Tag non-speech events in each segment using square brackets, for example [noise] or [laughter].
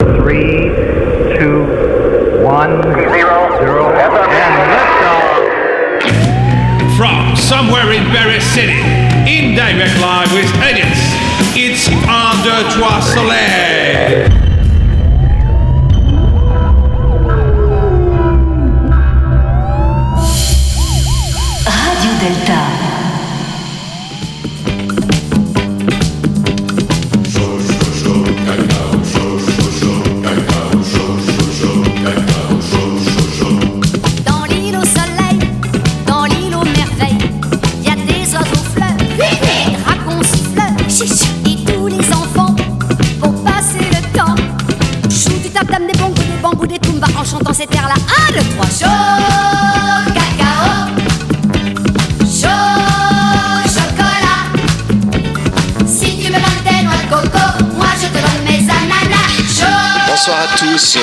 Three, two, one, zero, zero, and liftoff. From somewhere in Paris City, in direct live with Edits, it's Under Trois Soleil. Radio Delta.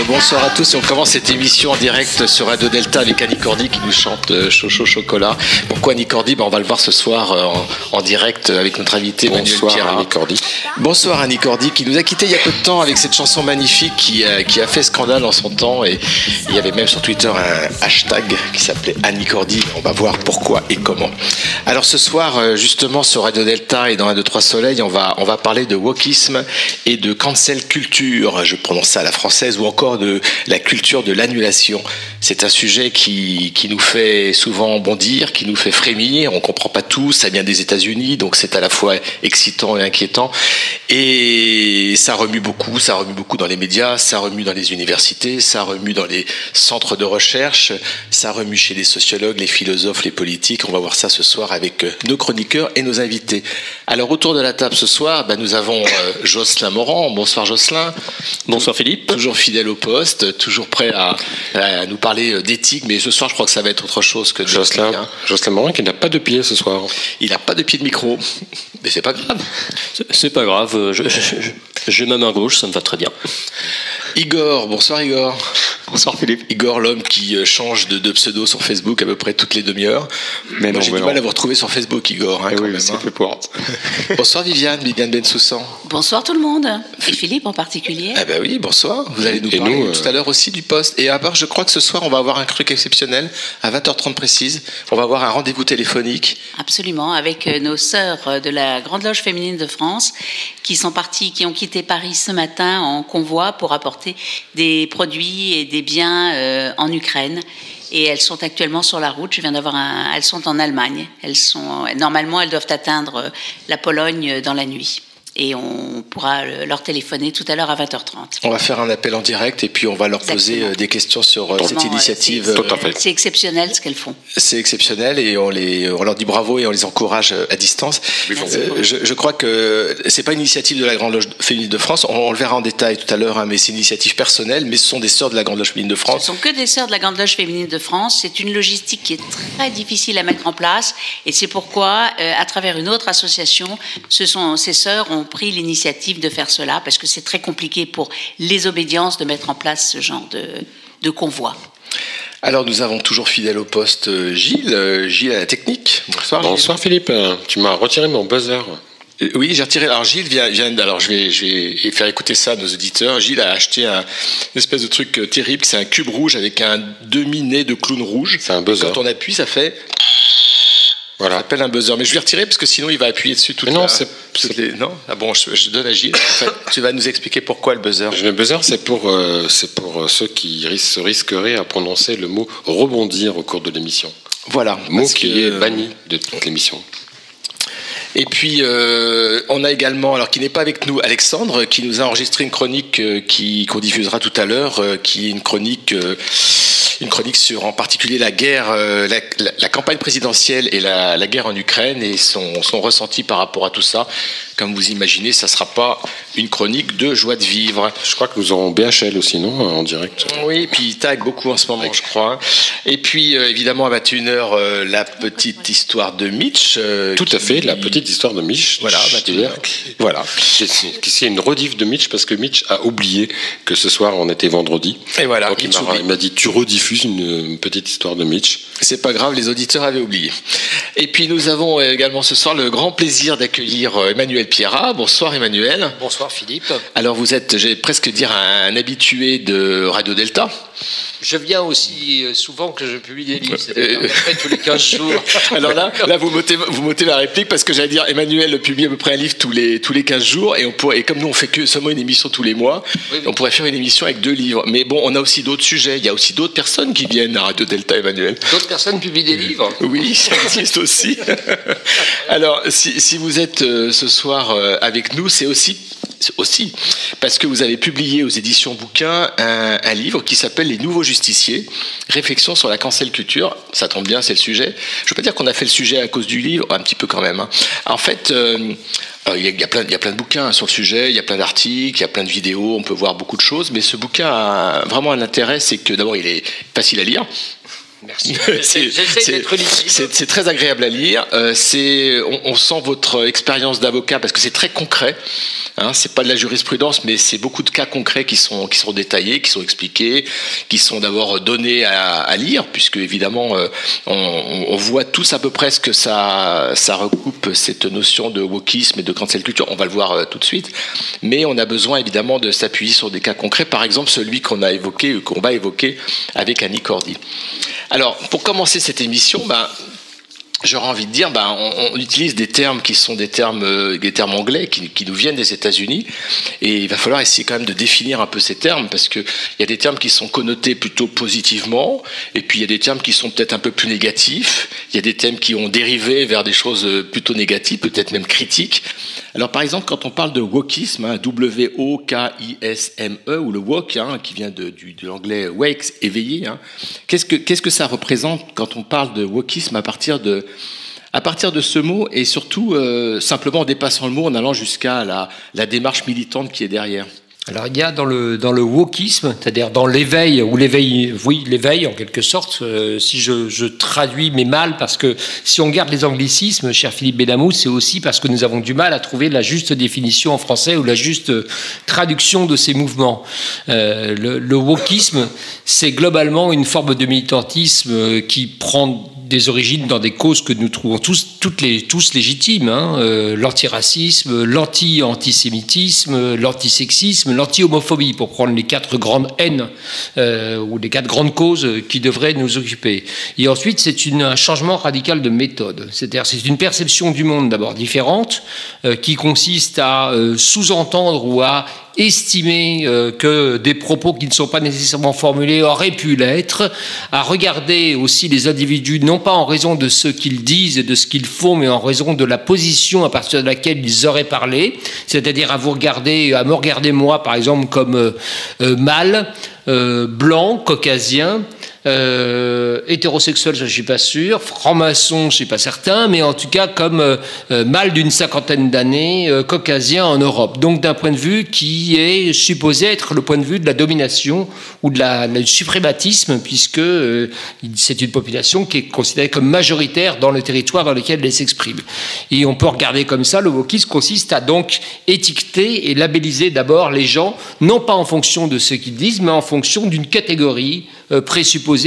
Bonsoir à tous. On commence cette émission en direct sur Radio Delta avec Annie Cordy qui nous chante euh, Chaud Chaud Chocolat. Pourquoi Annie Cordy? Ben, On va le voir ce soir euh, en, en direct avec notre invité Manuel Bonsoir. Annie Cordy. Bonsoir Annie Cordy qui nous a quitté il y a peu de temps avec cette chanson magnifique qui, a- qui a fait scandale en son temps et il y avait même sur Twitter un hashtag qui s'appelait Annie Cordy. On va voir pourquoi et comment. Alors ce soir euh, justement sur Radio Delta et dans 1, 2, 3 Soleil on va, on va parler de wokisme et de cancel culture, je prononce ça à la française, ou encore de la culture de l'annulation. C'est un sujet qui, qui nous fait souvent bondir, qui nous fait frémir, on comprend pas tout, ça vient des États-Unis, donc c'est à la fois excitant et inquiétant. Et ça remue beaucoup, ça remue beaucoup dans les médias, ça remue dans les universités, ça remue dans les centres de recherche, ça remue chez les sociologues, les philosophes, les politiques. On va voir ça ce soir avec euh, nos chroniqueurs et nos invités. Alors autour de la table ce soir, ben, nous avons euh, Jocelyn Morand. Bonsoir Jocelyn. Bonsoir Philippe. Toujours fidèle au poste, toujours prêt à, à nous parler euh, d'éthique, mais ce soir je crois que ça va être autre chose que de Jocelyn, hein. Jocelyn Morin qui n'a pas de pied ce soir. Il n'a pas de pied de micro, mais c'est pas grave. C'est- pas grave, euh, je- je- je- j'ai ma main gauche, ça me va très bien. Igor, bonsoir Igor. Bonsoir Philippe. Igor, l'homme qui euh, change de, de pseudo sur Facebook à peu près toutes les demi-heures. Mais Moi, non, j'ai mais du non. mal à vous retrouver sur Facebook, Igor. hein, Eh quand oui, même, c'est hein. fait pour. [laughs] Bonsoir Viviane, Viviane Bensoussan. Bonsoir tout le monde, et Philippe en particulier. Ah ben oui, bonsoir. Vous allez nous Et parler nous, euh, tout à l'heure aussi du poste. Et à part, je crois que ce soir, on va avoir un truc exceptionnel à 20h30 précise. On va avoir un rendez-vous téléphonique. Absolument, avec euh, nos sœurs de la Grande Loge féminine de France qui sont parties, qui ont quitté Paris ce matin en convoi pour apporter des produits et des biens euh, en Ukraine. Et elles sont actuellement sur la route. Je viens d'avoir. Elles sont en Allemagne. Elles sont normalement, elles doivent atteindre euh, la Pologne euh, dans la nuit. Et on pourra leur téléphoner tout à l'heure à 20h30. On va faire un appel en direct et puis on va leur poser Exactement. euh, des questions sur euh, cette initiative. c'est- exceptionnel ce qu'elles font. C'est exceptionnel et on, les, on leur dit bravo et on les encourage euh, à distance. Euh, je, je crois que c'est pas une initiative de la Grande Loge féminine de France, on, on le verra en détail tout à l'heure, hein, mais c'est une initiative personnelle, mais ce sont des sœurs de la Grande Loge féminine de Ce France. sont que des sœurs de la Grande Loge féminine de France. C'est une logistique qui est très difficile à mettre en place et c'est pourquoi, euh, à travers une autre association, ce sont, ces sœurs ont pris l'initiative de faire cela parce que c'est très compliqué pour les obédiences de mettre en place ce genre de, de convoi. Alors nous avons toujours fidèle au poste euh, Gilles, euh, Gilles à la technique. Bonsoir. Gilles. Bonsoir Philippe. Tu m'as retiré mon buzzer. Euh, Oui, j'ai retiré. Alors Gilles vient, vient- alors je vais, je vais faire écouter ça à nos auditeurs. Gilles a acheté un une espèce de truc terrible, c'est un cube rouge avec un demi-nez de clown rouge. C'est un buzzer. Quand on appuie, ça fait Ça Voilà. s'appelle un buzzer, mais je vais retirer parce que sinon il va appuyer dessus toute Mais non, c'est- les- non. Ah bon, je, je donne à Gilles. En fait, tu vas nous expliquer pourquoi le buzzer. Le buzzer, c'est pour, euh, c'est pour euh, ceux qui ris- se risqueraient à prononcer le mot rebondir au cours de l'émission. Voilà. Mot parce qui que- est banni de toute l'émission. Et puis euh, on a également, alors qui n'est pas avec nous, Alexandre, qui nous a enregistré une chronique euh, qui qu'on diffusera tout à l'heure, euh, qui est une chronique, une chronique sur en particulier la guerre, euh, la, la- la campagne présidentielle et la, la guerre en Ukraine et son, son ressenti par rapport à tout ça. Comme vous imaginez, ça sera pas une chronique de joie de vivre. Je crois que nous aurons BHL aussi, non En direct. Oui, et puis il tag beaucoup en ce moment, je crois. Et puis, euh, évidemment, à 21h, euh, la petite histoire de Mitch. Tout à fait, la petite histoire de Mitch. Voilà, Je 21 veux dire, heures. Voilà. C'est une rediff de Mitch parce que Mitch a oublié que ce soir on était vendredi. Et voilà, Donc il m'a dit tu rediffes diffuse une, une petite histoire de Mitch. C'est pas grave, les auditeurs avaient oublié. Et puis nous avons également ce soir le grand plaisir d'accueillir euh, Emmanuel Pierrat. Bonsoir Emmanuel. Bonsoir Philippe. Alors vous êtes, j'ai presque dire, un habitué de Radio Delta. Je viens aussi euh, souvent que je publie des livres, c'est-à-dire à peu près tous les 15 [laughs] jours. Alors là, là vous m'ôtez vous m'ôtez la réplique parce que j'allais dire Emmanuel publie à peu près un livre tous les tous les 15 jours et on pourrait et comme nous on fait que seulement une émission tous les mois, Oui, oui. on pourrait faire une émission avec deux livres. Mais bon, on a aussi d'autres sujets, il y a aussi d'autres personnes qui viennent à Radio Delta Emmanuel. D'autres personnes publient des livres. Oui, ça existe aussi. [laughs] Alors, si, si vous êtes euh, ce soir euh, avec nous, c'est aussi, aussi parce que vous avez publié aux éditions Bouquins un, livre qui s'appelle Les Nouveaux Justiciers, réflexion sur la cancel culture. Ça tombe bien, c'est le sujet. Je veux pas dire qu'on a fait le sujet à cause du livre, un petit peu quand même. hein. En fait. euh, a, il y a plein, il y a plein de bouquins sur le sujet, il y a plein d'articles, il y a plein de vidéos, on peut voir beaucoup de choses, mais ce bouquin a vraiment un intérêt, c'est que d'abord il est facile à lire, Merci. [laughs] C'est- J'essaie d'être très agréable à lire. Euh, c'est, on, on sent votre expérience d'avocat parce que c'est très concret. Hein, c'est pas de la jurisprudence, mais c'est beaucoup de cas concrets qui sont qui sont détaillés, qui sont expliqués, qui sont d'abord donnés à, à lire, puisque évidemment euh, on, on voit tous à peu près ce que ça ça recoupe cette notion de wokisme et de cancel culture. On va le voir euh, tout de suite, mais on a besoin évidemment de s'appuyer sur des cas concrets. Par exemple, celui qu'on a évoqué, qu'on va évoquer avec Annie Cordy. Alors, pour commencer cette émission, ben, j'aurais envie de dire, ben, on, utilise des termes qui sont des termes, euh, des termes anglais qui, qui nous viennent des États-Unis, et il va falloir essayer quand même de définir un peu ces termes parce que il y a des termes qui sont connotés plutôt positivement, et puis il y a des termes qui sont peut-être un peu plus négatifs. Il y a des thèmes qui ont dérivé vers des choses euh, plutôt négatives, peut-être même critiques. Alors, par exemple, quand on parle de wokisme, hein, W-O-K-I-S-M-E, ou le wok, hein, qui vient de, l'anglais wake, éveillé, hein, qu'est-ce que ça représente quand on parle de wokisme à partir de à partir de ce mot et surtout euh, simplement en dépassant le mot, en allant jusqu'à la démarche militante qui est derrière? Alors il y a dans le dans le wokisme, c'est-à-dire dans l'éveil ou l'éveil, oui l'éveil en quelque sorte. euh, si je, je traduis mais mal parce que si on garde les anglicismes, cher Philippe Bédamou, c'est aussi parce que nous avons du mal à trouver la juste définition en français ou la juste traduction de ces mouvements. Euh, le, le wokisme, c'est globalement une forme de militantisme euh, qui prend des origines dans des causes que nous trouvons tous, toutes les, tous légitimes, hein, euh, l'antiracisme, l'anti-antisémitisme, l'antisexisme, l'anti-homophobie, pour prendre les quatre grandes haines euh, ou les quatre grandes causes qui devraient nous occuper. Et ensuite, c'est un changement radical de méthode. C'est-à-dire, c'est une perception du monde d'abord différente, euh, qui consiste à euh, sous-entendre ou à estimer euh, que des propos qui ne sont pas nécessairement formulés auraient pu l'être, à regarder aussi les individus non pas en raison de ce qu'ils disent et de ce qu'ils font, mais en raison de la position à partir de laquelle ils auraient parlé, c'est-à-dire à vous regarder, à me regarder moi par exemple comme euh, euh, mâle, blanc, caucasien, euh, hétérosexuel, je ne suis pas sûr, franc-maçon, je ne suis pas certain, mais en tout cas comme euh, euh, mâle d'une cinquantaine d'années, euh, caucasien en Europe. Donc d'un point de vue qui est supposé être le point de vue de la domination ou de la, du suprématisme, puisque euh, c'est une population qui est considérée comme majoritaire dans le territoire dans lequel elle s'exprime. Et on peut regarder comme ça, le wokisme consiste à donc étiqueter et labelliser d'abord les gens, non pas en fonction de ce qu'ils disent, mais en fonction d'une catégorie euh,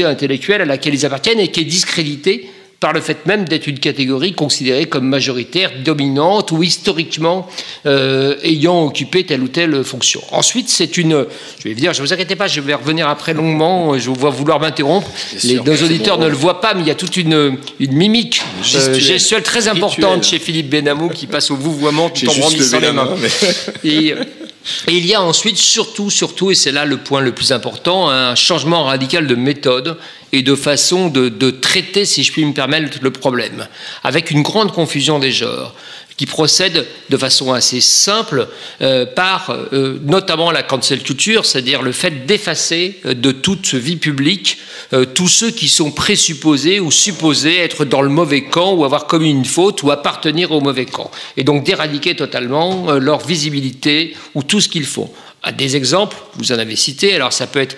intellectuelle à laquelle ils appartiennent et qui est discréditée par le fait même d'être une catégorie considérée comme majoritaire, dominante ou historiquement euh, ayant occupé telle ou telle fonction. Ensuite, c'est une, je vais dire, je vous inquiétez pas, je vais revenir après longuement, je vous vois vouloir m'interrompre. Les, sûr, nos auditeurs bon. ne le voient pas, mais il y a toute une, une mimique euh, Gestuelle. très Rituelle. importante chez Philippe Benamou qui passe au vouvoiement tout en brandissant les la mains. main, mais- Et, et il y a ensuite, surtout, surtout, et c'est là le point le plus important, un changement radical de méthode et de façon de, de traiter, si je puis me permettre, le problème, avec une grande confusion des genres qui procède de façon assez simple euh, par euh, notamment la cancel culture, c'est-à-dire le fait d'effacer euh, de toute vie publique euh, tous ceux qui sont présupposés ou supposés être dans le mauvais camp ou avoir commis une faute ou appartenir au mauvais camp. Et donc d'éradiquer totalement leur visibilité ou tout ce qu'ils font. Des exemples, vous en avez cité. Alors ça peut être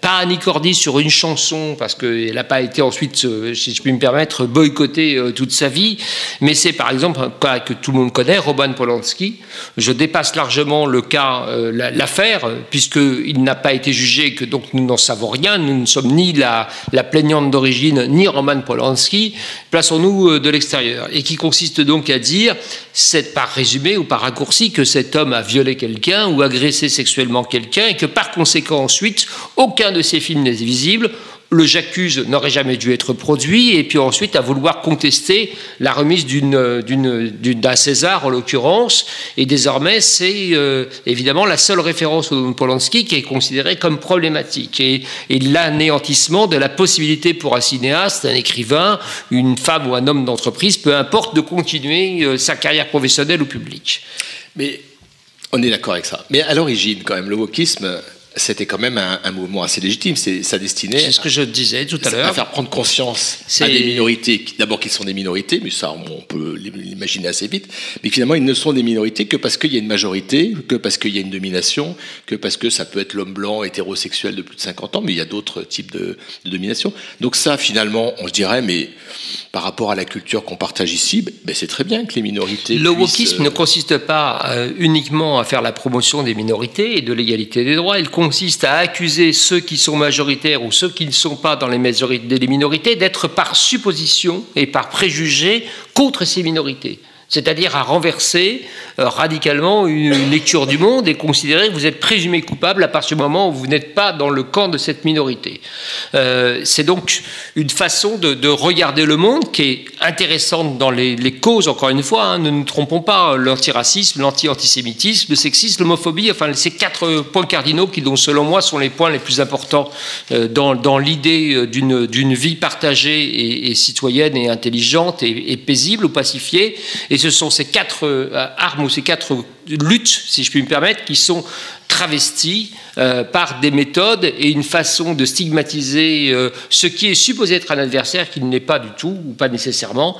pas Annie sur une chanson, parce qu'elle n'a pas été ensuite, euh, si je puis me permettre, boycottée euh, toute sa vie, mais c'est par exemple un cas que tout le monde connaît, Roman Polanski. Je dépasse largement le cas, euh, l'affaire, puisqu'il n'a pas été jugé, que donc nous n'en savons rien. Nous ne sommes ni la, la plaignante d'origine, ni Roman Polanski. Plaçons-nous de l'extérieur. Et qui consiste donc à dire, c'est par résumé ou par raccourci, que cet homme a violé quelqu'un ou agressé sexuellement quelqu'un, et que par conséquent ensuite, aucun de ces films n'est visible. Le J'accuse n'aurait jamais dû être produit, et puis ensuite à vouloir contester la remise d'un César en l'occurrence, et désormais c'est euh, évidemment la seule référence au Polanski qui est considérée comme problématique, et, l'anéantissement de la possibilité pour un cinéaste, un écrivain, une femme ou un homme d'entreprise, peu importe, de continuer euh, sa carrière professionnelle ou publique. Mais on est d'accord avec ça. Mais à l'origine, quand même, le wokisme, c'était quand même un, mouvement assez légitime. C'est sa destinée. C'est ce que je disais tout à l'heure. À faire prendre conscience à des minorités, d'abord qu'ils sont des minorités, mais ça on peut l'imaginer assez vite, mais finalement ils ne sont des minorités que parce qu'il y a une majorité, que parce qu'il y a une domination, que parce que ça peut être l'homme blanc hétérosexuel de plus de 50 ans, mais il y a d'autres types de, de, domination. Donc ça finalement, on se dirait, mais par rapport à la culture qu'on partage ici, ben c'est très bien que les minorités. Le wokisme ne consiste pas euh, uniquement à faire la promotion des minorités et de l'égalité des droits. Il consiste à accuser ceux qui sont majoritaires ou ceux qui ne sont pas dans les, minorités d'être par supposition et par préjugé contre ces minorités c'est-à-dire à renverser euh, radicalement une, lecture du monde et considérer que vous êtes présumé coupable à partir du moment où vous n'êtes pas dans le camp de cette minorité. Euh, c'est donc une façon de, regarder le monde qui est intéressante dans les, causes, encore une fois, hein, ne nous trompons pas, l'antiracisme, l'anti-antisémitisme, le sexisme, l'homophobie, enfin ces quatre points cardinaux qui, selon moi, sont les points les plus importants euh, dans, l'idée d'une vie partagée et, citoyenne et intelligente et, paisible ou pacifiée. Ce sont ces quatre euh, armes ou ces quatre luttes, si je puis me permettre, qui sont travesties euh, par des méthodes et une façon de stigmatiser euh, ce qui est supposé être un adversaire qui ne l'est pas du tout ou pas nécessairement,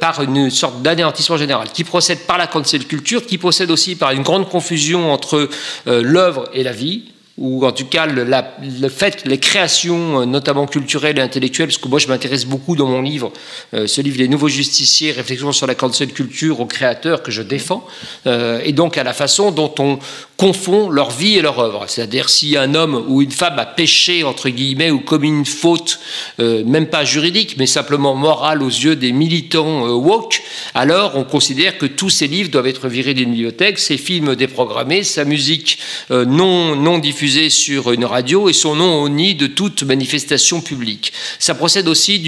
par une sorte d'anéantissement général, qui procède par la cancel culture, qui procède aussi par une grande confusion entre l'œuvre et la vie, ou en tout cas le, le, fait, les créations, euh, notamment culturelles et intellectuelles, parce que moi je m'intéresse beaucoup dans mon livre, euh, ce livre Les Nouveaux Justiciers, réflexion sur la cancel culture aux créateurs que je défends, euh, et donc à la façon dont on confond leur vie et leur œuvre. C'est-à-dire si un homme ou une femme a péché, entre guillemets, ou commis une faute, même pas juridique, mais simplement morale aux yeux des militants woke, alors on considère que tous ces livres doivent être virés d'une bibliothèque, ses films déprogrammés, sa musique non, non diffusée, sur une radio et son nom au nid de toute manifestation publique. Ça procède aussi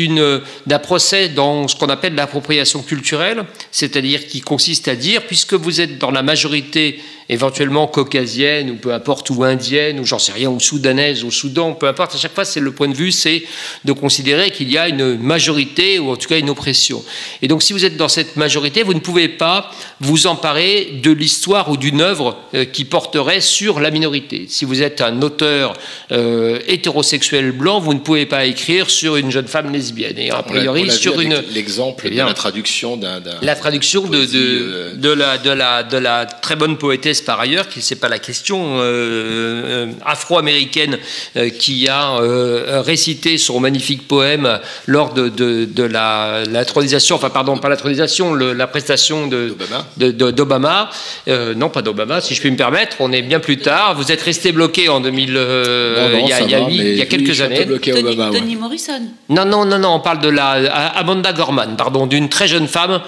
d'un procès dans ce qu'on appelle l'appropriation culturelle, c'est-à-dire qui consiste à dire, puisque vous êtes dans la majorité éventuellement caucasienne ou peu importe, ou indienne, ou j'en sais rien, ou soudanaise, ou Soudan, peu importe, à chaque fois, c'est le point de vue, c'est de considérer qu'il y a une majorité, ou en tout cas une oppression. Et donc, si vous êtes dans cette majorité, vous ne pouvez pas vous emparer de l'histoire ou d'une œuvre euh, qui porterait sur la minorité. Si vous êtes un auteur euh, hétérosexuel blanc, vous ne pouvez pas écrire sur une jeune femme lesbienne. Et a priori, sur une. L'exemple eh de la traduction d'un. La traduction de, de, euh, de, la, de, la, de la très bonne poétesse par ailleurs, qui c'est pas la question, euh, euh, afro-américaine euh, qui a récité son magnifique poème lors de, de, la l'intronisation, enfin pardon, pas l'intronisation, la prestation d'Obama. non, pas d'Obama, si je puis me permettre. On est bien plus tard. Vous êtes resté bloqué en 2000, il, y a, il, y a, quelques années. Tony, Morrison. Non, non, non, non. On parle de la Amanda Gorman, pardon, d'une très jeune femme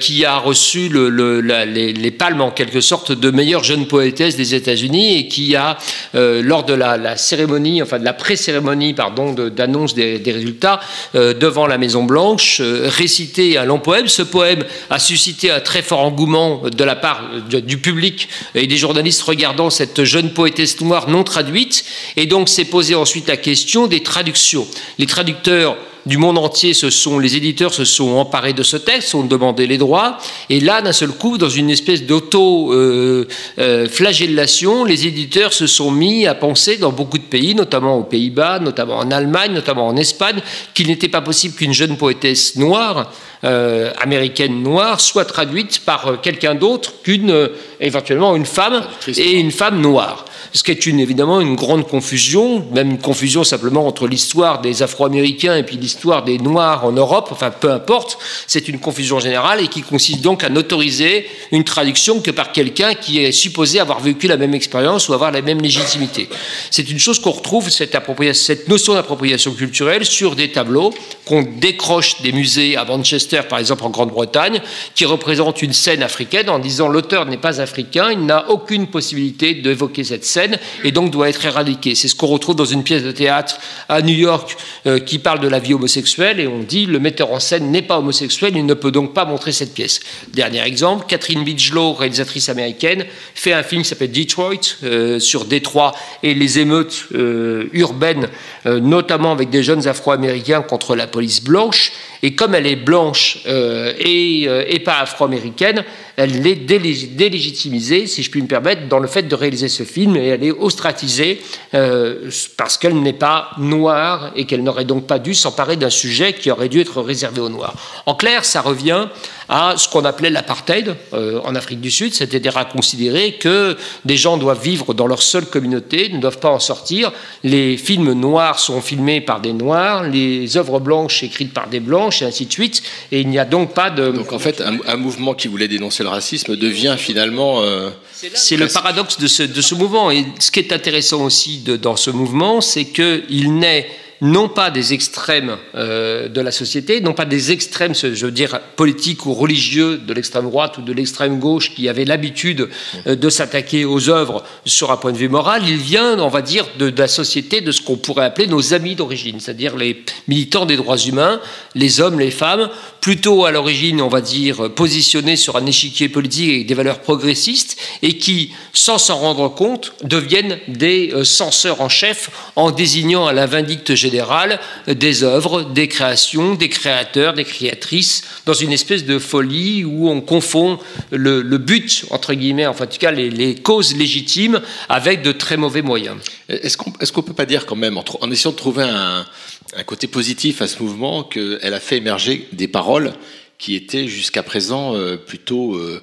qui a reçu le, les, les palmes en quelque sorte de meilleure jeune poétesse des États-Unis et qui a, euh, lors de la, cérémonie, enfin de la pré-cérémonie, pardon, d'annonce des, résultats euh, devant la Maison Blanche, euh, récité un long poème. Ce poème a suscité un très fort engouement de la part du public et des journalistes regardant cette jeune poétesse noire non traduite. Et donc s'est posé ensuite la question des traductions. Les traducteurs du monde entier, ce sont les éditeurs se sont emparés de ce texte, ont demandé les droits, et là, d'un seul coup, dans une espèce d'auto-flagellation, les éditeurs se sont mis à penser dans beaucoup de pays, notamment aux Pays-Bas, notamment en Allemagne, notamment en Espagne, qu'il n'était pas possible qu'une jeune poétesse noire, euh, américaine noire, soit traduite par quelqu'un d'autre qu'une éventuellement une femme et une femme noire. Ce qui est une, évidemment une grande confusion, même une confusion simplement entre l'histoire des Afro-Américains et puis l'histoire des Noirs en Europe, enfin peu importe, c'est une confusion générale et qui consiste donc à n'autoriser une traduction que par quelqu'un qui est supposé avoir vécu la même expérience ou avoir la même légitimité. C'est une chose qu'on retrouve, cette, cette notion d'appropriation culturelle, sur des tableaux qu'on décroche des musées à Manchester, par exemple en Grande-Bretagne, qui représentent une scène africaine en disant l'auteur n'est pas africain, il n'a aucune possibilité d'évoquer cette scène et donc doit être éradiqué. C'est ce qu'on retrouve dans une pièce de théâtre à New York euh, qui parle de la vie homosexuelle et on dit le metteur en scène n'est pas homosexuel, il ne peut donc pas montrer cette pièce. Dernier exemple, Catherine Bigelow, réalisatrice américaine, fait un film qui s'appelle Detroit euh, sur Détroit et les émeutes euh, urbaines, notamment avec des jeunes Afro-américains contre la police blanche. Et comme elle est blanche euh, et, euh, et pas afro-américaine, elle délég- délégitimisée, si je puis me permettre, dans le fait de réaliser ce film, et elle est ostratisée euh, parce qu'elle n'est pas noire et qu'elle n'aurait donc pas dû s'emparer d'un sujet qui aurait dû être réservé aux noirs. En clair, ça revient à ce qu'on appelait l'apartheid en Afrique du Sud, c'est-à-dire à considérer que des gens doivent vivre dans leur seule communauté, ne doivent pas en sortir. Les films noirs sont filmés par des noirs, les œuvres blanches écrites par des et ainsi de suite. Et il n'y a donc pas de. Donc en fait, un, un mouvement qui voulait dénoncer le racisme devient finalement. euh, C'est le paradoxe de ce, de ce mouvement. Et ce qui est intéressant aussi de- dans ce mouvement, c'est qu'il naît non pas des extrêmes euh, de la société, non pas des extrêmes, je veux dire, politiques ou religieux de l'extrême droite ou de l'extrême gauche qui avaient l'habitude euh, de s'attaquer aux œuvres sur un point de vue moral. Il vient, on va dire, de, de la société de ce qu'on pourrait appeler nos amis d'origine, c'est-à-dire les militants des droits humains, les hommes, les femmes, plutôt à l'origine, on va dire, positionnés sur un échiquier politique avec des valeurs progressistes et qui, sans s'en rendre compte, deviennent des euh, censeurs en chef en désignant à la vindicte générale des œuvres, des créations, des créateurs, des créatrices, dans une espèce de folie où on confond le, but, entre guillemets, en tout cas les, causes légitimes, avec de très mauvais moyens. Est-ce qu'on qu'on peut pas dire quand même, en, essayant de trouver un, un côté positif à ce mouvement, qu'elle a fait émerger des paroles qui étaient jusqu'à présent euh, plutôt euh,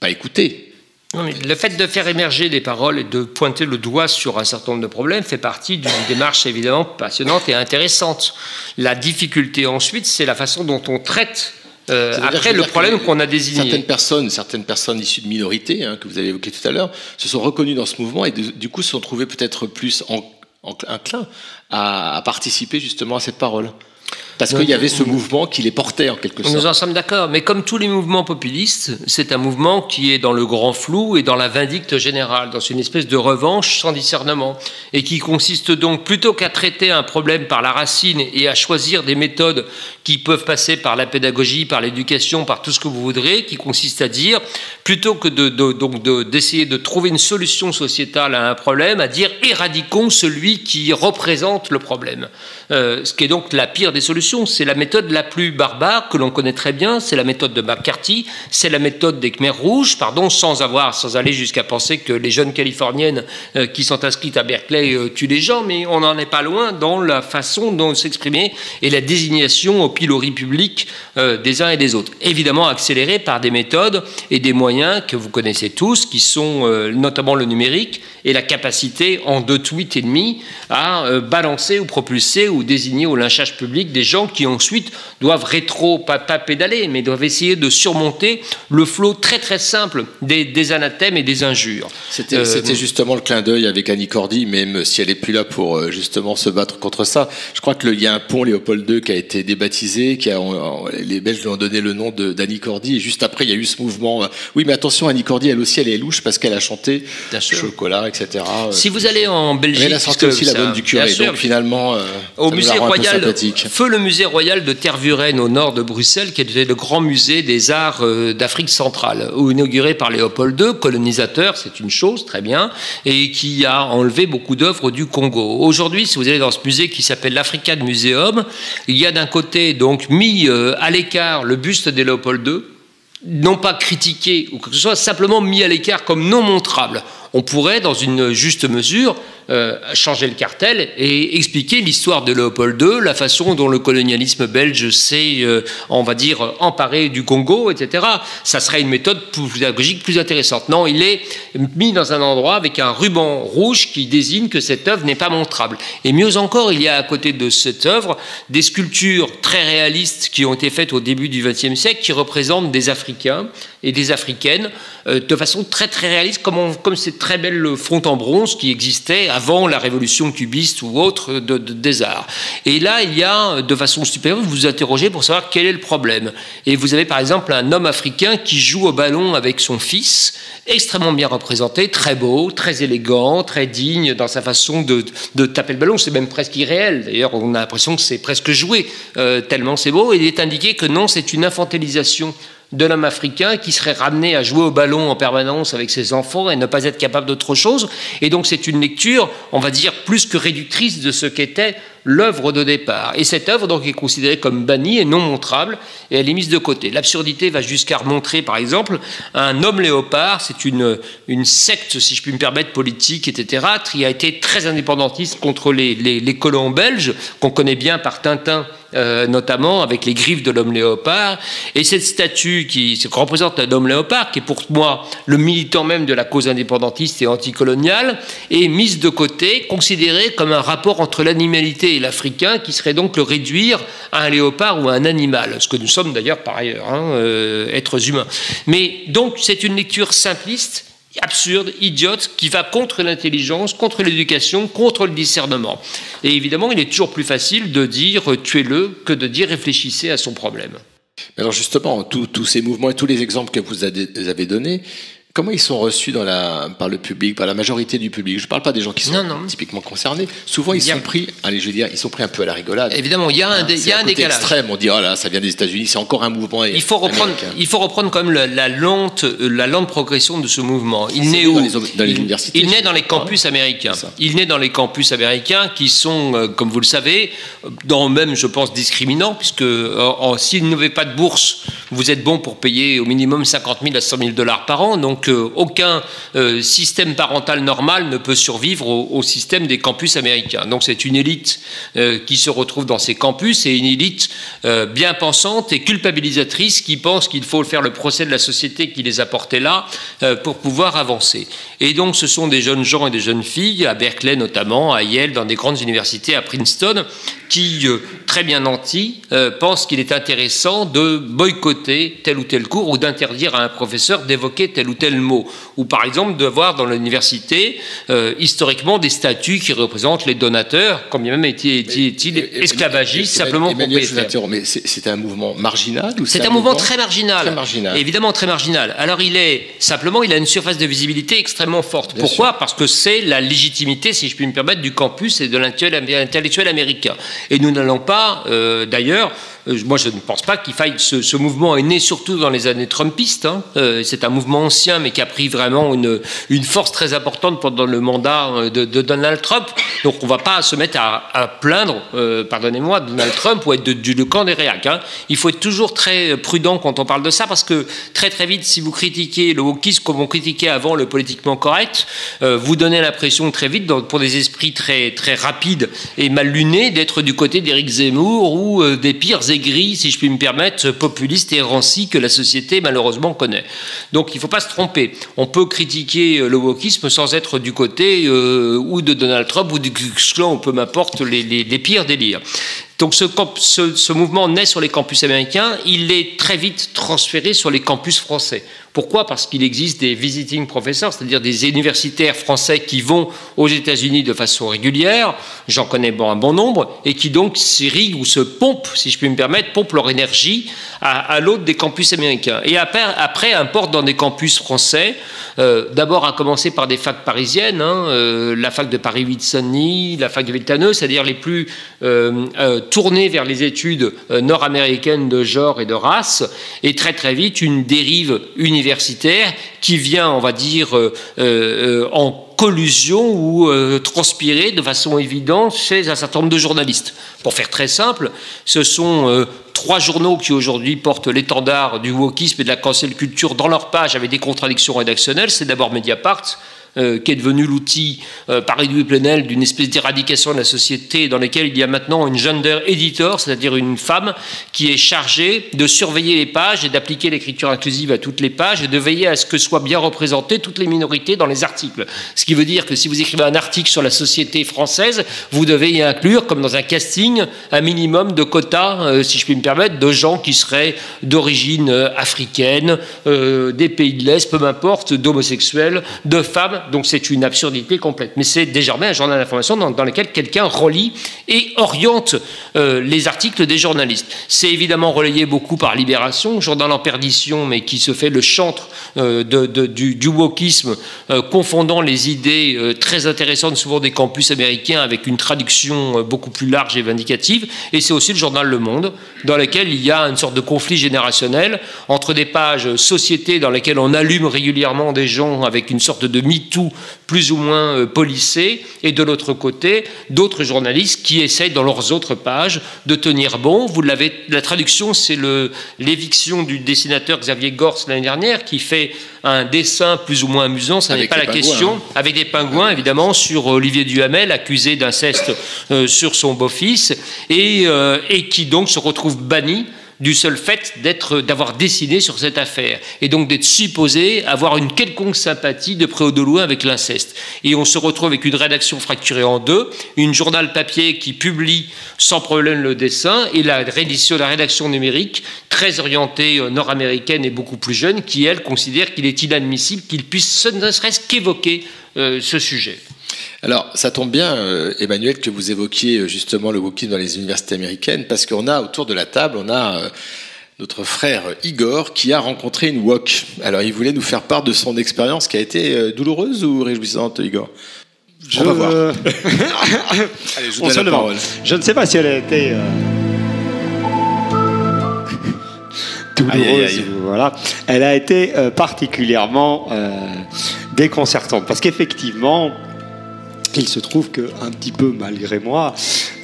pas écoutées? Non, mais Le fait de faire émerger des paroles et de pointer le doigt sur un certain nombre de problèmes fait partie d'une démarche évidemment passionnante et intéressante. La difficulté ensuite, c'est la façon dont on traite euh, après le problème qu'on a désigné. Certaines personnes, certaines personnes issues de minorités, hein, que vous avez évoquées tout à l'heure, se sont reconnues dans ce mouvement et de- du coup se sont trouvées peut-être plus en, en- inclins à, à participer justement à cette parole. Parce qu'il y avait ce mouvement qui les portait en quelque sorte. Nous en sommes d'accord, mais comme tous les mouvements populistes, c'est un mouvement qui est dans le grand flou et dans la vindicte générale, dans une espèce de revanche sans discernement, et qui consiste donc plutôt qu'à traiter un problème par la racine et à choisir des méthodes qui peuvent passer par la pédagogie, par l'éducation, par tout ce que vous voudrez, qui consiste à dire, plutôt que de, de- donc de- d'essayer de trouver une solution sociétale à un problème, à dire éradiquons celui qui représente le problème. Euh, ce qui est donc la pire des solutions. C'est la méthode la plus barbare que l'on connaît très bien, c'est la méthode de McCarthy, c'est la méthode des Khmers rouges, pardon, sans avoir, sans aller jusqu'à penser que les jeunes californiennes euh, qui sont inscrites à Berkeley euh, tuent les gens, mais on n'en est pas loin dans la façon dont s'exprimer et la désignation au pilori public euh, des uns et des autres. Évidemment accélérée par des méthodes et des moyens que vous connaissez tous, qui sont euh, notamment le numérique et la capacité en deux tweets et demi à balancer ou propulser ou désigner au lynchage public des gens qui ensuite doivent rétro, pas, pas pédaler, mais doivent essayer de surmonter le flot très très simple des, des anathèmes et des injures. C'était Euh, justement le clin d'œil avec Annie Cordy, même si elle est plus là pour euh, justement se battre contre ça. Je crois qu'il y a un pont Léopold II qui a été débaptisé, qui a, les Belges lui ont donné le nom d'Annie Cordy, et juste après il y a eu ce mouvement. oui, mais attention, Annie Cordy, elle aussi, elle est louche parce qu'elle a chanté. Chocolat, etc. Si vous allez en Belgique, mais elle a sorti aussi la bonne du curé, donc finalement, euh, au musée royal, feu le musée royal de Tervuren au nord de Bruxelles, qui était le grand musée des arts euh, d'Afrique centrale, inauguré par Léopold II, colonisateur, c'est une chose, très bien, et qui a enlevé beaucoup d'œuvres du Congo. Aujourd'hui, si vous allez dans ce musée qui s'appelle l'African Museum, il y a d'un côté donc mis euh, à l'écart le buste de Léopold II, non pas critiqué ou que ce soit, simplement mis à l'écart comme non montrable. On pourrait, dans une juste mesure, euh, changer le cartel et expliquer l'histoire de Léopold II, la façon dont le colonialisme belge s'est, euh, on va dire, emparé du Congo, etc. Ça serait une méthode pédagogique plus intéressante. Non, il est mis dans un endroit avec un ruban rouge qui désigne que cette œuvre n'est pas montrable. Et mieux encore, il y a à côté de cette œuvre des sculptures très réalistes qui ont été faites au début du XXe siècle qui représentent des Africains et des Africaines euh, de façon très très réaliste, comme, comme très belles fontes en bronze qui existaient avant la révolution cubiste ou autre de, des arts. Et là, il y a, de façon supérieure, vous vous interrogez pour savoir quel est le problème. Et vous avez par exemple un homme africain qui joue au ballon avec son fils, extrêmement bien représenté, très beau, très élégant, très digne dans sa façon de, de taper le ballon. C'est même presque irréel. D'ailleurs, on a l'impression que c'est presque joué, euh, tellement c'est beau. Et il est indiqué que non, c'est une infantilisation de l'homme africain qui serait ramené à jouer au ballon en permanence avec ses enfants et ne pas être capable d'autre chose. Et donc c'est une lecture, on va dire, plus que réductrice de ce qu'était l'œuvre de départ. Et cette œuvre donc est considérée comme bannie et non montrable et elle est mise de côté. L'absurdité va jusqu'à montrer, par exemple, un homme léopard, c'est une, une secte, si je puis me permettre, politique, etc., qui a été très indépendantiste contre les, les colons belges, qu'on connaît bien par Tintin euh, notamment avec les griffes de l'homme léopard. Et cette statue qui représente un homme léopard, qui est pour moi le militant même de la cause indépendantiste et anticoloniale, est mise de côté, considérée comme un rapport entre l'animalité et l'africain, qui serait donc le réduire à un léopard ou à un animal, ce que nous sommes d'ailleurs par ailleurs, hein, euh, êtres humains. Mais donc c'est une lecture simpliste absurde, idiote, qui va contre l'intelligence, contre l'éducation, contre le discernement. Et évidemment, il est toujours plus facile de dire euh, tuez-le que de dire réfléchissez à son problème. Alors justement, tous ces mouvements et tous les exemples que vous avez donnés, Comment ils sont reçus dans la, par le public, par la majorité du public? Je ne parle pas des gens qui sont typiquement concernés. Souvent, ils sont pris, allez, je veux dire, ils sont pris un peu à la rigolade. Évidemment, il y a un, il y a un, décalage. extrême. On dit, oh là, ça vient des États-Unis, c'est encore un mouvement. Il faut reprendre, il faut reprendre quand même la, lente, la lente progression de ce mouvement. Il naît où? dans les, universités. Il naît dans les campus américains. Il naît dans les campus américains qui sont, euh, comme vous le savez, dans même, je pense, discriminants, puisque euh, s'il n'avait pas de bourse, vous êtes bon pour payer au minimum 50 000 à 100 000 dollars par an. Donc, aucun euh, système parental normal ne peut survivre au, système des campus américains. Donc c'est une élite euh, qui se retrouve dans ces campus et une élite euh, bien pensante et culpabilisatrice qui pense qu'il faut faire le procès de la société qui les a portés là pour pouvoir avancer. Et donc ce sont des jeunes gens et des jeunes filles, à Berkeley notamment, à Yale, dans des grandes universités, à Princeton, qui, très bien nantis, pensent qu'il est intéressant de boycotter tel ou tel cours ou d'interdire à un professeur d'évoquer tel ou tel mot ou par exemple de voir dans l'université euh, historiquement des statuts qui représentent les donateurs, comme bien même été-il esclavagistes, simplement pour Mais c'est un mouvement marginal C'est un, mouvement, très marginal, très marginal, évidemment très marginal. Alors il est simplement, il a une surface de visibilité extrêmement forte. Pourquoi? Parce que c'est la légitimité, si je puis me permettre, du campus et de l'intellectuel américain. Et nous n'allons pas, euh, d'ailleurs, euh, moi, je ne pense pas qu'il faille. Ce, mouvement est né surtout dans les années Trumpistes. Hein. Euh, c'est un mouvement ancien, mais qui a pris vraiment une, une force très importante pendant le mandat euh, de, Donald Trump. Donc, on ne va pas se mettre à, plaindre, pardonnez-moi, Donald Trump ou être du camp des réacs. Hein. Il faut être toujours très prudent quand on parle de ça, parce que très très vite, si vous critiquez le wokisme comme on critiquait avant le politiquement correct, vous donnez l'impression très vite, pour des esprits très très rapides et mal lunés, d'être du côté d'Éric Zemmour ou des pires gris, si je puis me permettre, populiste et que la société malheureusement connaît. Donc il ne faut pas se tromper. On peut critiquer euh, le wokisme sans être du côté euh, ou de Donald Trump ou du Ku on peut m'apporter les, pires délires. Donc ce, mouvement naît sur les campus américains, il est très vite transféré sur les campus français. Pourquoi? Parce qu'il existe des visiting professors, c'est-à-dire des universitaires français qui vont aux États-Unis de façon régulière, j'en connais un bon nombre, et qui donc s'irriguent ou se pompent, si je puis me permettre, pompent leur énergie à, l'autre des campus américains. Et après, après importent dans des campus français, euh, d'abord à commencer par des facs parisiennes, hein, euh, la fac de Paris 8 Saint-Denis, la fac de Viltaneux, c'est-à-dire les plus euh, tournées vers les études nord-américaines de genre et de race, et très très vite une dérive universitaire qui vient, on va dire, euh, euh, en collusion ou euh, transpirer de façon évidente chez un certain nombre de journalistes. Pour faire très simple, ce sont trois journaux qui aujourd'hui portent l'étendard du wokisme et de la cancel culture dans leur page avec des contradictions rédactionnelles. C'est d'abord Mediapart, euh, qui est devenu l'outil euh, par Edoui Plenel d'une espèce d'éradication de la société dans laquelle il y a maintenant une gender editor, c'est-à-dire une femme qui est chargée de surveiller les pages et d'appliquer l'écriture inclusive à toutes les pages et de veiller à ce que soient bien représentées toutes les minorités dans les articles. Ce qui veut dire que si vous écrivez un article sur la société française, vous devez y inclure, comme dans un casting, un minimum de quotas, euh, si je puis me permettre, de gens qui seraient d'origine euh, africaine, des pays de l'Est, peu m'importe, d'homosexuels, de femmes. Donc c'est une absurdité complète. Mais c'est désormais un journal d'information dans, lequel quelqu'un relie et oriente euh, les articles des journalistes. C'est évidemment relayé beaucoup par Libération, journal en perdition, mais qui se fait le chantre euh, du, du wokisme, euh, confondant les idées très intéressantes, souvent des campus américains, avec une traduction beaucoup plus large et vindicative. Et c'est aussi le journal Le Monde, dans lequel il y a une sorte de conflit générationnel entre des pages société dans lesquelles on allume régulièrement des gens avec une sorte de MeToo plus ou moins euh, policé, et de l'autre côté, d'autres journalistes qui essayent dans leurs autres pages de tenir bon. Vous l'avez, la traduction, c'est l'éviction du dessinateur Xavier Gors l'année dernière, qui fait un dessin plus ou moins amusant, ça n'est pas la pingouins, question, avec des pingouins évidemment sur Olivier Duhamel, accusé d'inceste euh, sur son beau-fils, et, euh, et qui donc se retrouve banni du seul fait d'être, d'avoir dessiné sur cette affaire, et donc d'être supposé avoir une quelconque sympathie de près ou de loin avec l'inceste. Et on se retrouve avec une rédaction fracturée en deux, une journal papier qui publie sans problème le dessin, et la rédaction, la rédaction numérique, très orientée euh, nord-américaine et beaucoup plus jeune, qui, elle, considère qu'il est inadmissible qu'il puisse ne serait-ce qu'évoquer euh, ce sujet. Alors, ça tombe bien, euh, Emmanuel, que vous évoquiez euh, justement le wokisme dans les universités américaines, parce qu'on a autour de la table, on a euh, notre frère Igor qui a rencontré une wok. Alors, il voulait nous faire part de son expérience qui a été douloureuse ou réjouissante, Igor? Je... On va voir. [laughs] Allez, je vous On la parole. Je ne sais pas si elle a été douloureuse. Aïe, aïe, aïe. ou- Voilà. Elle a été particulièrement déconcertante parce qu'effectivement. Il se trouve que, un petit peu malgré moi,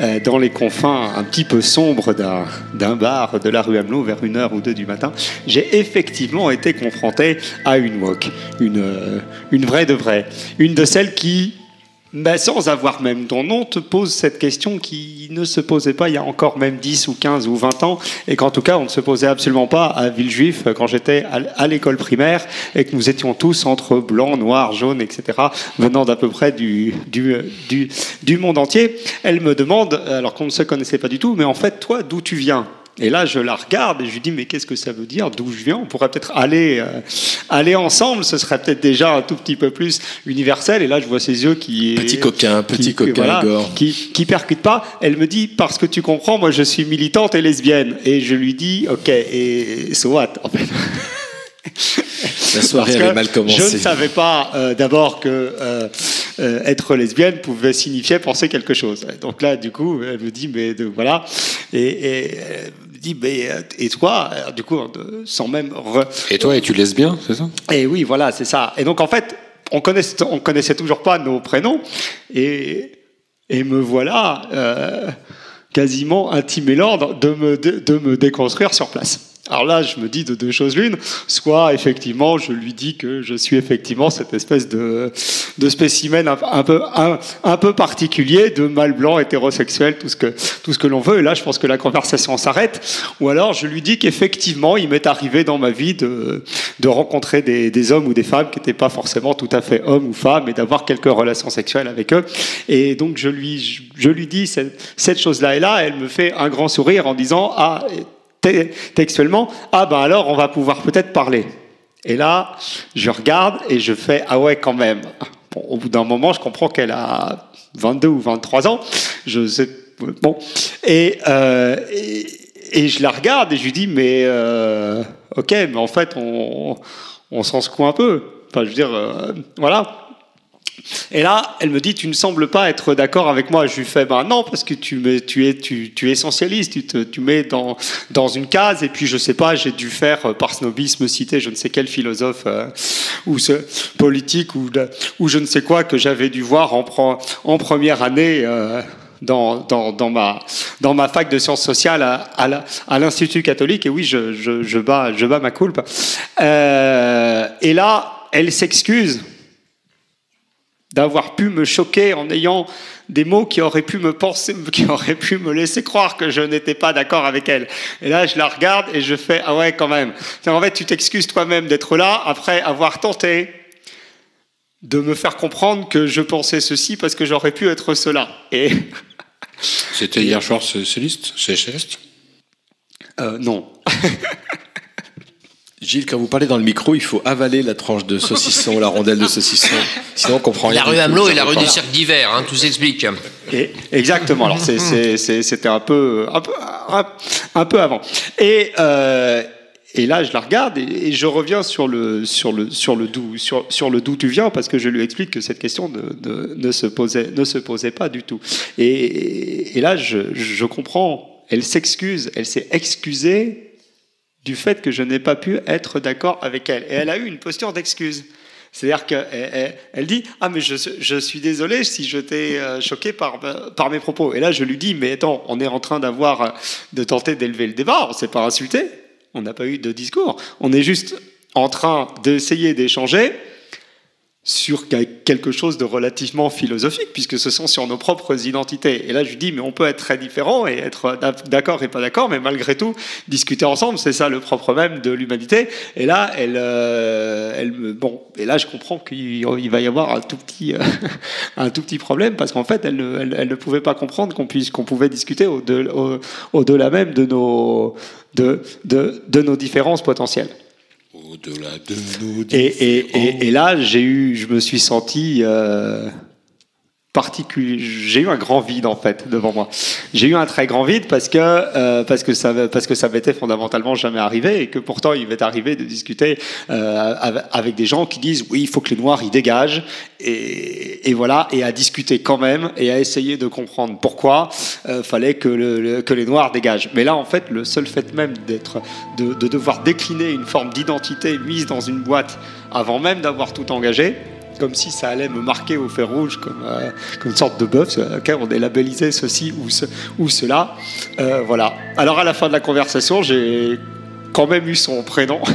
euh, dans les confins un petit peu sombres d'un d'un bar de la rue Hamelot vers une heure ou deux du matin, j'ai effectivement été confronté à une wok, une, euh, une vraie de vraie, une de celles qui, bah, sans avoir même ton nom, te pose cette question qui ne se posait pas il y a encore même 10 ou 15 ou 20 ans, et qu'en tout cas on ne se posait absolument pas à Villejuif quand j'étais à l'école primaire, et que nous étions tous entre blanc, noir, jaune, etc., venant d'à peu près du, du, du, du monde entier. Elle me demande, alors qu'on ne se connaissait pas du tout, mais en fait, toi, d'où tu viens? Et là, je la regarde et je lui dis, mais qu'est-ce que ça veut dire? D'où je viens? On pourrait peut-être aller, euh, aller ensemble, ce serait peut-être déjà un tout petit peu plus universel. Et là, je vois ses yeux qui... Petit coquin, petit qui- coquin, voilà, qui, qui percute pas. Elle me dit, parce que tu comprends, moi je suis militante et lesbienne. Et je lui dis, ok, et so what en fait La soirée Parce avait mal commencé. Je ne savais pas euh, d'abord que euh, euh, être lesbienne pouvait signifier penser quelque chose. Donc là, du coup, elle me dit, mais de- voilà. Et, et mais euh, et toi Alors, Du coup, sans même. re- Et toi, es-tu lesbien, c'est ça? Et oui, voilà, c'est ça. Et donc, en fait, on connaissait, on connaissait toujours pas nos prénoms. Et, et me voilà euh, quasiment intimé l'ordre de me, de, de me déconstruire sur place. Alors là, je me dis de deux choses l'une. Soit, effectivement, je lui dis que je suis effectivement cette espèce de, de spécimen un, peu, un, un peu particulier, de mâle blanc, hétérosexuel, tout ce que, tout ce que l'on veut. Et là, je pense que la conversation s'arrête. Ou alors, je lui dis qu'effectivement, il m'est arrivé dans ma vie de, de rencontrer des, des hommes ou des femmes qui n'étaient pas forcément tout à fait hommes ou femmes et d'avoir quelques relations sexuelles avec eux. Et donc, je lui, je, je lui dis cette, cette chose-là. Et là, elle me fait un grand sourire en disant Ah, te- textuellement, ah ben alors, on va pouvoir peut-être parler. Et là, je regarde et je fais Ah ouais, quand même. Au bout d'un moment, je comprends qu'elle a 22 ou 23 ans. Je sais. Bon. Et, euh, et, et je la regarde et je lui dis Mais euh, ok, mais en fait, on, on s'en secoue un peu. Enfin, je veux dire, euh, voilà. Et là, elle me dit, tu ne sembles pas être d'accord avec moi. Je lui fais, ben non, parce que tu, es, tu, tu es essentialiste, tu te mets dans, dans une case, et puis je sais pas, j'ai dû faire, euh, par snobisme, citer je ne sais quel philosophe euh, ou politique ou, je ne sais quoi que j'avais dû voir en, pre- en première année. euh, dans, dans, ma, dans ma fac de sciences sociales à, l'Institut catholique. Et oui, je, bats, je bats ma coulpe. Euh, et là, elle s'excuse d'avoir pu me choquer en ayant des mots qui auraient pu me penser, [laughs] qui auraient pu me laisser croire que je n'étais pas d'accord avec elle. Et là, je la regarde et je fais ah ouais quand même. En fait, tu t'excuses toi-même d'être là après avoir tenté de me faire comprendre que je pensais ceci parce que j'aurais pu être cela. Et C'était hier soir, c'est Céleste C'est Céleste euh, non. [laughs] Gilles, quand vous parlez dans le micro, il faut avaler la tranche de saucisson, la rondelle de saucisson. Sinon, on comprend rien. La rue Hamelot et la rue du Cercle d'Hiver, hein, tout s'explique. Et- exactement. Alors c'est- c'est- c'est- c'était un peu, un peu, un, un peu avant. Et euh, et là, je la regarde et, et je reviens sur le sur le sur le d'où sur sur le d'où tu viens parce que je lui explique que cette question ne, ne, ne se posait ne se posait pas du tout. Et, et là, je, je comprends. Elle s'excuse. Elle s'est excusée du fait que je n'ai pas pu être d'accord avec elle. Et elle a eu une posture d'excuse. C'est-à-dire qu'elle elle, elle dit Ah, mais je, je suis désolé si je t'ai euh, choqué par, par mes propos. Et là, je lui dis Mais attends, on est en train d'avoir, euh, de tenter d'élever le débat, on ne s'est pas insulté, on n'a pas eu de discours. On est juste en train d'essayer d'échanger sur quelque chose de relativement philosophique, puisque ce sont sur nos propres identités. Et là, je dis, mais on peut être très différents et être d'accord et pas d'accord, mais malgré tout, discuter ensemble, c'est ça le propre même de l'humanité. Et là, elle, euh, elle bon, et là, je comprends qu'il il va y avoir un tout petit, euh, [laughs] un tout petit problème, parce qu'en fait, elle ne, elle, ne pouvait pas comprendre qu'on puisse, qu'on pouvait discuter au-delà au, au-delà même de nos, de, de, de nos différences potentielles. Au-delà de nous. Et, et, et, et là, j'ai eu, je me suis senti euh, J'ai eu un grand vide en fait devant moi. J'ai eu un très grand vide parce que euh, parce que ça parce que ça m'était fondamentalement jamais arrivé et que pourtant il m'est arrivé de discuter euh, avec des gens qui disent oui il faut que les noirs ils dégagent et, et voilà et à discuter quand même et à essayer de comprendre pourquoi euh, fallait que le, le, que les noirs dégagent. Mais là en fait le seul fait même d'être de, de devoir décliner une forme d'identité mise dans une boîte avant même d'avoir tout engagé comme si ça allait me marquer au fer rouge, comme, euh, comme une sorte de bœuf, ok, on est labellisé ceci ou, ce, ou cela. Euh, voilà. Alors à la fin de la conversation, j'ai quand même eu son prénom. [laughs]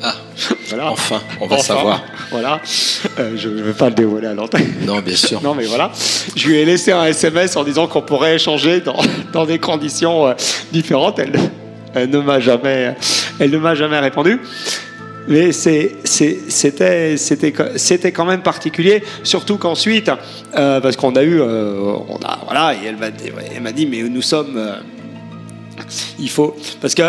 Ah, voilà. enfin, on va Enfin, savoir. Voilà. Euh, je ne vais pas le dévoiler à l'antenne. Non, bien sûr. [laughs] Non, mais voilà. Je lui ai laissé un SMS en disant qu'on pourrait échanger dans, [laughs] dans des conditions euh, différentes. Elle, elle ne m'a jamais, elle ne m'a jamais répondu. Mais c'était quand même particulier, surtout qu'ensuite, euh, parce qu'on a eu, euh, on a voilà, et elle m'a dit, elle m'a dit, mais nous sommes, euh, il faut, parce que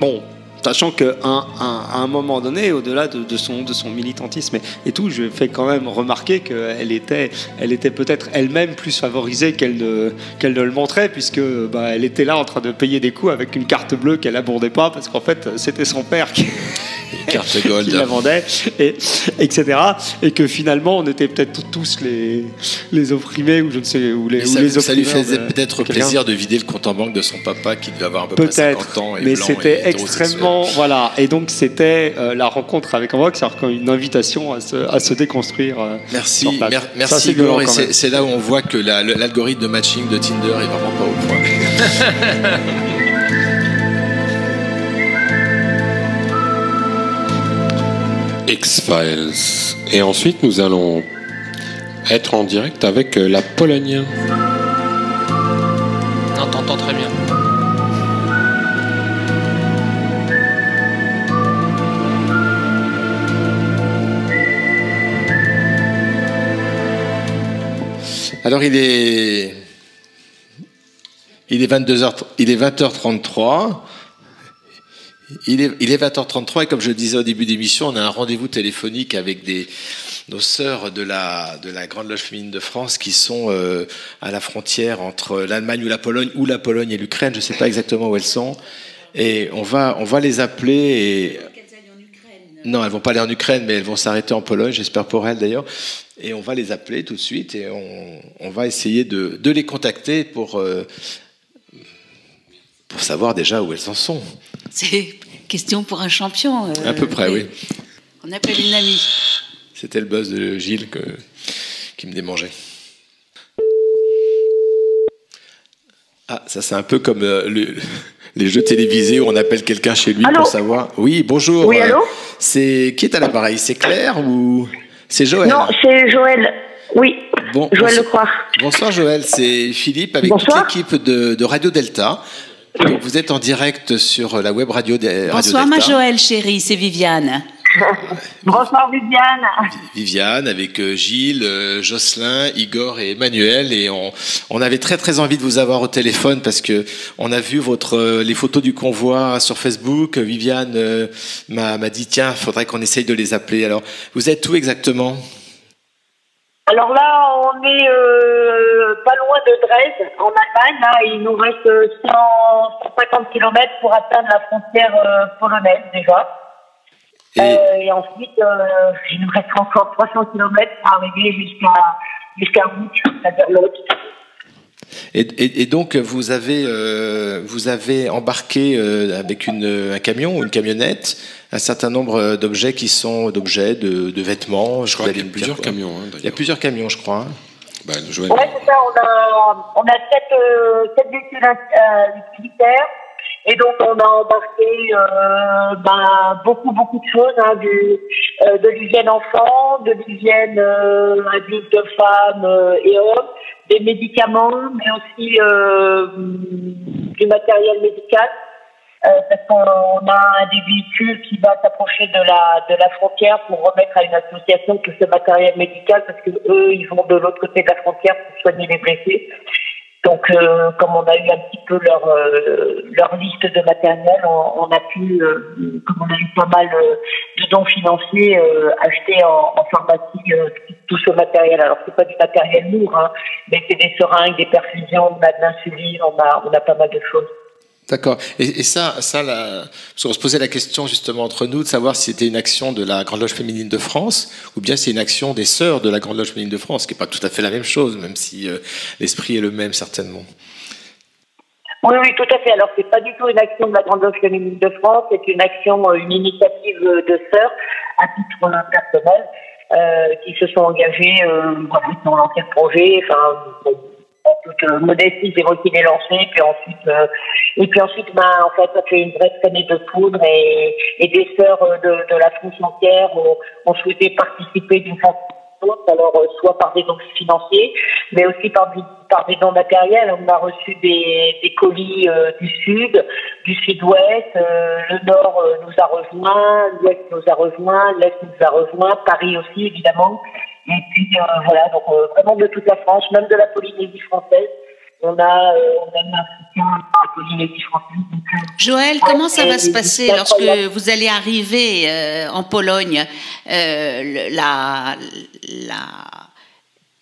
bon. Sachant qu'à un, un, à un moment donné, au-delà de, de son, de son militantisme et, et tout, je fais quand même remarquer qu'elle était, elle était peut-être elle-même plus favorisée qu'elle ne, qu'elle ne le montrait, puisque bah, elle était là en train de payer des coups avec une carte bleue qu'elle abondait pas, parce qu'en fait, c'était son père qui, Carte qui gold. la vendait, et, etc. Et que finalement, on était peut-être tous les, les opprimés, ou je ne sais, ou les, ou ça, les ça lui faisait peut-être plaisir de vider le compte en banque de son papa qui devait avoir à peu près 50 Peut-être, ans. Et mais c'était et voilà. Et donc c'était euh, la rencontre avec Envox, c'est-à-dire une invitation à se, à se déconstruire. euh, Merci, mer- merci c'est là où on voit que la- l'algorithme de matching de Tinder est vraiment pas au point. [laughs] X-Files. Et ensuite, nous allons être en direct avec euh, la Pologne. On t'entend très bien. Alors il est il est 22h il est 20h33. Il est, il est 20h33 et comme je le disais au début d'émission, on a un rendez-vous téléphonique avec nos sœurs de la, de la Grande Loge féminine de France qui sont euh, à la frontière entre l'Allemagne ou la Pologne ou la Pologne et l'Ukraine. Je ne sais pas exactement où elles sont. Et on va, on va les appeler non, elles vont pas aller en Ukraine, mais elles vont s'arrêter en Pologne, j'espère pour elles d'ailleurs. Et on va les appeler tout de suite et on, on va essayer de, de les contacter pour, euh, pour savoir déjà où elles en sont. C'est question pour un champion. euh, À peu près, oui. On appelle une amie. C'était le buzz de Gilles que, qui me démangeait. Ah, ça c'est un peu comme euh, le- les jeux télévisés où on appelle quelqu'un chez lui Allô pour savoir. Oui, bonjour. Oui, allô C'est qui est à l'appareil? C'est Claire ou c'est Joël? Non, c'est Joël. Oui, Bon, Joël bonso- Lecroix. Bonsoir Joël, c'est Philippe avec Bonsoir. toute l'équipe de, de Radio Delta. Donc, vous êtes en direct sur la web radio, de, Radio Bonsoir, ma Delta. Joël, chérie, c'est Viviane. [laughs] Bonsoir Viviane. Viviane, avec euh, Gilles, euh, Jocelyn, Igor et Emmanuel. Et on, on avait très très envie de vous avoir au téléphone parce que on a vu votre, euh, les photos du convoi sur Facebook. Viviane euh, m'a m'a dit tiens, faudrait qu'on essaye de les appeler. Alors, vous êtes où exactement? Alors là, on est euh, pas loin de Dresde, en Allemagne. Là, il nous reste 100, 150 km pour atteindre la frontière euh, polonaise déjà. Et- Euh, et ensuite, euh, il nous reste encore 300 km pour arriver jusqu'à jusqu'à Munich, c'est-à-dire l'autre. Et, et- et donc vous avez euh, vous avez embarqué euh, avec une, un camion ou une camionnette un certain nombre d'objets qui sont d'objets de, de vêtements. Je crois qu'il y a plusieurs camions, hein, Il y a plusieurs camions, je crois. hein. Bah, Ouais, c'est ça. On a, on a sept, euh, sept véhicules euh, utilitaires. Et donc, on a embarqué euh, ben, beaucoup, beaucoup de choses. Hein, du, euh, de l'hygiène enfant, de l'hygiène euh, adulte, femmes euh, et hommes, des médicaments, mais aussi euh, du matériel médical. Euh, parce qu'on a un des véhicules qui va s'approcher de la de la frontière pour remettre à une association tout ce matériel médical parce que eux ils vont de l'autre côté de la frontière pour soigner les blessés. Donc euh, comme on a eu un petit peu leur euh, leur liste de matériel, on, on a pu euh, comme on a eu pas mal de dons financiers acheter en, en pharmacie tout- tout ce matériel. Alors c'est pas du matériel lourd, hein, mais c'est des seringues, des perfusions, on a de l'insuline, on a on a pas mal de choses. D'accord. Et, ça, ça qu'on se posait la question justement entre nous de savoir si c'était une action de la Grande Loge féminine de France ou bien c'est une action des sœurs de la Grande Loge féminine de France, qui n'est pas tout à fait la même chose, même si euh, l'esprit est le même certainement. Oui, oui, tout à fait. Alors, c'est pas du tout une action de la Grande Loge féminine de France, c'est une action, euh, une initiative euh, de sœurs à titre personnel qui se sont engagées dans l'ancien projet. En toute modestie, c'est moi qui l'ai lancé, puis ensuite, euh, et puis ensuite, ben, en fait, ça fait une vraie traînée de poudre et, et des sœurs euh, de, de la France entière ont, ont souhaité participer d'une façon alors euh, soit par des dons financiers, mais aussi par, par des dons matériels. On a reçu des, des colis euh, du sud, du sud-ouest, euh, le nord euh, nous a rejoint, l'ouest nous a rejoint, l'est nous a rejoint, Paris aussi évidemment. Et puis euh, voilà, donc euh, vraiment de toute la France, même de la Polynésie française. On a, euh, on a mis un soutien à la Polynésie française. Donc, Joël, comment ça va se passer lorsque vous allez arriver en Pologne la,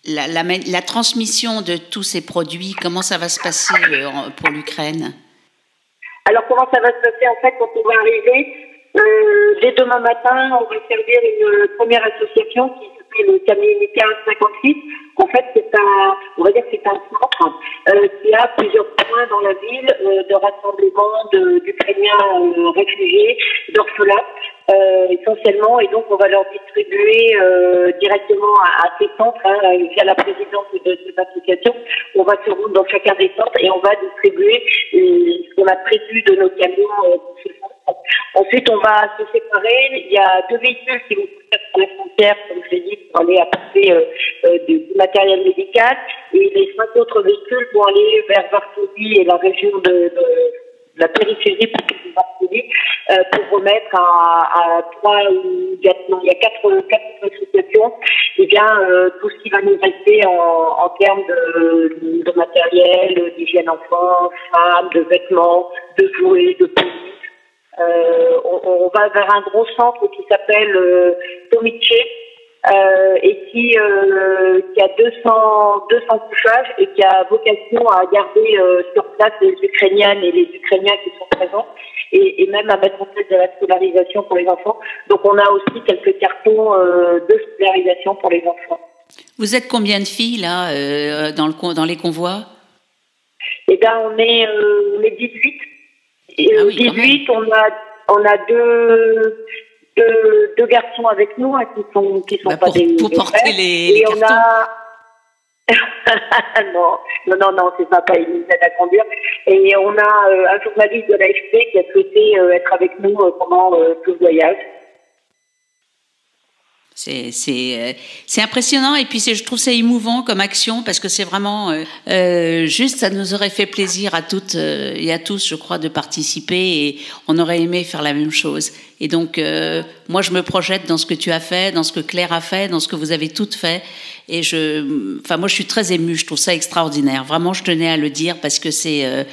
la, la, la, transmission de tous ces produits, comment ça va se passer pour l'Ukraine? Alors comment ça va se passer en fait quand on va arriver euh, Dès demain matin, on va servir une première association qui le Kamienica 58. En fait, c'est un, on va dire c'est un centre euh, qui a plusieurs points dans la ville euh, de rassemblement d'Ukrainiens euh, réfugiés, d'orphelins euh, essentiellement, et donc on va leur distribuer euh, directement à, à ces centres hein, via la présidence de cette association. On va se rendre dans chacun des centres et on va distribuer euh, ce qu'on a prévu de nos camions euh, pour ces centres. Ensuite, on va se séparer. Il y a deux véhicules qui vont passer sur la frontière, comme je l'ai dit, pour aller apporter euh, euh, du matériel médical. Et les cinq autres véhicules vont aller vers Varsovie et la région de, de la périphérie Varsovie euh, pour remettre à, trois ou quatre, il y a quatre, quatre associations, et bien euh, tout ce qui va nous rester en, termes de, matériel, d'hygiène enfant, femmes, de vêtements, de jouets, de police. Euh, on, va vers un gros centre qui s'appelle euh, euh, et qui, euh, qui a 200, 200 couchages et qui a vocation à garder euh, sur place les Ukrainiennes et les Ukrainiens qui sont présents et, et même à mettre en place de la scolarisation pour les enfants. Donc on a aussi quelques cartons de scolarisation pour les enfants. Vous êtes combien de filles là dans, le, con- dans les convois? Eh bien, on est, on est 18. Et, Ah oui, quand 18, on a, on a deux, deux, deux garçons avec nous hein, qui sont, qui sont Bah, pas pour- des, pour des porter frères. les- Et les on a. [laughs] non, non, non, non, c'est sympa, ils nous aident à conduire. Et on a euh, un journaliste de l'AFP qui a souhaité euh, être avec nous euh, pendant euh, tout le voyage. C'est c'est euh, c'est impressionnant et puis c'est je trouve ça émouvant comme action parce que c'est vraiment euh, euh, juste ça nous aurait fait plaisir à toutes euh, et à tous je crois de participer et on aurait aimé faire la même chose. Et donc euh, moi je me projette dans ce que tu as fait dans ce que Claire a fait dans ce que vous avez toutes fait et je enfin moi je suis très émue je trouve ça extraordinaire. Vraiment je tenais à le dire parce que c'est euh,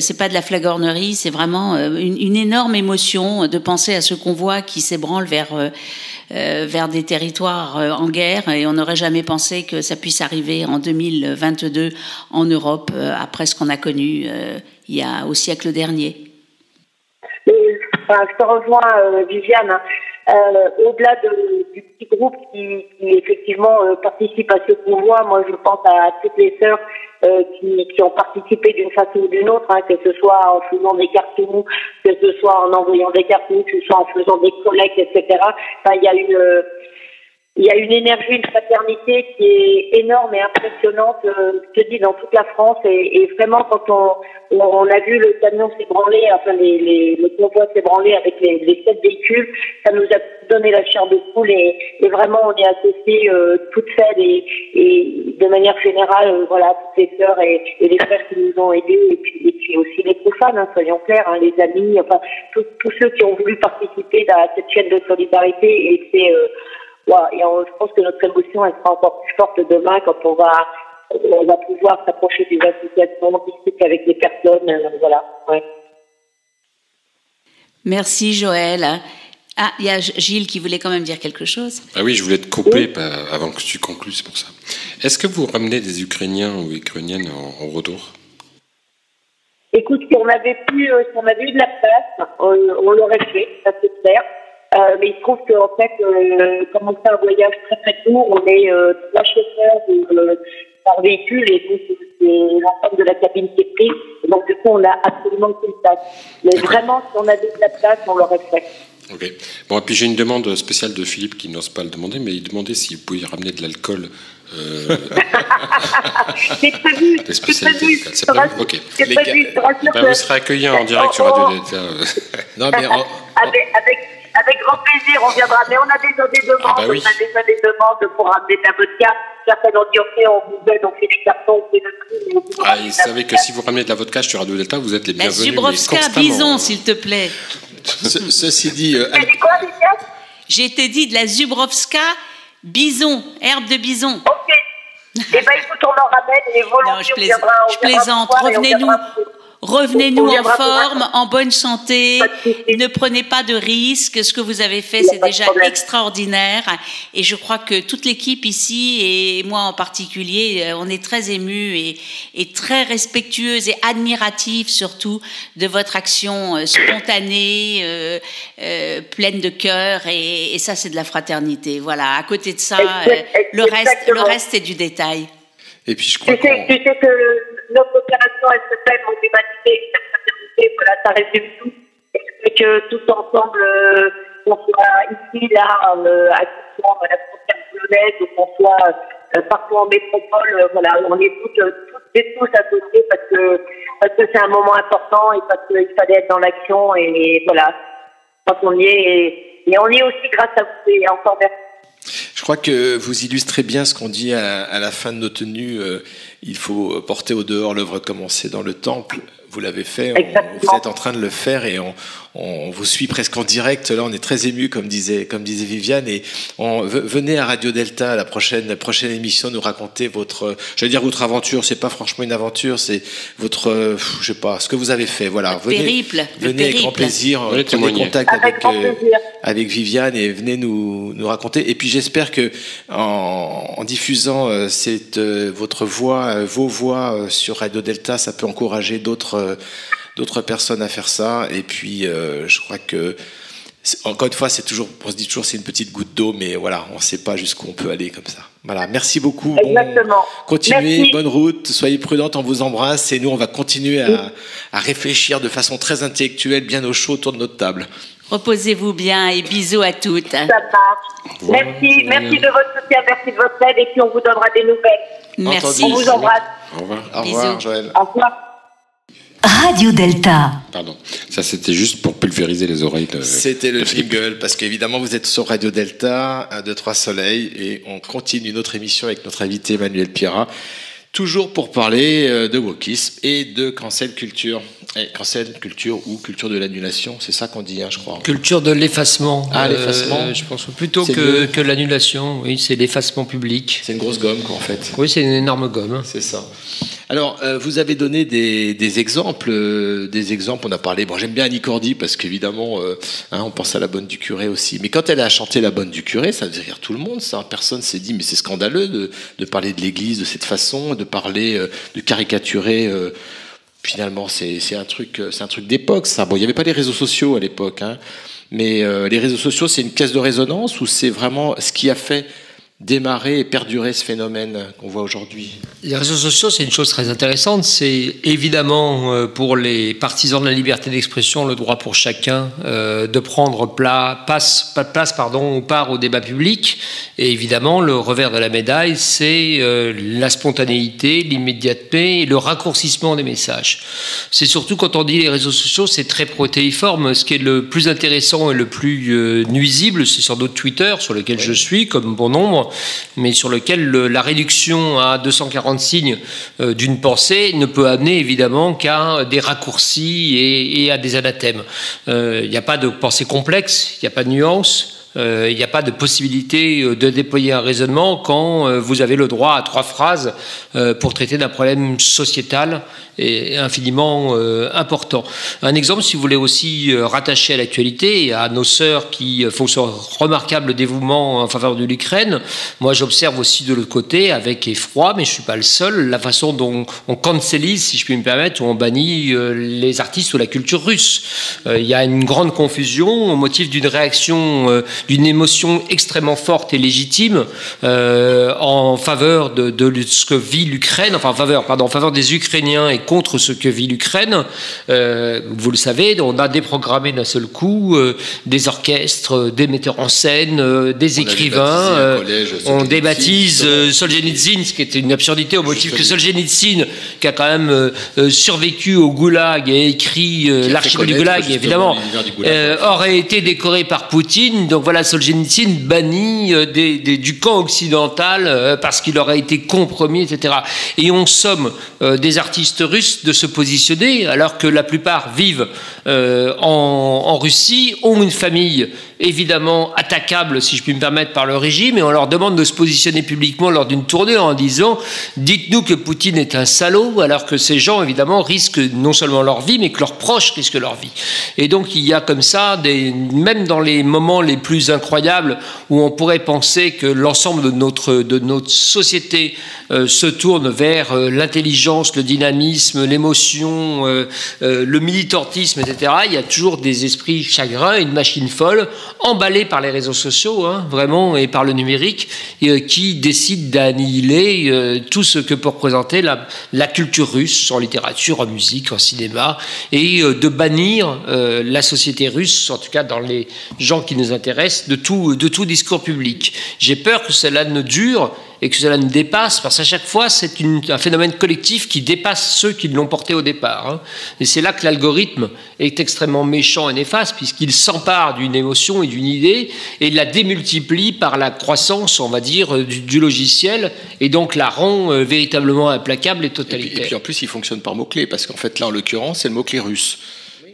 c'est pas de la flagornerie, c'est vraiment euh, une, énorme émotion de penser à ce convoi qui s'ébranle vers euh, euh, vers des territoires euh, en guerre et on n'aurait jamais pensé que ça puisse arriver en 2022 en Europe euh, après ce qu'on a connu euh, il y a au siècle dernier. Enfin, je te rejoins, euh, Viviane. hein. Euh, Au-delà de- du petit groupe qui, effectivement euh, participe à ce convoi, moi je pense à toutes les sœurs euh, qui, ont participé d'une façon ou d'une autre, hein, que ce soit en faisant des cartons, que ce soit en envoyant des cartons, que ce soit en faisant des collectes, etc. Il y a une euh, il y a une énergie, une fraternité qui est énorme et impressionnante, euh, je te dis, dans toute la France. Et, et vraiment, quand on, on, a vu le camion s'ébranler, enfin, les, les, le convoi s'ébranler avec les, les sept véhicules, ça nous a donné la chair de poule. Et, et vraiment, on est associés euh, toutes faites et, et de manière générale, euh, voilà, toutes les sœurs et, les frères qui nous ont aidés, et puis, et puis aussi les profanes, hein, soyons clairs, hein, les amis, enfin, tous ceux qui ont voulu participer à cette chaîne de solidarité. Et c'est... Euh, voilà, et on- je pense que notre émotion, elle sera encore plus forte demain quand on va, on va pouvoir s'approcher des associations, discuter avec les personnes, euh, voilà. Ouais. Merci Joël. Ah, il y a Gilles qui voulait quand même dire quelque chose. Ah oui, je voulais te couper avant que tu conclues, c'est pour ça. Est-ce que vous ramenez des Ukrainiens ou Ukrainiennes en, en retour? Écoute, si on avait pu, euh, si on avait eu de la place, on, on l'aurait fait, ça c'est clair. Euh, mais il se trouve qu'en fait, euh, comme on fait un voyage très très court, on est euh, trois chauffeurs euh, par véhicule et donc c'est l'ensemble de la cabine qui est prise. Et donc du coup, on a absolument qu'une place. Mais vraiment, si on avait de la place, on l'aurait fait. Ok. Bon, et puis j'ai une demande spéciale de Philippe qui n'ose pas le demander, mais il demandait si vous pouviez ramener de l'alcool. Euh, [laughs] C'est prévu, c'est prévu. C'est prévu Ok. C'est Les prévu, gars, Bah, que- vous serez accueillis en direct sur Oh, oh, Radio Delta. euh. Non, mais en- Avec, avec, avec grand plaisir, on viendra. Mais on a déjà des demandes, Ah bah oui. on a déjà des demandes pour ramener de la vodka. Certaines ont dit, ok, on vous aide, on fait des cartons, on fait le prix. Ah, ramène il de la savait que si vous ramenez de la vodka sur Radio Delta, vous êtes les La bienvenus. mais Zubrovska constamment. bison, s'il te plaît. ce- ceci dit, euh, dit quoi, J'ai été dit de la Zubrovska bison, herbe de bison. Ok. Eh ben, écoute, on en ramène et volontiers, Non, je, on plais- viendra. on je viendra plaisante. Revenez-nous. Revenez-nous en forme, en bonne santé. Ne prenez pas de risques. Ce que vous avez fait, c'est déjà extraordinaire. Et je crois que toute l'équipe ici, et moi en particulier, euh, on est très émus et, et très respectueuse et admirative surtout de votre action euh, spontanée, euh, euh, pleine de cœur. Et, et ça, c'est de la fraternité. Voilà. À côté de ça, euh, le reste, le reste, c'est du détail. et puis je crois Tu sais, qu'on... tu sais que notre opération, s'appelle Mon humanité, voilà, ça résume tout. Et que tout ensemble, euh, qu'on soit ici, là, euh, à Toulon, à la frontière polonaise, qu'on soit euh, partout en métropole, euh, voilà, on est toutes, euh, toutes et tous associés parce que parce que c'est un moment important et parce qu'il fallait être dans l'action et, voilà, quand on y est, et, on y est aussi grâce à vous et encore merci. Je crois que vous illustrez bien ce qu'on dit à, la fin de nos tenues. Il faut porter au dehors l'œuvre commencée dans le temple. Vous l'avez fait, on- vous êtes en train de le faire et on, on vous suit presque en direct. Là, on est très ému, comme disait, comme disait Viviane. Et on, venez à Radio Delta, la prochaine, la prochaine émission, nous raconter votre, j'allais dire votre aventure. C'est pas franchement une aventure, c'est votre, je sais pas, ce que vous avez fait. Voilà, venez, périple, le venez avec grand plaisir. Prenez contact Avec avec, grand euh, avec Viviane et venez nous, nous raconter. Et puis j'espère que en, en diffusant euh, cette, euh, votre voix, euh, vos voix euh, sur Radio Delta, ça peut encourager d'autres euh, d'autres personnes à faire ça. Et puis euh, je crois que encore une fois, c'est toujours, on se dit toujours c'est une petite goutte d'eau, mais voilà, on ne sait pas jusqu'où on peut aller comme ça. Voilà, merci beaucoup. Bon- Exactement. continuez, Merci. bonne route, soyez prudentes, on vous embrasse et nous on va continuer à, à réfléchir de façon très intellectuelle, bien au chaud autour de notre table. Reposez-vous bien et bisous à toutes. Ça marche. Merci, merci de votre soutien, merci de votre aide et puis on vous donnera des nouvelles. Merci. On vous embrasse. Au revoir. Au revoir, Joël. Au revoir. Radio Delta. Pardon. Ça, c'était juste pour pulvériser les oreilles. de- C'était le de Philippe. jingle, parce qu'évidemment, vous êtes sur Radio Delta, 1, 2, 3 Soleil, et on continue notre émission avec notre invité Emmanuel Pierrat, toujours pour parler euh, de wokisme et de cancel culture. Et cancel culture ou culture de l'annulation, c'est ça qu'on dit, hein, je crois. Culture de l'effacement. Ah, l'effacement. je pense plutôt que, l'annulation. Oui, c'est l'effacement public. C'est une grosse gomme, quoi, en fait. Oui, c'est une énorme gomme. C'est ça. Alors, euh, vous avez donné des, des exemples, euh, des exemples. On a parlé. Bon, j'aime bien Annie Cordy parce qu'évidemment, euh, hein, on pense à la bonne du curé aussi. Mais quand elle a chanté la bonne du curé, ça faisait rire tout le monde. Ça, personne s'est dit, mais c'est scandaleux de, de parler de l'Église de cette façon, de parler, euh, de caricaturer. Finalement, c'est c'est un truc, euh, c'est un truc d'époque. Ça. Bon, il n'y avait pas les réseaux sociaux à l'époque, hein. mais euh, les réseaux sociaux, c'est une caisse de résonance ou c'est vraiment ce qui a fait démarrer et perdurer ce phénomène qu'on voit aujourd'hui. Les réseaux sociaux, c'est une chose très intéressante. C'est évidemment euh, pour les partisans de la liberté d'expression le droit pour chacun euh, de prendre pla- passe, pas de place pardon, ou part au débat public. Et évidemment, le revers de la médaille, c'est euh, la spontanéité, l'immédiateté et le raccourcissement des messages. C'est surtout quand on dit les réseaux sociaux, c'est très protéiforme. Ce qui est le plus intéressant et le plus nuisible, c'est sans doute Twitter, sur lequel je suis, comme bon nombre, mais sur lequel le- la réduction à 240 signes euh, d'une pensée ne peut amener évidemment qu'à des raccourcis et, à des anathèmes. Euh, Il n'y a pas de pensée complexe, il n'y a pas de nuance. euh, Il n'y a pas de possibilité de déployer un raisonnement quand vous avez le droit à trois phrases pour traiter d'un problème sociétal et infiniment euh, important. Un exemple, si vous voulez aussi euh, rattacher à l'actualité à nos sœurs qui euh, font ce remarquable dévouement en faveur de l'Ukraine, moi j'observe aussi de l'autre côté, avec effroi, mais je ne suis pas le seul, la façon dont on cancélise, si je puis me permettre, ou on bannit les artistes ou la culture russe. Il y a une grande confusion au motif d'une réaction, d'une émotion extrêmement forte et légitime en faveur de, de ce que vit l'Ukraine, enfin en faveur, pardon, en faveur des Ukrainiens et contre ce que vit l'Ukraine. Euh, vous le savez, on a déprogrammé d'un seul coup euh, des orchestres, euh, des metteurs en scène, euh, des On écrivains. collège, on débaptise Solzhenitsyn, ce qui était une absurdité au motif que Solzhenitsyn, qui a quand même survécu au goulag et écrit l'archive du goulag, évidemment, l'univers du goulag. aurait été décoré par Poutine. Donc voilà, Solzhenitsyn banni des- des- du camp occidental parce qu'il aurait été compromis, etc. Et on somme des artistes russes de se positionner alors que la plupart vivent euh, en, Russie, ont une famille évidemment attaquable, si je puis me permettre, par le régime, et on leur demande de se positionner publiquement lors d'une tournée en disant dites-nous que Poutine est un salaud, alors que ces gens, évidemment, risquent non seulement leur vie, mais que leurs proches risquent leur vie. Et donc, il y a comme ça, des, même dans les moments les plus incroyables, où on pourrait penser que l'ensemble de notre, de notre société euh, se tourne vers euh, l'intelligence, le dynamisme, l'émotion, le militantisme, etc., il y a toujours des esprits chagrins, une machine folle, emballée par les réseaux sociaux, hein, vraiment, et par le numérique, et, euh, qui décide d'annihiler euh, tout ce que peut représenter la, culture russe en littérature, en musique, en cinéma, et euh, de bannir la société russe, en tout cas dans les gens qui nous intéressent, de tout discours public. J'ai peur que cela ne dure et que cela ne dépasse, parce qu'à chaque fois, c'est un phénomène collectif qui dépasse ceux qui l'ont porté au départ. hein. Et c'est là que l'algorithme est extrêmement méchant et néfaste, puisqu'il s'empare d'une émotion et d'une idée et la démultiplie par la croissance, on va dire, euh, du, du logiciel, et donc la rend euh, véritablement implacable et Et puis, totalitaire. et puis en plus, il fonctionne par mots-clés, parce qu'en fait, là, en l'occurrence, c'est le mot-clé russe.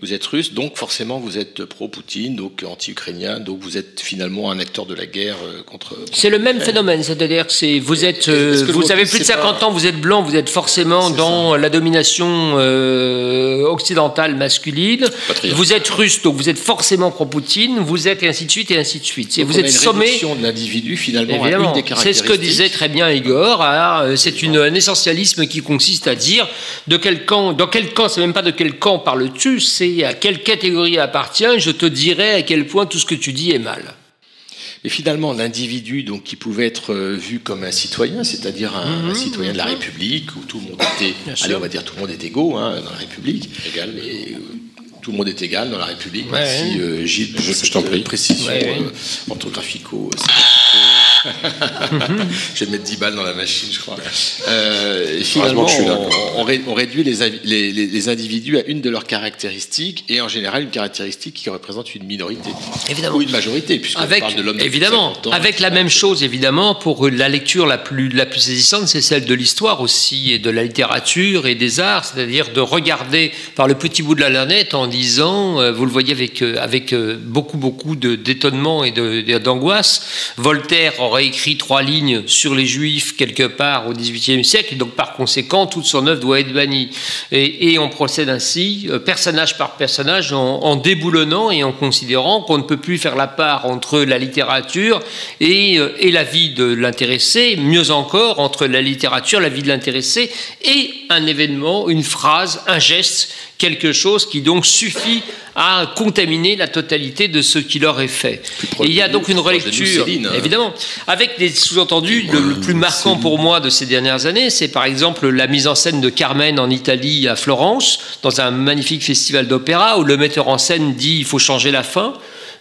Vous êtes russe, donc forcément, vous êtes pro-Poutine, donc anti-ukrainien, donc vous êtes finalement un acteur de la guerre euh, contre. C'est le même phénomène, c'est-à-dire que c'est vous êtes, euh, vous avez plus, de c'est 50 pas- ans, vous êtes blanc, vous êtes forcément dans la domination euh, occidentale masculine. Vous êtes russe, donc vous êtes forcément pro-Poutine. Vous êtes et ainsi de suite et ainsi de suite. Et Donc, vous êtes une sommé. de l'individu finalement c'est ce que disait très bien Igor. hein, c'est un essentialisme qui consiste à dire de quel camp, dans quel camp, c'est même pas de quel camp parles-tu, c'est à quelle catégorie appartient. Je te dirai à quel point tout ce que tu dis est mal. Et finalement, l'individu donc qui pouvait être euh, vu comme un citoyen, c'est-à-dire un, un citoyen de la République où tout le monde était, allez, on va dire tout le monde est égaux hein, dans la République, égal, et euh, tout le monde est égal dans la République. Ouais, Merci euh, Gilles Je- t'en prie. précision Ouais, ouais. euh, orthographico, je vais mettre 10 balles dans la machine, je crois. Euh, et finalement, je suis là. on, on ré- on réduit les, avi- les- les- les individus à une de leurs caractéristiques, et en général une caractéristique qui représente une minorité. Évidemment. Ou une majorité, puisqu'on Avec, parle de l'homme de évidemment, 50 ans. avec la même chose, évidemment, pour la lecture la plus, la plus saisissante, c'est celle de l'histoire aussi, et de la littérature et des arts, c'est-à-dire de regarder par le petit bout de la lorgnette en disant, euh, vous le voyez avec, euh, avec euh, beaucoup, beaucoup de- d'étonnement et d'angoisse, Voltaire aurait écrit trois lignes sur les Juifs quelque part au XVIIIe siècle, donc par conséquent, toute son œuvre doit être bannie. Et, et on procède ainsi, euh, personnage par personnage, en, en déboulonnant et en considérant qu'on ne peut plus faire la part entre la littérature et, euh, et la vie de l'intéressé, mieux encore entre la littérature, la vie de l'intéressé et un événement, une phrase, un geste, quelque chose qui donc suffit à contaminer la totalité de ce qui leur est fait. Et il y a donc une relecture, Céline, évidemment, avec des sous-entendus. Le, le plus marquant pour moi de ces dernières années, c'est par exemple la mise en scène de Carmen en Italie, à Florence, dans un magnifique festival d'opéra, où le metteur en scène dit il faut changer la fin.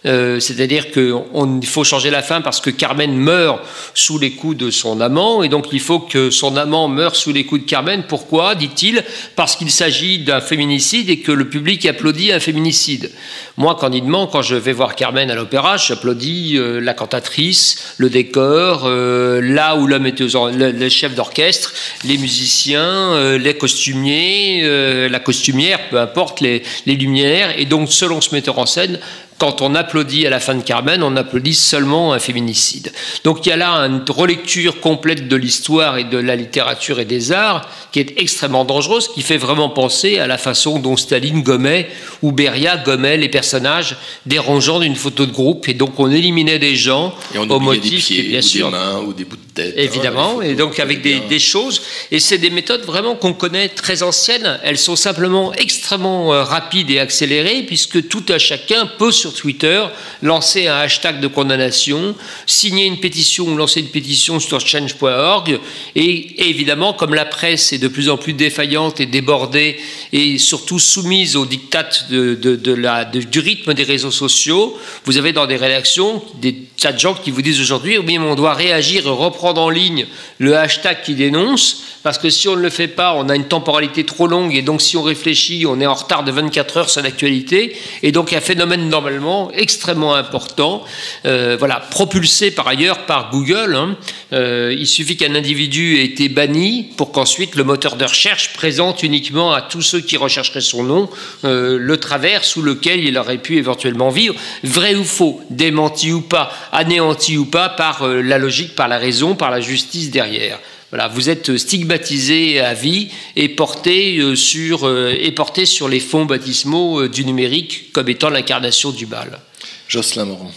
Euh, C'est-à-dire qu'il faut changer la fin parce que Carmen meurt sous les coups de son amant, et donc il faut que son amant meure sous les coups de Carmen. Pourquoi dit-il? Parce qu'il s'agit d'un féminicide et que le public applaudit un féminicide. Moi, candidement, quand je vais voir Carmen à l'opéra, j'applaudis euh, la cantatrice, le décor, euh, là où l'homme était aux le, d'orchestre, les musiciens, les costumiers, la costumière, peu importe, les, les lumières. Et donc, selon ce metteur en scène, quand on applaudit à la fin de Carmen, on applaudit seulement un féminicide. Donc il y a là une relecture complète de l'histoire et de la littérature et des arts qui est extrêmement dangereuse, qui fait vraiment penser à la façon dont Staline gommait ou Beria gommait les personnages dérangeants d'une photo de groupe. Et donc on éliminait des gens Et on au oubliait des motif, pieds, et bien ou sûr, des mains, ou des bouts de tête. Évidemment, les et donc avec des, choses, et c'est des méthodes vraiment qu'on connaît très anciennes. Elles sont simplement extrêmement euh, rapides et accélérées, puisque tout un chacun peut sur Twitter lancer un hashtag de condamnation, signer une pétition ou lancer une pétition sur change.org, et, et évidemment, comme la presse est de plus en plus défaillante et débordée, et surtout soumise aux dictats de, de- de la, du rythme des réseaux sociaux, vous avez dans des rédactions des tas de gens qui vous disent aujourd'hui, oui, mais on doit réagir et reprendre en ligne le hashtag qui dénonce, parce que si on ne le fait pas, on a une temporalité trop longue, et donc si on réfléchit, on est en retard de 24 heures sur l'actualité, et donc un phénomène normalement extrêmement important, euh, voilà, propulsé par ailleurs par Google. hein. Euh, il suffit qu'un individu ait été banni pour qu'ensuite le moteur de recherche présente uniquement à tous ceux qui rechercheraient son nom euh, le travers sous lequel il aurait pu éventuellement vivre, vrai ou faux, démenti ou pas, anéanti ou pas par la logique, par la raison, par la justice derrière. Voilà, vous êtes stigmatisé à vie et porté, euh, sur, euh, et porté sur les fonds baptismaux euh, du numérique comme étant l'incarnation du mal. Jocelyn Morand.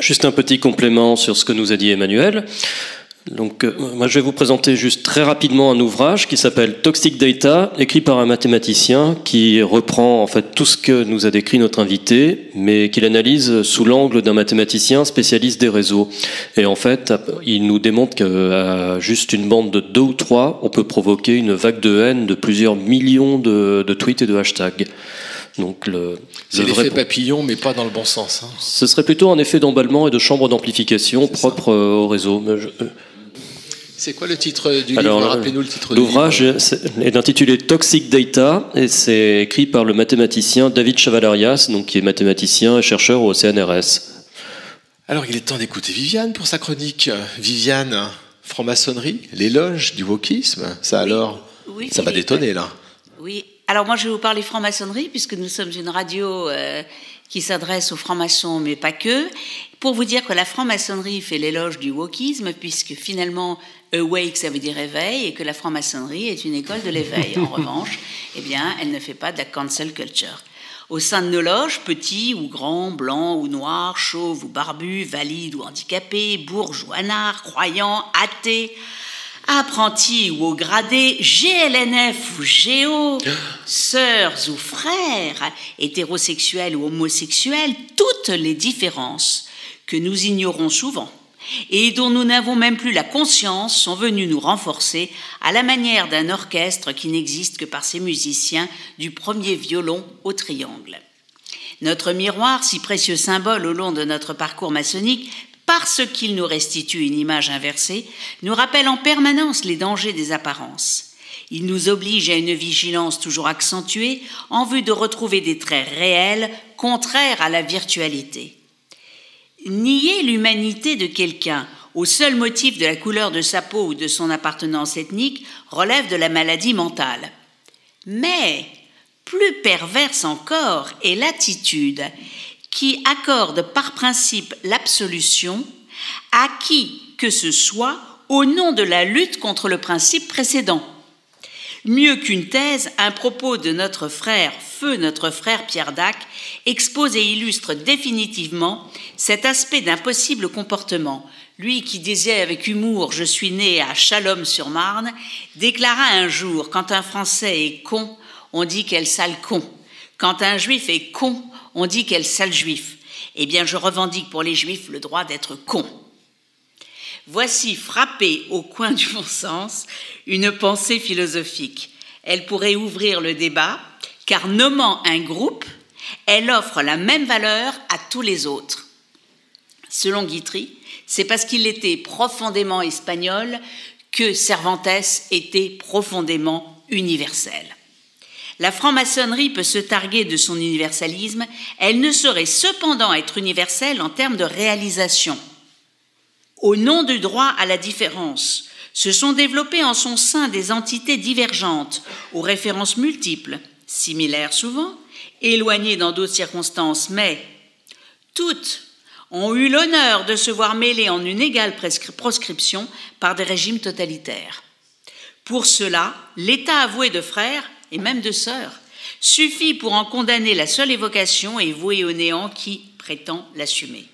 Juste un petit complément sur ce que nous a dit Emmanuel. Donc, euh, moi, je vais vous présenter juste très rapidement un ouvrage qui s'appelle Toxic Data, écrit par un mathématicien qui reprend en fait tout ce que nous a décrit notre invité, mais qu'il analyse sous l'angle d'un mathématicien spécialiste des réseaux. Et en fait, il nous démontre qu'à juste une bande de deux ou trois, on peut provoquer une vague de haine de plusieurs millions de, de tweets et de hashtags. Donc, le, C'est vrai- l'effet papillon, mais pas dans le bon sens. hein. ce serait plutôt un effet d'emballement et de chambre d'amplification propre euh, au réseau. Mais je- euh, C'est quoi le titre du Alors, livre Rappelez-nous le titre du L'ouvrage est intitulé Toxic Data et c'est écrit par le mathématicien David Chavalarias, donc qui est mathématicien et chercheur au CNRS. Alors, il est temps d'écouter Viviane pour sa chronique. Viviane, franc-maçonnerie, l'éloge du wokisme, ça alors Oui, Ça va détonner là. Oui. Alors moi, je vais vous parler franc-maçonnerie, puisque nous sommes une radio euh, qui s'adresse aux francs-maçons, mais pas que, pour vous dire que la franc-maçonnerie fait l'éloge du wokisme, puisque finalement, awake, ça veut dire éveil, et que la franc-maçonnerie est une école de l'éveil. En [laughs] revanche, eh bien, elle ne fait pas de la cancel culture. Au sein de nos loges, petits ou grands, blancs ou noirs, chauves ou barbus, valides ou handicapés, bourges ou anards, croyants, athées, apprentis ou au gradé, GLNF ou Géo, sœurs ou frères, hétérosexuels ou homosexuels, toutes les différences que nous ignorons souvent et dont nous n'avons même plus la conscience sont venues nous renforcer à la manière d'un orchestre qui n'existe que par ses musiciens du premier violon au triangle. Notre miroir, si précieux symbole au long de notre parcours maçonnique, parce qu'il nous restitue une image inversée, nous rappelle en permanence les dangers des apparences. Il nous oblige à une vigilance toujours accentuée en vue de retrouver des traits réels contraires à la virtualité. Nier l'humanité de quelqu'un au seul motif de la couleur de sa peau ou de son appartenance ethnique relève de la maladie mentale. Mais plus perverse encore est l'attitude qui accorde par principe l'absolution à qui que ce soit au nom de la lutte contre le principe précédent. Mieux qu'une thèse, un propos de notre frère, feu notre frère Pierre Dac, expose et illustre définitivement cet aspect d'un possible comportement. Lui qui disait avec humour Je suis né à Chalom-sur-Marne, déclara un jour Quand un Français est con, on dit quel sale con. Quand un Juif est con, on dit quel sale Juif. Eh bien, je revendique pour les Juifs le droit d'être con. Voici frappée au coin du bon sens une pensée philosophique. Elle pourrait ouvrir le débat, car nommant un groupe, elle offre la même valeur à tous les autres. Selon Guitry, c'est parce qu'il était profondément espagnol que Cervantes était profondément universel. La franc-maçonnerie peut se targuer de son universalisme, elle ne saurait cependant être universelle en termes de réalisation au nom du droit à la différence, se sont développées en son sein des entités divergentes, aux références multiples, similaires souvent, éloignées dans d'autres circonstances, mais toutes ont eu l'honneur de se voir mêlées en une égale proscription par des régimes totalitaires. Pour cela, l'état avoué de frères, et même de sœurs, suffit pour en condamner la seule évocation et vouer au néant qui prétend l'assumer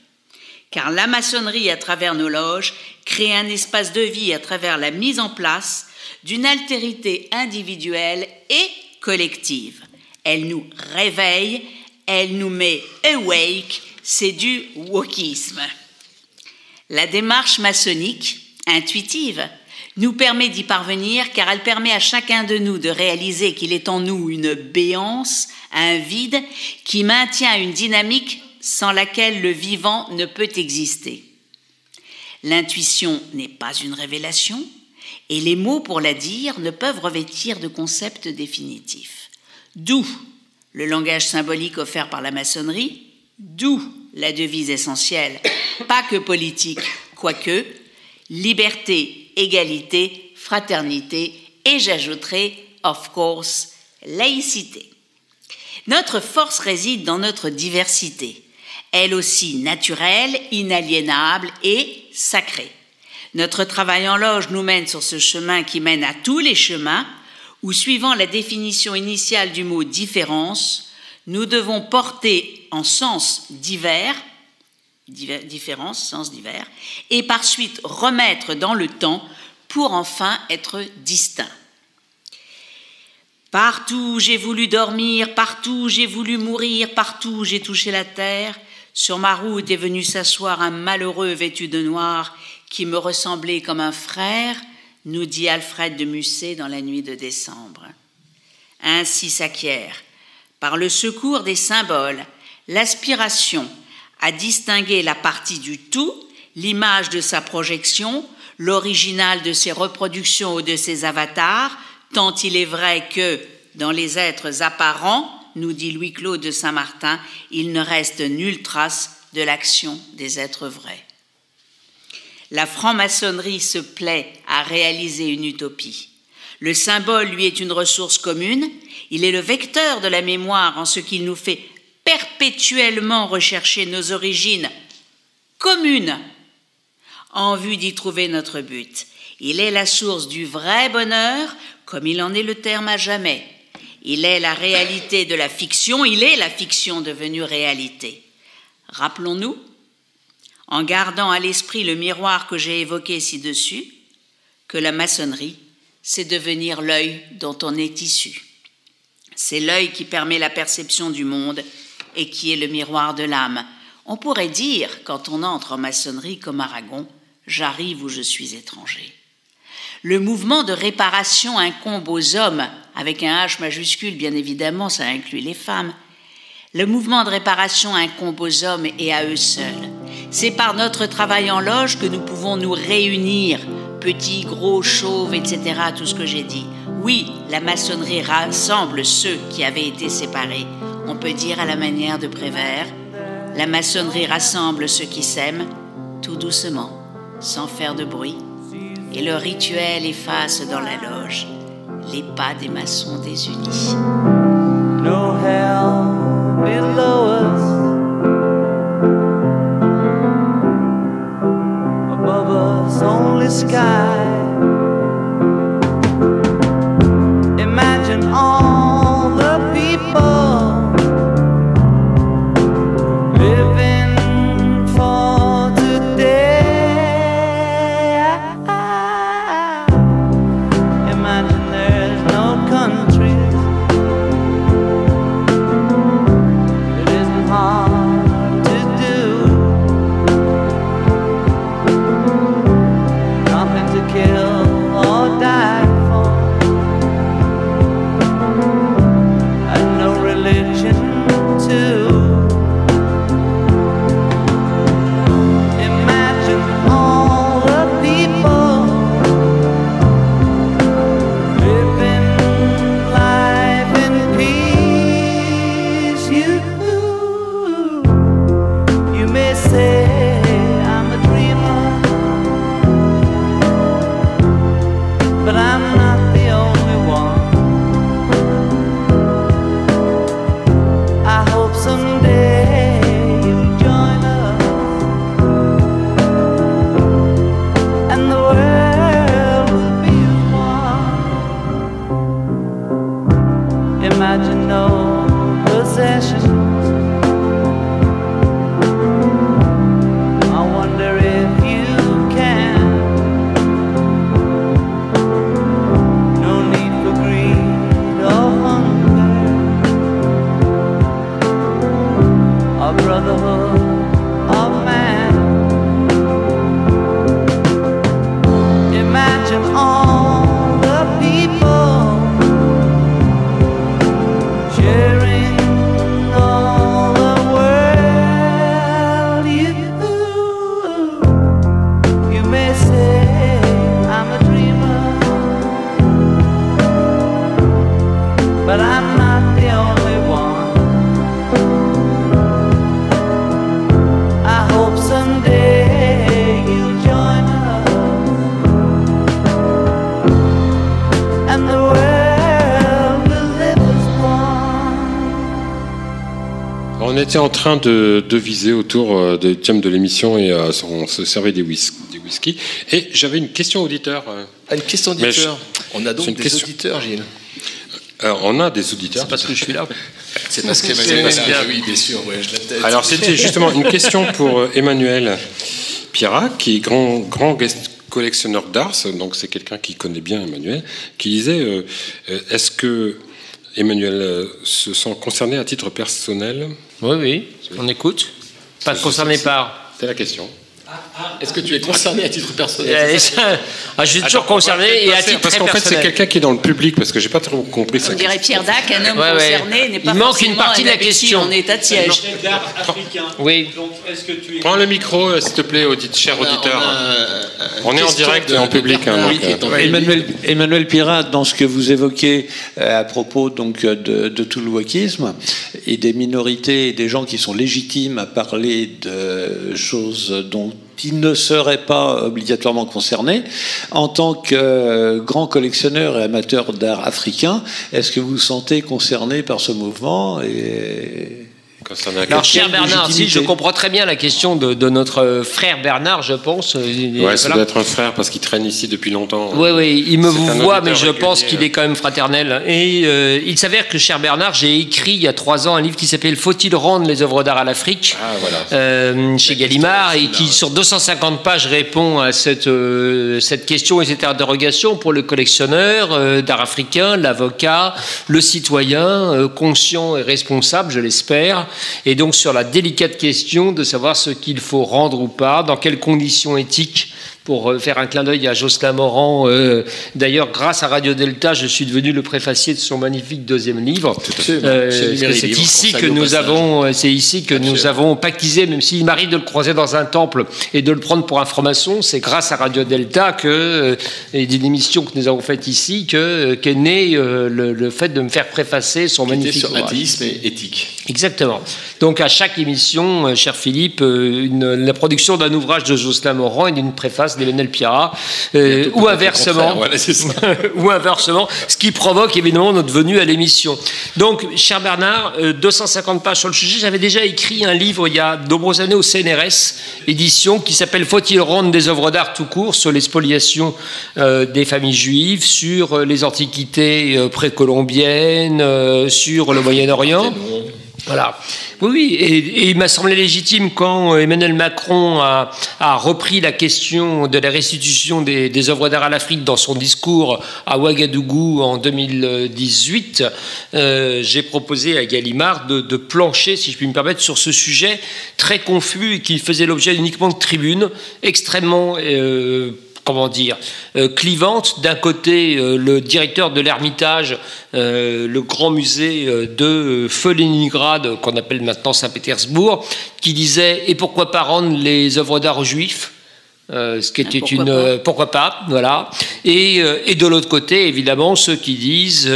car la maçonnerie à travers nos loges crée un espace de vie à travers la mise en place d'une altérité individuelle et collective. Elle nous réveille, elle nous met awake, c'est du wokisme. La démarche maçonnique, intuitive, nous permet d'y parvenir car elle permet à chacun de nous de réaliser qu'il est en nous une béance, un vide qui maintient une dynamique sans laquelle le vivant ne peut exister. L'intuition n'est pas une révélation, et les mots pour la dire ne peuvent revêtir de concept définitif. D'où le langage symbolique offert par la maçonnerie, d'où la devise essentielle, [coughs] pas que politique, quoique, liberté, égalité, fraternité, et j'ajouterai, of course, laïcité. Notre force réside dans notre diversité elle aussi naturelle, inaliénable et sacrée. Notre travail en loge nous mène sur ce chemin qui mène à tous les chemins, où suivant la définition initiale du mot différence, nous devons porter en sens divers, différence, sens divers, et par suite remettre dans le temps pour enfin être distincts. Partout j'ai voulu dormir, partout j'ai voulu mourir, partout j'ai touché la terre, sur ma route est venu s'asseoir un malheureux vêtu de noir qui me ressemblait comme un frère, nous dit Alfred de Musset dans la nuit de décembre. Ainsi s'acquiert, par le secours des symboles, l'aspiration à distinguer la partie du tout, l'image de sa projection, l'original de ses reproductions ou de ses avatars, tant il est vrai que, dans les êtres apparents, nous dit Louis-Claude de Saint-Martin, il ne reste nulle trace de l'action des êtres vrais. La franc-maçonnerie se plaît à réaliser une utopie. Le symbole lui est une ressource commune, il est le vecteur de la mémoire en ce qu'il nous fait perpétuellement rechercher nos origines communes en vue d'y trouver notre but. Il est la source du vrai bonheur, comme il en est le terme à jamais. Il est la réalité de la fiction, il est la fiction devenue réalité. Rappelons-nous, en gardant à l'esprit le miroir que j'ai évoqué ci-dessus, que la maçonnerie, c'est devenir l'œil dont on est issu. C'est l'œil qui permet la perception du monde et qui est le miroir de l'âme. On pourrait dire, quand on entre en maçonnerie comme Aragon, j'arrive où je suis étranger. Le mouvement de réparation incombe aux hommes, avec un H majuscule, bien évidemment, ça inclut les femmes. Le mouvement de réparation incombe aux hommes et à eux seuls. C'est par notre travail en loge que nous pouvons nous réunir, petits, gros, chauves, etc., tout ce que j'ai dit. Oui, la maçonnerie rassemble ceux qui avaient été séparés. On peut dire à la manière de Prévert, la maçonnerie rassemble ceux qui s'aiment, tout doucement, sans faire de bruit, et le rituel efface dans la loge les pas des maçons désunis. No hell below us. Above us, only sky. Était en train de, de viser autour euh, du thème de l'émission et euh, on se servait des, whis- des whisky. Et j'avais une question auditeur. euh. Ah, une question auditeur. je- On a donc des question. auditeurs, Gilles. Euh, on a des auditeurs. C'est parce que je suis là. C'est parce qu'Emmanuel C'est est parce là. que- Oui, bien sûr, ouais, je. Alors c'était justement une question pour Emmanuel Pierrat, qui est grand, grand guest collectionneur d'art, donc c'est quelqu'un qui connaît bien Emmanuel, qui disait euh, est-ce que Emmanuel euh, se sent concerné à titre personnel Oui, oui, on écoute. Pas concerné par. C'est la question. Est-ce que tu es concerné à titre personnel Euh, ça- ah, je suis toujours Attends, on concerné et à titre Parce très qu'en fait, c'est personnel. quelqu'un qui est dans le public, parce que j'ai pas trop compris ça. On dirait Pierre Dac, un homme Ouais, ouais. concerné n'est pas Il manque une partie de la question. en état de siège. Oui. Prends le micro, euh, s'il te plaît, audite, cher On a- auditeur. on a un- On est en direct de- et en de public. hein, donc, est euh, Emmanuel, Emmanuel Pirat, dans ce que vous évoquez euh, à propos donc euh, de, de tout le wokisme et des minorités et des gens qui sont légitimes à parler de choses dont ils ne seraient pas obligatoirement concernés, en tant que euh, grand collectionneur et amateur d'art africain, est-ce que vous vous sentez concerné par ce mouvement Alors, cher Bernard, si je comprends très bien la question de, de notre euh, frère Bernard, je pense. euh, ça voilà. doit être un frère parce qu'il traîne ici depuis longtemps. Oui, oui, il me vous voit, mais je pense qu'il est quand même fraternel. Et euh, il s'avère que, cher Bernard, j'ai écrit il y a trois ans un livre qui s'appelle Faut-il rendre les œuvres d'art à l'Afrique Ah, voilà. euh, chez Gallimard et qui, sur 250 pages, répond à cette, euh, cette question et cette interrogation pour le collectionneur d'art africain, l'avocat, le citoyen, conscient et responsable, je l'espère. Et donc, sur la délicate question de savoir ce qu'il faut rendre ou pas, dans quelles conditions éthiques pour euh, faire un clin d'œil à Jocelyn Morand. euh, D'ailleurs, grâce à Radio Delta, je suis devenu le préfacier de son magnifique deuxième livre. Euh, Numéri c'est ici que nous avons, euh, c'est ici que nous avons pactisé, même s'il m'arrive de le croiser dans un temple et de le prendre pour un franc-maçon, c'est grâce à Radio Delta que, euh, et d'une émission que nous avons faite ici, que euh, qu'est né euh, le, le fait de me faire préfacer son Qui était magnifique sur ouvrage. athéisme et éthique. Exactement. Donc à chaque émission, euh, cher Philippe, euh, une- la production d'un ouvrage de Jocelyn Morand et d'une préface d'Emmanuel Pierrat, euh, ou inversement, voilà, [laughs] ou inversement, ce qui provoque évidemment notre venue à l'émission. Donc, cher Bernard, euh, 250 pages sur le sujet. J'avais déjà écrit un livre il y a de nombreuses années au CNRS, édition, qui s'appelle Faut-il rendre des œuvres d'art tout court sur les spoliations euh, des familles juives, sur les antiquités euh, précolombiennes, sur le Moyen-Orient. Voilà. Oui, oui, et, il m'a semblé légitime quand euh, Emmanuel Macron a, repris la question de la restitution des, œuvres d'art à l'Afrique dans son discours à Ouagadougou en 2018. euh, J'ai proposé à Gallimard de, de plancher, si je puis me permettre, sur ce sujet très confus et qui faisait l'objet uniquement de tribunes extrêmement euh, comment dire, euh, clivante. D'un côté, euh, le directeur de l'Ermitage, euh, le grand musée de Leningrad, qu'on appelle maintenant Saint-Pétersbourg, qui disait Et pourquoi pas rendre les œuvres d'art aux juifs Euh, ce qui était pourquoi une pas. euh, pourquoi pas voilà. Et, euh, et de l'autre côté évidemment ceux qui disent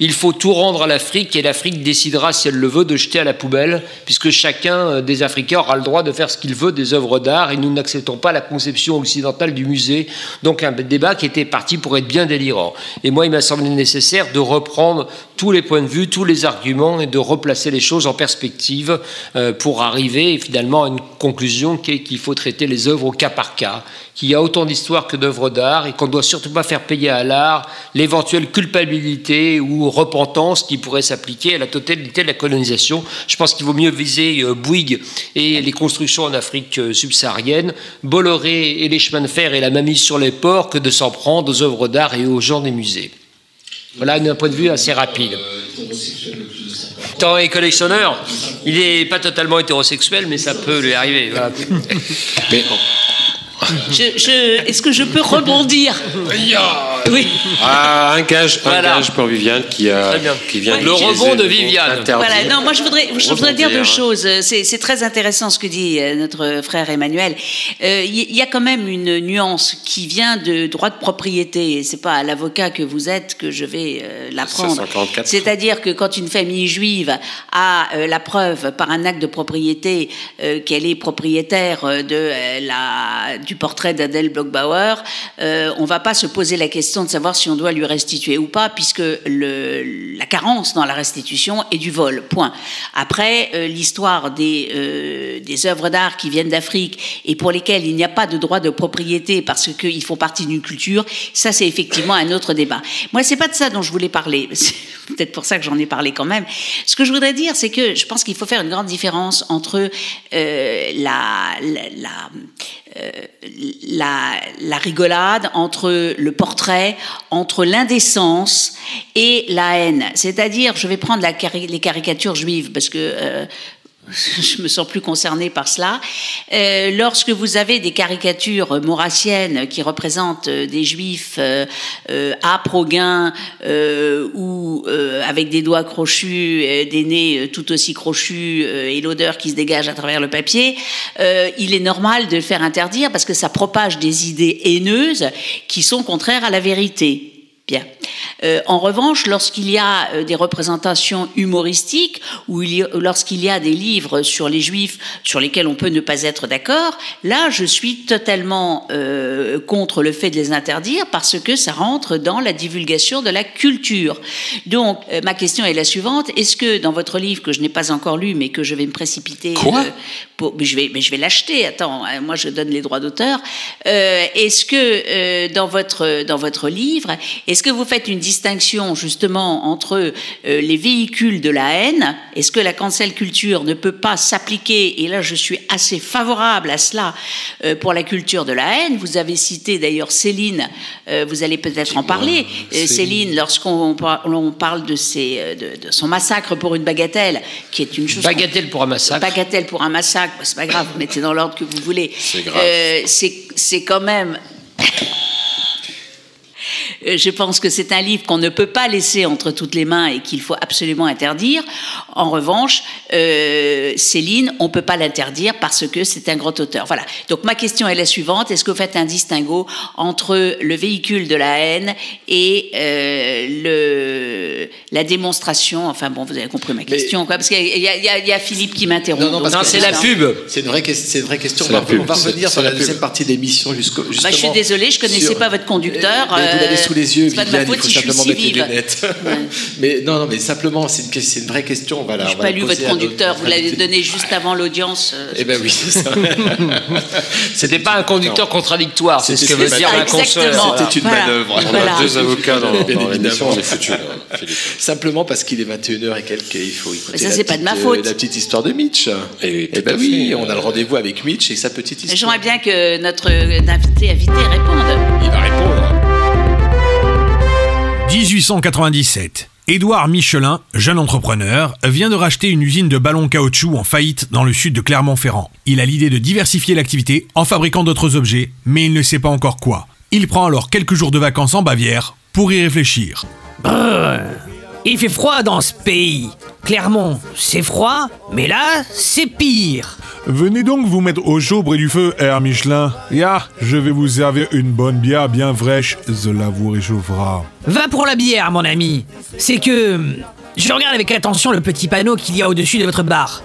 il faut tout rendre à l'Afrique et l'Afrique décidera si elle le veut de jeter à la poubelle puisque chacun des Africains aura le droit de faire ce qu'il veut des œuvres d'art et nous n'acceptons pas la conception occidentale du musée. Donc un débat qui était parti pour être bien délirant. Et moi il m'a semblé nécessaire de reprendre tous les points de vue tous les arguments et de replacer les choses en perspective euh, pour arriver finalement à une conclusion qui est qu'il faut traiter les œuvres au cas par cas qu'il y a autant d'histoires que d'œuvres d'art et qu'on ne doit surtout pas faire payer à l'art l'éventuelle culpabilité ou repentance qui pourrait s'appliquer à la totalité de la colonisation. Je pense qu'il vaut mieux viser euh, Bouygues et les constructions en Afrique euh, subsaharienne, Bolloré et les chemins de fer et la mamie sur les ports que de s'en prendre aux œuvres d'art et aux gens des musées. Voilà un point de vue assez rapide. Tant est collectionneur, il n'est pas totalement hétérosexuel, mais ça peut lui arriver. Voilà. [laughs] Mais [laughs] Je- je- Est-ce que je peux rebondir [laughs] Oui. Ah, un gage, un Voilà. gage pour Viviane qui, a, Très bien. qui vient Le d'utiliser rebond de le Viviane. Voilà, non, moi je voudrais, je voudrais dire deux Rebondir. choses. C'est c'est très intéressant ce que dit euh, notre frère Emmanuel. Euh, Il y a quand même une nuance qui vient de droit de propriété. Et C'est pas à l'avocat que vous êtes que je vais euh, l'apprendre. 544. C'est-à-dire que quand une famille juive a euh, la preuve par un acte de propriété euh, qu'elle est propriétaire euh, de euh, la du portrait d'Adèle Blockbauer, euh, on va pas se poser la question de savoir si on doit lui restituer ou pas, puisque la carence dans la restitution est du vol. Point. Après, euh, l'histoire des, euh, des œuvres d'art qui viennent d'Afrique et pour lesquelles il n'y a pas de droit de propriété parce qu'ils font partie d'une culture, ça c'est effectivement un autre débat. Moi, c'est pas de ça dont je voulais parler. [laughs] C'est peut-être pour ça que j'en ai parlé quand même. Ce que je voudrais dire, c'est que je pense qu'il faut faire une grande différence entre la, la, la, la rigolade, entre le portrait, entre l'indécence et la haine. C'est-à-dire, je vais prendre les caricatures juives, parce que euh, [laughs] je me sens plus concernée par cela. Euh, lorsque vous avez des caricatures maurassiennes qui représentent euh, des juifs euh, euh, âpres au gain euh, ou euh, avec des doigts crochus, euh, des nez euh, tout aussi crochus euh, et l'odeur qui se dégage à travers le papier, euh, il est normal de le faire interdire parce que ça propage des idées haineuses qui sont contraires à la vérité. Bien. Euh, en revanche, lorsqu'il y a euh, des représentations humoristiques ou lorsqu'il y a des livres sur les juifs sur lesquels on peut ne pas être d'accord, là, je suis totalement euh, contre le fait de les interdire parce que ça rentre dans la divulgation de la culture. Donc, ma question est la suivante est-ce que dans votre livre que je n'ai pas encore lu mais que je vais me précipiter Quoi? pour, mais je vais, mais je vais l'acheter. Attends, hein, moi je donne les droits d'auteur. Est-ce que dans votre dans votre livre, est-ce que vous faites une distinction justement entre euh, les véhicules de la haine, est-ce que la cancel culture ne peut pas s'appliquer? Et là, je suis assez favorable à cela euh, pour la culture de la haine. Vous avez cité d'ailleurs Céline, euh, vous allez peut-être en parler. Céline, lorsqu'on par- on parle de, ses, de, de son massacre pour une bagatelle, qui est une chose. Bagatelle pour un massacre. Bagatelle pour un massacre, c'est pas grave, vous mettez dans l'ordre que vous voulez. C'est grave. C'est quand même. Euh, Je pense que c'est un livre qu'on ne peut pas laisser entre toutes les mains et qu'il faut absolument interdire. En revanche, euh, Céline, on ne peut pas l'interdire parce que c'est un grand auteur. Voilà. Donc ma question est la suivante est-ce que vous faites un distinguo entre le véhicule de la haine et euh, le, la démonstration? Enfin bon, vous avez compris ma question, quoi, parce qu'il y, a- y y Philippe qui m'interrompt. Non, non, c'est la pub. C'est une vraie, une vraie question. On va, la pub. on va C'est- revenir sur la la deuxième pub. partie de l'émission jusqu'au. Bah, je suis désolée, je connaissais sur- pas votre conducteur. Mais vous l'avez sous les yeux, c'est pas de ma Viviane. Il faute faut simplement si mettre les lunettes. Ouais. [laughs] mais non, non, mais simplement, c'est une, que- c'est une vraie question. Voilà, Je n'ai pas lu votre conducteur, vous l'avez donné juste avant l'audience. euh, Eh ben oui, c'est ça. [laughs] C'était pas un conducteur contradictoire, c'est ce que veut dire ma consoeur. C'était une Voilà. manœuvre. On Voilà. a deux avocats dans, Bien dans l'émission, on est foutus. Simplement parce qu'il est 21h et quelques, il faut écouter Mais ça, la c'est pas de ma petite, faute. euh, la petite histoire de Mitch. Et Eh ben à oui, fait. on a le rendez-vous avec Mitch et sa petite histoire. J'aimerais bien que notre invité invité réponde. Il va répondre. 1897. Édouard Michelin, jeune entrepreneur, vient de racheter une usine de ballons caoutchouc en faillite dans le sud de Clermont-Ferrand. Il a l'idée de diversifier l'activité en fabriquant d'autres objets, mais il ne sait pas encore quoi. Il prend alors quelques jours de vacances en Bavière pour y réfléchir. Il fait froid dans ce pays. Clermont, c'est froid, mais là, c'est pire. Venez donc vous mettre au chaud près du feu, Air Michelin. Ya, je vais vous servir une bonne bière bien fraîche, cela vous réchauffera. Va pour la bière, mon ami. C'est que. hum, Je regarde avec attention le petit panneau qu'il y a au-dessus de votre bar.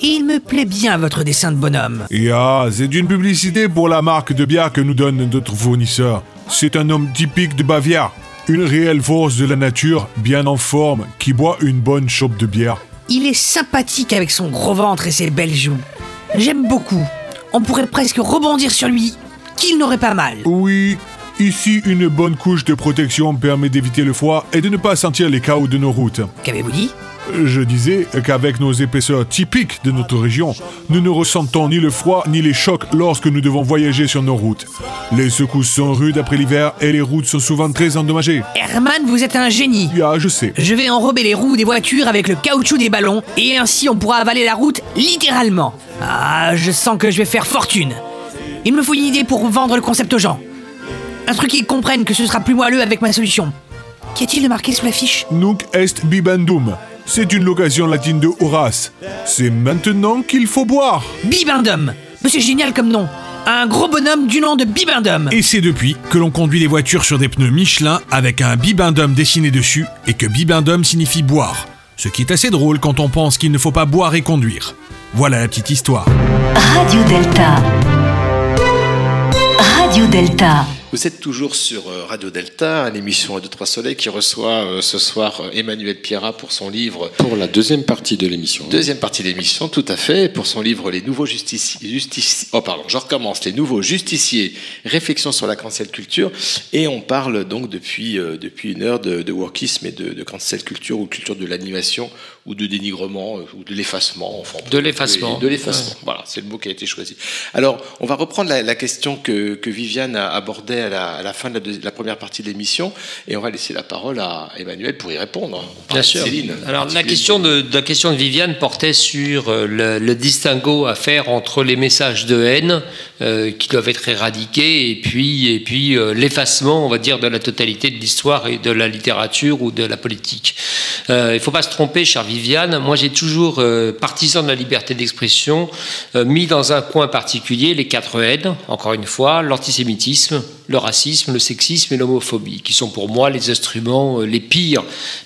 Il me plaît bien votre dessin de bonhomme. Ya, c'est une publicité pour la marque de bière que nous donne notre fournisseur. C'est un homme typique de Bavière. Une réelle force de la nature, bien en forme, qui boit une bonne chope de bière. Il est sympathique avec son gros ventre et ses belles joues. J'aime beaucoup. On pourrait presque rebondir sur lui, qu'il n'aurait pas mal. Oui, ici une bonne couche de protection permet d'éviter le froid et de ne pas sentir les chaos de nos routes. Qu'avez-vous dit? Je disais qu'avec nos épaisseurs typiques de notre région, nous ne ressentons ni le froid ni les chocs lorsque nous devons voyager sur nos routes. Les secousses sont rudes après l'hiver et les routes sont souvent très endommagées. Herman, vous êtes un génie. Ya, je sais. Je vais enrober les roues des voitures avec le caoutchouc des ballons et ainsi on pourra avaler la route littéralement. Ah, je sens que je vais faire fortune. Il me faut une idée pour vendre le concept aux gens. Un truc qu'ils comprennent que ce sera plus moelleux avec ma solution. Qu'y a-t-il de marqué sur l'affiche? Nunc est bibendum. C'est une location latine de Horace. C'est maintenant qu'il faut boire. Bibendum Mais c'est génial comme nom Un gros bonhomme du nom de Bibendum Et c'est depuis que l'on conduit des voitures sur des pneus Michelin avec un bibendum dessiné dessus et que bibendum signifie boire. Ce qui est assez drôle quand on pense qu'il ne faut pas boire et conduire. Voilà la petite histoire. Radio Delta. Radio Delta. Vous êtes toujours sur euh, Radio Delta, une émission à 2-3 soleils qui reçoit euh, ce soir euh, Emmanuel Pierrat pour son livre. Pour la deuxième partie de l'émission. Deuxième partie de l'émission, tout à fait, pour son livre Les nouveaux justiciers. justici- oh, pardon, je recommence. Les nouveaux justiciers, réflexion sur la cancel culture. Et on parle donc depuis, euh, depuis une heure de, de workisme et de, de cancel culture ou culture de l'animation ou de dénigrement euh, ou de l'effacement. Enfin, De l'effacement. De l'effacement. Voilà, c'est le mot qui a été choisi. Alors, on va reprendre la, la question que, que Viviane a abordée à la, à la fin de la, première partie de l'émission et on va laisser la parole à Emmanuel pour y répondre. Bien sûr. Céline. Alors la question de, la question de Viviane portait sur euh, le, le distinguo à faire entre les messages de haine euh, qui doivent être éradiqués et puis et puis euh, l'effacement, on va dire, de la totalité de l'histoire et de la littérature ou de la politique. Euh, il ne faut pas se tromper, Viviane. Moi, j'ai toujours euh, partisan de la liberté d'expression euh, mis dans un coin particulier les quatre haines. Encore une fois, l'antisémitisme, le racisme, le sexisme et l'homophobie, qui sont pour moi les instruments euh, les pires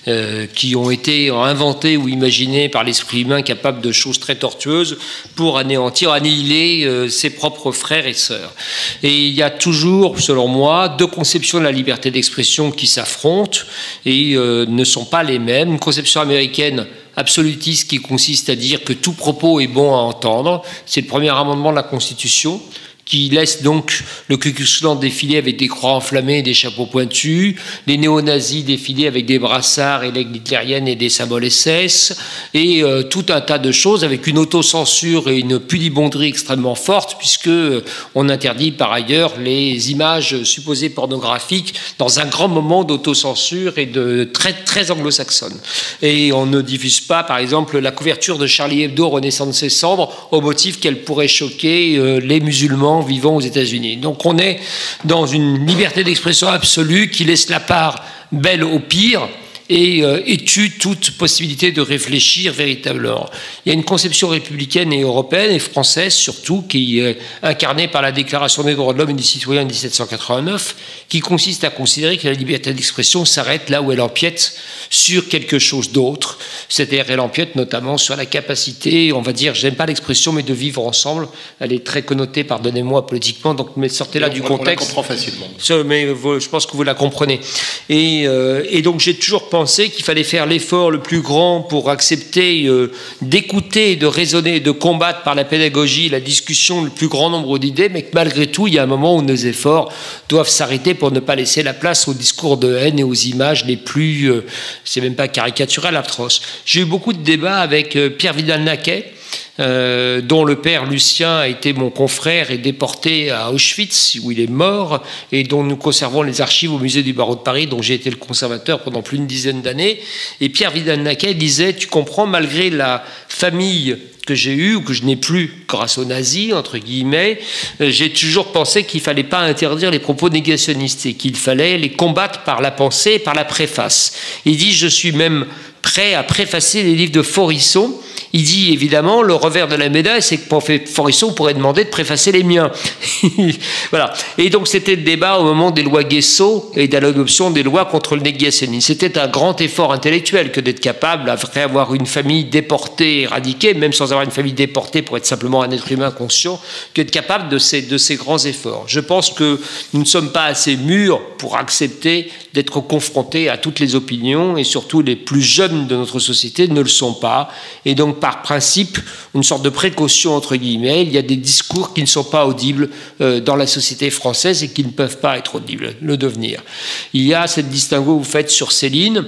euh, qui ont été inventés ou imaginés par l'esprit humain capable de choses très tortueuses pour anéantir, annihiler euh, ses propres frères et sœurs. Et il y a toujours, selon moi, deux conceptions de la liberté d'expression qui s'affrontent et ne sont pas les mêmes. Une conception américaine absolutiste qui consiste à dire que tout propos est bon à entendre, c'est le premier amendement de la Constitution qui laisse donc le Ku défiler avec des croix enflammées et des chapeaux pointus, les néo-nazis défiler avec des brassards et l'aigle hitlérienne et des symboles SS, et euh, tout un tas de choses avec une autocensure et une pudibonderie extrêmement forte, puisque euh, on interdit par ailleurs les images supposées pornographiques dans un grand moment d'autocensure et de très, très anglo-saxonne. Et on ne diffuse pas, par exemple, la couverture de Charlie Hebdo Renaissance ses cendres au motif qu'elle pourrait choquer euh, les musulmans vivant aux États-Unis. Donc on est dans une liberté d'expression absolue qui laisse la part belle au pire et, euh, et tue toute possibilité de réfléchir véritablement. Il y a une conception républicaine et européenne et française surtout qui est incarnée par la Déclaration des droits de l'homme et du citoyen de 1789 qui consiste à considérer que la liberté d'expression s'arrête là où elle empiète sur quelque chose d'autre, c'est-à-dire elle empiète notamment sur la capacité, on va dire, j'aime pas l'expression, mais de vivre ensemble. Elle est très connotée, pardonnez-moi, politiquement, donc mais sortez-la du On- on la contexte. comprend facilement. Mais vous- je pense que vous la comprenez. Et, euh, et donc j'ai toujours pensé qu'il fallait faire l'effort le plus grand pour accepter euh, d'écouter, de raisonner, de combattre par la pédagogie, la discussion, le plus grand nombre d'idées, mais que malgré tout, il y a un moment où nos efforts doivent s'arrêter pour ne pas laisser la place aux discours de haine et aux images les plus, euh, c'est même pas caricatural, atroces. J'ai eu beaucoup de débats avec euh, Pierre Vidal-Naquet, euh, dont le père Lucien a été mon confrère et déporté à Auschwitz, où il est mort, et dont nous conservons les archives au musée du barreau de Paris, dont j'ai été le conservateur pendant plus d'une dizaine d'années. Et Pierre Vidal-Naquet disait, tu comprends, malgré la famille que j'ai eue, ou que je n'ai plus grâce aux nazis, entre guillemets, euh, j'ai toujours pensé qu'il fallait pas interdire les propos négationnistes et qu'il fallait les combattre par la pensée et par la préface. Il dit, je suis même prêt à préfacer les livres de Forisson. Il dit évidemment, le revers de la médaille, c'est que Forisson pourrait demander de préfacer les miens. [laughs] voilà. Et donc c'était le débat au moment des lois Guesso et de l'adoption des lois contre le négationnisme. C'était un grand effort intellectuel que d'être capable, après avoir une famille déportée, éradiquée, même sans avoir une famille déportée pour être simplement un être humain conscient, que d'être capable de ces, de ces grands efforts. Je pense que nous ne sommes pas assez mûrs pour accepter d'être confrontés à toutes les opinions et surtout les plus jeunes de notre société ne le sont pas. Et donc, par principe, une sorte de précaution, entre guillemets, il y a des discours qui ne sont pas audibles euh, dans la société française et qui ne peuvent pas être audibles, le devenir. Il y a cette distinguo que vous faites sur Céline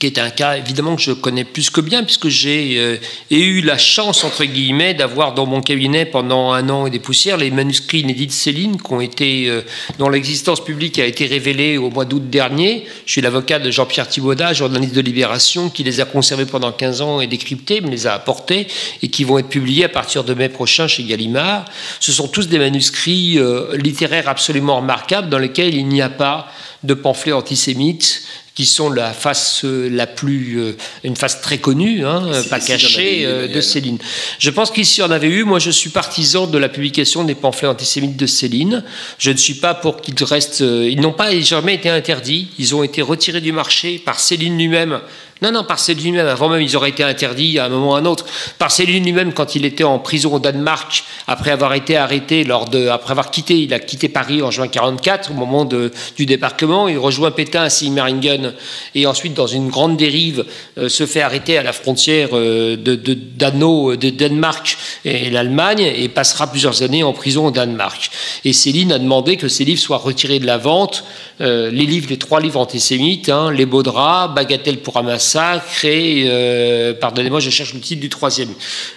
qui est un cas évidemment que je connais plus que bien, puisque j'ai euh, eu la chance, entre guillemets, d'avoir dans mon cabinet pendant un an et des poussières les manuscrits inédits de Céline, qui ont été, euh, dont l'existence publique a été révélée au mois d'août dernier. Je suis l'avocat de Jean-Pierre Thibaudat, journaliste de Libération, qui les a conservés pendant 15 ans et décryptés, me les a apportés, et qui vont être publiés à partir de mai prochain chez Gallimard. Ce sont tous des manuscrits euh, littéraires absolument remarquables, dans lesquels il n'y a pas de pamphlets antisémites, qui sont la face euh, la plus, euh, une face très connue, hein, pas en cachée, eu, euh, de. Céline. Je pense qu'ici on avait eu, moi je suis partisan de la publication des pamphlets antisémites de Céline. Je ne suis pas pour qu'ils restent, ils n'ont pas jamais été interdits, ils ont été retirés du marché par Céline lui-même. Non, non, par Céline lui-même. Avant même, ils auraient été interdits à un moment ou à un autre. Par Céline lui-même, quand il était en prison au Danemark, après avoir été arrêté, lors de, après avoir quitté, il a quitté Paris en juin 44, au moment du débarquement. Il rejoint Pétain à Sigmaringen et ensuite, dans une grande dérive, euh, se fait arrêter à la frontière euh, de, d'Anneau, de Danemark et l'Allemagne et passera plusieurs années en prison au Danemark. Et Céline a demandé que ces livres soient retirés de la vente. Euh, les livres, les trois livres antisémites, hein, Les Beaux Draps, Bagatelle pour un massacre et, euh, pardonnez-moi, je cherche le titre du troisième.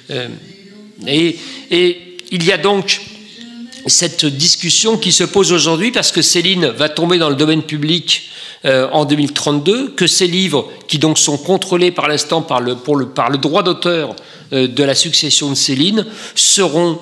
Euh, et, il y a donc cette discussion qui se pose aujourd'hui parce que Céline va tomber dans le domaine public euh, en 2032, que ces livres, qui donc sont contrôlés par l'instant par le, droit d'auteur euh, de la succession de Céline, seront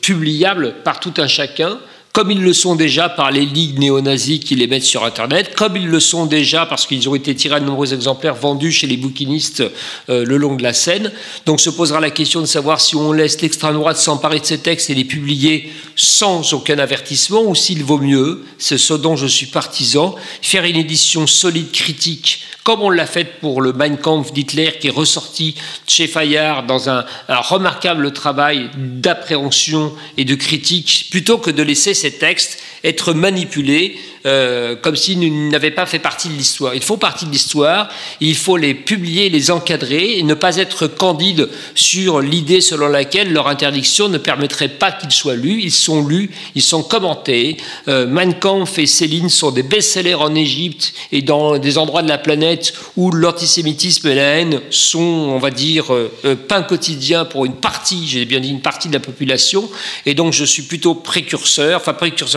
publiables par tout un chacun comme ils le sont déjà par les ligues néo-nazis qui les mettent sur Internet, comme ils le sont déjà parce qu'ils ont été tirés à de nombreux exemplaires vendus chez les bouquinistes euh, le long de la Seine. Donc se posera la question de savoir si on laisse l'extrême droite s'emparer de ces textes et les publier sans aucun avertissement ou s'il vaut mieux, c'est ce dont je suis partisan, faire une édition solide, critique, comme on l'a fait pour le Mein Kampf d'Hitler qui est ressorti chez Fayard dans un, un remarquable travail d'appréhension et de critique, plutôt que de laisser ces textes être manipulés euh, comme s'ils n'avaient pas fait partie de l'histoire. Ils font partie de l'histoire, il faut les publier, les encadrer et ne pas être candide sur l'idée selon laquelle leur interdiction ne permettrait pas qu'ils soient lus. Ils sont lus, ils sont commentés. Euh, Mein Kampf et Céline sont des best-sellers en Égypte et dans des endroits de la planète où l'antisémitisme et la haine sont, on va dire, euh, euh, pain quotidien pour une partie, j'ai bien dit une partie de la population. Et donc je suis plutôt précurseur, enfin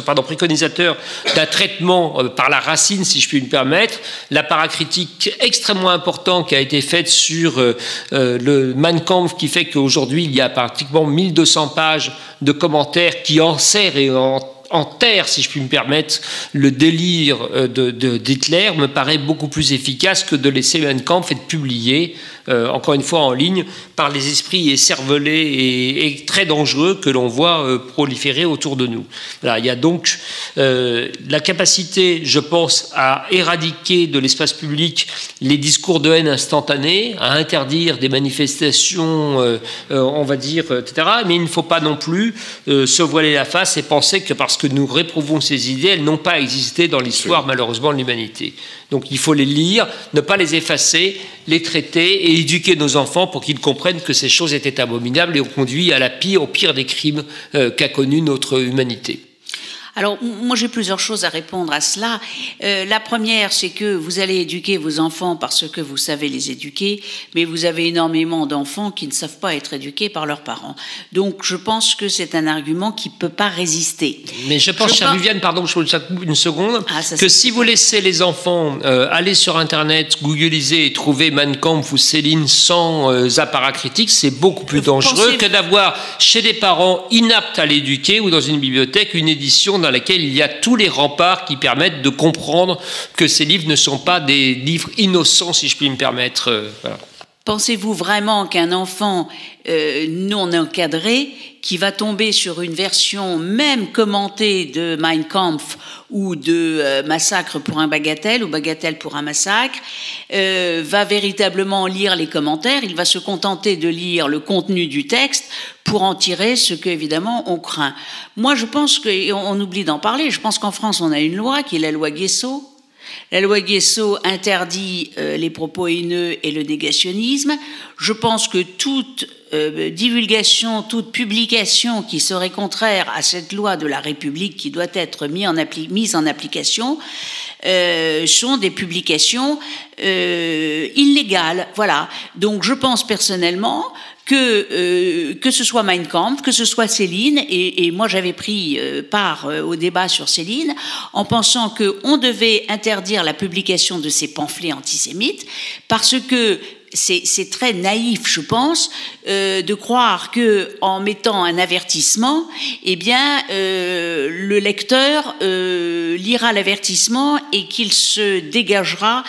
pardon, préconisateur d'un traitement euh, par la racine, si je puis me permettre, la paracritique extrêmement importante qui a été faite sur euh, euh, le Mein Kampf, qui fait qu'aujourd'hui, il y a pratiquement 1200 pages de commentaires qui enserrent et en si je puis me permettre, le délire d'Hitler me paraît beaucoup plus efficace que de laisser Mein Kampf être publié, euh, encore une fois en ligne, par les esprits écervelés et, et très dangereux que l'on voit euh, proliférer autour de nous. Voilà, il y a donc euh, la capacité, je pense, à éradiquer de l'espace public les discours de haine instantanés, à interdire des manifestations, on va dire, etc. Mais il ne faut pas non plus se voiler la face et penser que parce que nous réprouvons ces idées, elles n'ont pas existé dans l'histoire, malheureusement, de l'humanité. Donc il faut les lire, ne pas les effacer, les traiter et éduquer nos enfants pour qu'ils comprennent que ces choses étaient abominables et ont conduit à la pire, au pire des crimes euh, qu'a connu notre humanité. Alors, moi, j'ai plusieurs choses à répondre à cela. Euh, la première, c'est que vous allez éduquer vos enfants parce que vous savez les éduquer, mais vous avez énormément d'enfants qui ne savent pas être éduqués par leurs parents. Donc, je pense que c'est un argument qui ne peut pas résister. Mais je pense, chère Viviane, pardon, je vous une seconde, Ah, ça, que si vous laissez les enfants euh, aller sur Internet, googliser et trouver Mein Kampf ou Céline sans euh, apparat critique, c'est beaucoup plus dangereux pensez- que d'avoir chez des parents inaptes à l'éduquer ou dans une bibliothèque une édition dans laquelle il y a tous les remparts qui permettent de comprendre que ces livres ne sont pas des livres innocents, si je puis me permettre. euh. Pensez-vous vraiment qu'un enfant euh, non encadré qui va tomber sur une version même commentée de Mein Kampf ou de euh, Massacre pour un bagatelle ou Bagatelle pour un massacre euh, va véritablement lire les commentaires, il va se contenter de lire le contenu du texte pour en tirer ce que évidemment on craint. Moi je pense que on oublie d'en parler, je pense qu'en France on a une loi qui est la loi Guesso la loi Guesso interdit euh, les propos haineux et le négationnisme. Je pense que toute euh, divulgation, toute publication qui serait contraire à cette loi de la République qui doit être mise en, application euh, sont des publications euh, illégales. Voilà. Donc je pense personnellement que euh, que ce soit Mein Kampf, que ce soit Céline, et, et moi j'avais pris euh, part euh, au débat sur Céline en pensant que on devait interdire la publication de ces pamphlets antisémites parce que c'est très naïf, je pense, euh, de croire que en mettant un avertissement, eh bien, euh, le lecteur euh, lira l'avertissement et qu'il se dégagera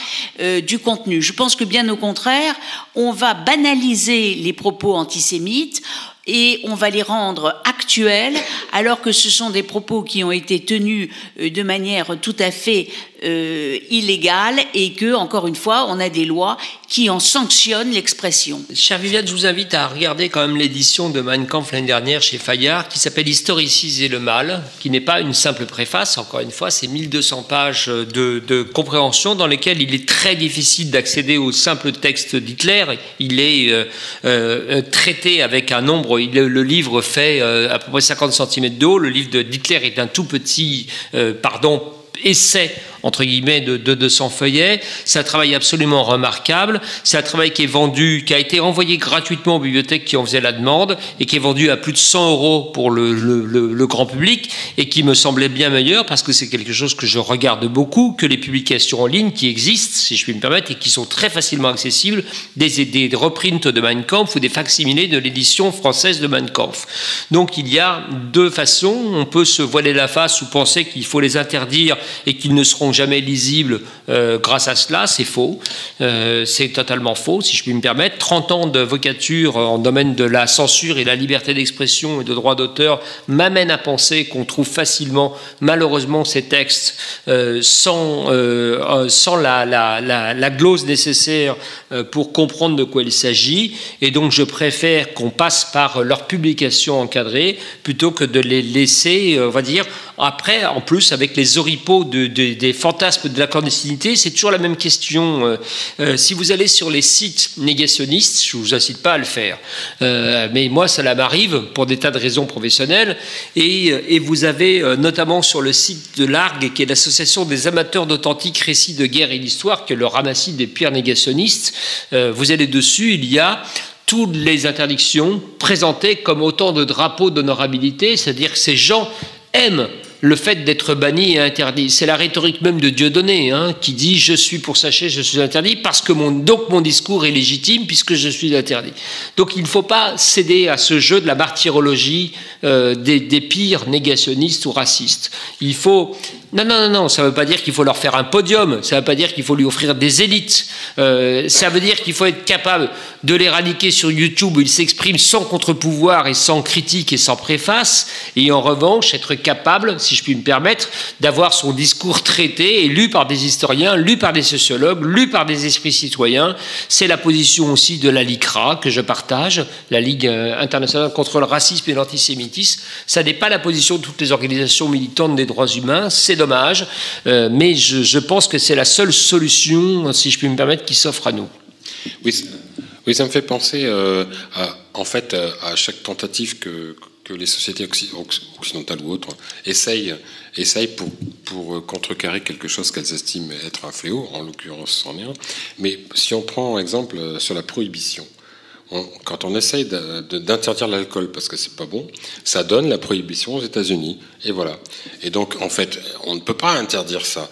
du contenu. Je pense que bien au contraire, on va banaliser les propos antisémites et on va les rendre actuels alors que ce sont des propos qui ont été tenus de manière tout à fait euh, illégale et que, encore une fois, on a des lois qui en sanctionnent l'expression. Cher Viviane, je vous invite à regarder quand même l'édition de Mein Kampf l'année dernière chez Fayard qui s'appelle Historiciser le mal, qui n'est pas une simple préface, encore une fois, c'est 1200 pages de, compréhension dans lesquelles il est très difficile d'accéder au simple texte d'Hitler. Il est euh, euh, traité avec un nombre, il, le livre fait euh, à peu près 50 cm de haut, le livre d'Hitler est un tout petit, pardon, essai entre guillemets de, de 200 feuillets. C'est un travail absolument remarquable. C'est un travail qui est vendu, qui a été envoyé gratuitement aux bibliothèques qui en faisaient la demande et qui est vendu à plus de 100 euros pour le grand public et qui me semblait bien meilleur parce que c'est quelque chose que je regarde beaucoup que les publications en ligne qui existent, si je puis me permettre, et qui sont très facilement accessibles, des, des reprints de Mein Kampf ou des facsimilés de l'édition française de Mein Kampf. Donc il y a deux façons. On peut se voiler la face ou penser qu'il faut les interdire et qu'ils ne seront jamais lisibles euh, grâce à cela, c'est faux. Euh, c'est totalement faux, si je puis me permettre. 30 ans de vocature en domaine de la censure et la liberté d'expression et de droit d'auteur m'amènent à penser qu'on trouve facilement, malheureusement, ces textes euh, sans, euh, sans la, la, la, glose nécessaire euh, pour comprendre de quoi il s'agit. Et donc, je préfère qu'on passe par leur publication encadrée plutôt que de les laisser, euh, on va dire, après, en plus, avec les oripeaux de, de- des fantasmes de la clandestinité, c'est toujours la même question. Euh, euh, si vous allez sur les sites négationnistes, je ne vous incite pas à le faire. Euh, mais moi, ça m'arrive pour des tas de raisons professionnelles. Et, vous avez notamment sur le site de l'ARG, qui est l'association des amateurs d'authentiques récits de guerre et d'histoire, qui est le ramassis des pires négationnistes, vous allez dessus, il y a toutes les interdictions présentées comme autant de drapeaux d'honorabilité, c'est-à-dire que ces gens aiment le fait d'être banni et interdit. C'est la rhétorique même de Dieudonné, hein, qui dit je suis pour sachet, je suis interdit, parce que mon, donc mon discours est légitime puisque je suis interdit. Donc il ne faut pas céder à ce jeu de la martyrologie euh, des pires négationnistes ou racistes. Il faut non, non, non, non, ça ne veut pas dire qu'il faut leur faire un podium, ça ne veut pas dire qu'il faut lui offrir des élites, Euh, ça veut dire qu'il faut être capable de l'éradiquer sur YouTube où il s'exprime sans contre-pouvoir et sans critique et sans préface, et en revanche être capable, si je puis me permettre, d'avoir son discours traité et lu par des historiens, lu par des sociologues, lu par des esprits citoyens. C'est la position aussi de la LICRA que je partage, la Ligue euh, internationale contre le racisme et l'antisémitisme. Ça n'est pas la position de toutes les organisations militantes des droits humains, c'est dommage, euh, mais je, pense que c'est la seule solution, si je puis me permettre, qui s'offre à nous. Oui, oui, ça me fait penser euh, à, en fait euh, à chaque tentative que, que les sociétés occi- occ- occidentales ou autres essayent, essayent pour, pour contrecarrer quelque chose qu'elles estiment être un fléau, en l'occurrence c'en est un. Mais si on prend exemple euh, sur la prohibition, quand on essaye d'interdire l'alcool parce que c'est pas bon, ça donne la prohibition aux États-Unis. Et voilà. Et donc, en fait, on ne peut pas interdire ça.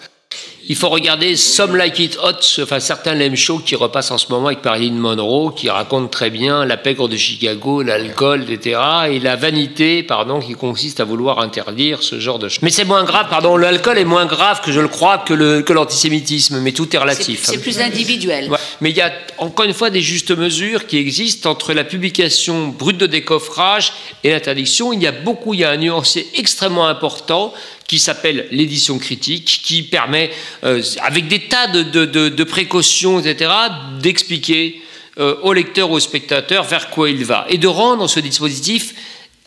Il faut regarder Some Like It Hot, enfin certains lame show qui repassent en ce moment avec Marilyn Monroe, qui raconte très bien la pègre de Chicago, l'alcool, etc. Et la vanité, pardon, qui consiste à vouloir interdire ce genre de choses. Mais c'est moins grave, pardon, l'alcool est moins grave que je le crois que le- que l'antisémitisme, mais tout est relatif. C'est plus individuel. Ouais. Mais il y a encore une fois des justes mesures qui existent entre la publication brute de décoffrage et l'interdiction. Il y a beaucoup, il y a un nuancier extrêmement important qui s'appelle l'édition critique, qui permet, euh, avec des tas de, de- de- précautions, etc., d'expliquer euh, au lecteur, au spectateur vers quoi il va, et de rendre ce dispositif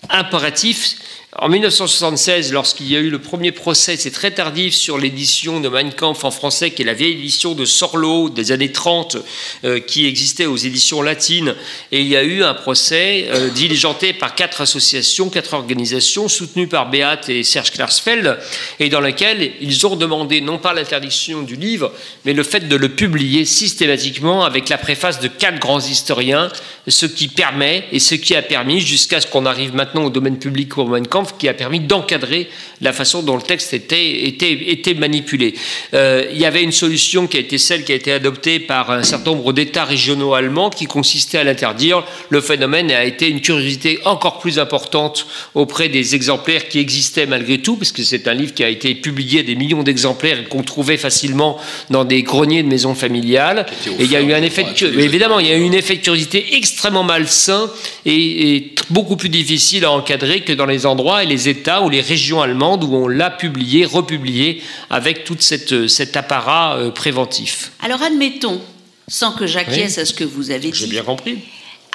impératif. En 1976, lorsqu'il y a eu le premier procès, c'est très tardif, sur l'édition de Mein Kampf en français, qui est la vieille édition de Sorlo des années 30, euh, qui existait aux éditions latines, et il y a eu un procès euh, diligenté par quatre associations, quatre organisations, soutenues par Beat et Serge Klarsfeld, et dans lequel ils ont demandé non pas l'interdiction du livre, mais le fait de le publier systématiquement avec la préface de quatre grands historiens, ce qui permet et ce qui a permis, jusqu'à ce qu'on arrive maintenant au domaine public pour Mein Kampf, qui a permis d'encadrer la façon dont le texte était, était, était manipulé. Euh, il y avait une solution qui a été celle qui a été adoptée par un certain nombre d'États régionaux allemands qui consistait à l'interdire. Le phénomène a été une curiosité encore plus importante auprès des exemplaires qui existaient malgré tout, parce que c'est un livre qui a été publié à des millions d'exemplaires et qu'on trouvait facilement dans des greniers de maisons familiales. Et il y a eu un effet de, évidemment, il y a eu une effet de curiosité extrêmement malsain et, et beaucoup plus difficile à encadrer que dans les endroits et les États ou les régions allemandes où on l'a publié, republié avec tout cette, cet apparat euh, préventif. Alors admettons, sans que j'acquiesce Oui. à ce que vous avez J'ai dit, bien compris.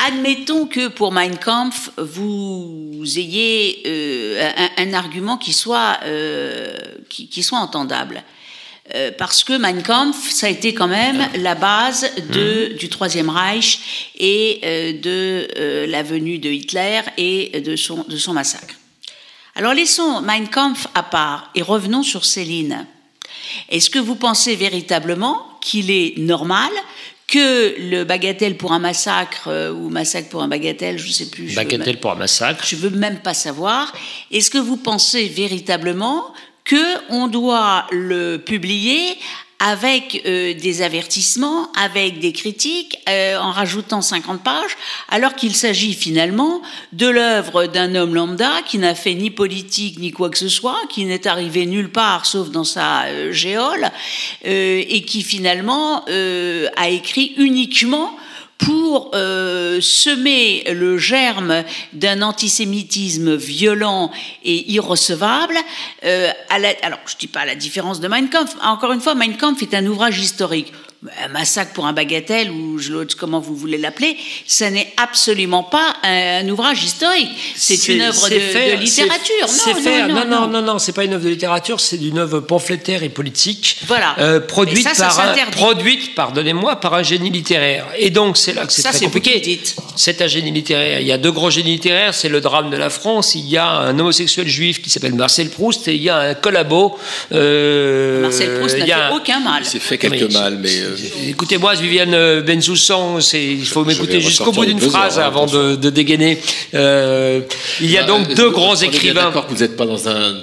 admettons que pour Mein Kampf, vous ayez euh, un, un argument qui soit, euh, qui, qui soit entendable. Euh, parce que Mein Kampf, ça a été quand même la base de, du Troisième Reich et euh, de euh, la venue de Hitler et de son, de son massacre. Alors laissons Mein Kampf à part et revenons sur Céline. Est-ce que vous pensez véritablement qu'il est normal que le bagatelle pour un massacre euh, ou massacre pour un bagatelle, je ne sais plus. Bagatelle même- pour un massacre. Je veux même pas savoir. Est-ce que vous pensez véritablement que on doit le publier avec euh, des avertissements, avec des critiques, euh, en rajoutant 50 pages, alors qu'il s'agit finalement de l'œuvre d'un homme lambda qui n'a fait ni politique ni quoi que ce soit, qui n'est arrivé nulle part sauf dans sa euh, géole, euh, et qui finalement euh, a écrit uniquement pour euh, semer le germe d'un antisémitisme violent et irrecevable. euh, à alors, je ne dis pas la différence de Mein Kampf. Encore une fois, Mein Kampf est un ouvrage historique. Un massacre pour un bagatelle, ou je- l'autre, comment vous voulez l'appeler, ça n'est absolument pas un, un ouvrage historique. C'est une œuvre de, c'est faire- de littérature. non, faire. non, Non, non, non, non, c'est pas une œuvre de littérature, c'est une œuvre pamphlétaire et politique. Voilà. euh, produite ça, ça par, un- s'interdit. produite, pardonnez-moi, par un génie littéraire. Et donc, c'est là que c'est Ça, très compliqué. C'est un génie littéraire. Il y a deux grands génies littéraires, c'est le drame de la France. Il y a un homosexuel juif qui s'appelle Marcel Proust et il y a un collabo. euh, Marcel Proust n'a il y a fait un- aucun mal. Il s'est fait quelques mal, mais. euh, Écoutez-moi, Viviane euh, Bensoussan, il faut m'écouter jusqu'au bout une d'une phrase hein, avant de, de dégainer. Euh, il y a bah, donc deux grands écrivains. D'accord vous n'êtes pas dans un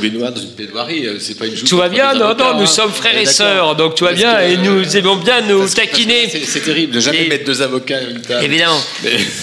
tribunal, dans une plaidoirie, euh, c'est pas une joute Tout va bien, non, non, nous hein. sommes frères et sœurs, donc tout va bien, et nous euh, aimons bien nous taquiner. C'est terrible de jamais Et- mettre deux avocats à une table. Évidemment.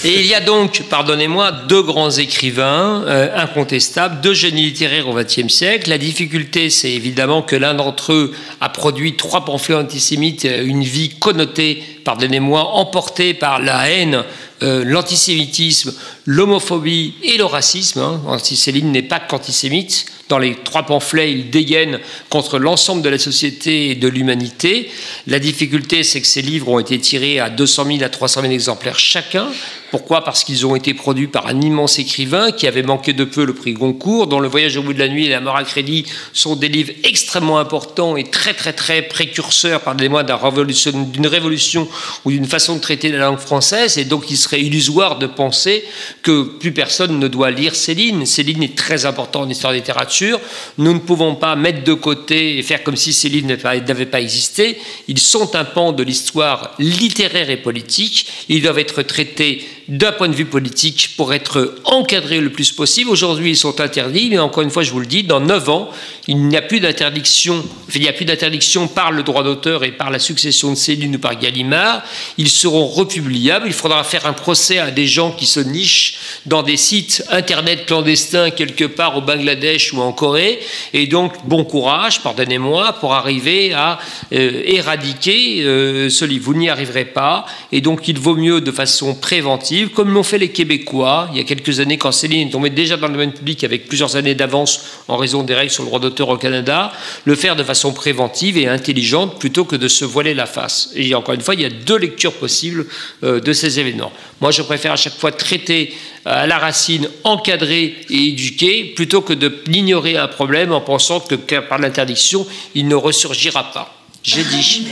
Et il y a donc, pardonnez-moi, deux grands écrivains euh, incontestables, deux génies littéraires au XXe siècle. La difficulté, c'est évidemment que l'un d'entre eux a produit trois pamphlets antisémites, une vie connotée, pardonnez-moi, emportée par la haine, euh, l'antisémitisme, l'homophobie et le racisme. Hein. N'est pas qu'antisémite. Dans les trois pamphlets, il dégaine contre l'ensemble de la société et de l'humanité. La difficulté, c'est que ces livres ont été tirés à 200 000 à 300 000 exemplaires chacun. Pourquoi? Parce qu'ils ont été produits par un immense écrivain qui avait manqué de peu le prix Goncourt, dont Le Voyage au bout de la nuit et La mort à crédit sont des livres extrêmement importants et très très très précurseurs, pardonnez-moi, d'une révolution ou d'une façon de traiter la langue française. Et donc il serait illusoire de penser que plus personne ne doit lire Céline. Céline est très important en histoire de littérature. Nous ne pouvons pas mettre de côté et faire comme si ces livres n'avaient pas existé. Ils sont un pan de l'histoire littéraire et politique. Ils doivent être traités d'un point de vue politique pour être encadrés le plus possible. Aujourd'hui, ils sont interdits, mais encore une fois, je vous le dis, dans 9 ans, il n'y a plus d'interdiction, il n'y a plus d'interdiction par le droit d'auteur et par la succession de Céline ou par Gallimard. Ils seront republiables. Il faudra faire un procès à des gens qui se nichent dans des sites internet clandestins quelque part au Bangladesh ou en Corée. Et donc, bon courage, pardonnez-moi, pour arriver à euh, éradiquer euh, ce livre. Vous n'y arriverez pas. Et donc, il vaut mieux de façon préventive, comme l'ont fait les Québécois il y a quelques années, quand Céline est tombée déjà dans le domaine public avec plusieurs années d'avance en raison des règles sur le droit d'auteur au Canada, le faire de façon préventive et intelligente plutôt que de se voiler la face. Et encore une fois, il y a deux lectures possibles euh, de ces événements. Moi, je préfère à chaque fois traiter euh, à la racine, encadrer et éduquer, plutôt que de l'ignorer un problème en pensant que que par l'interdiction, il ne ressurgira pas. J'ai dit.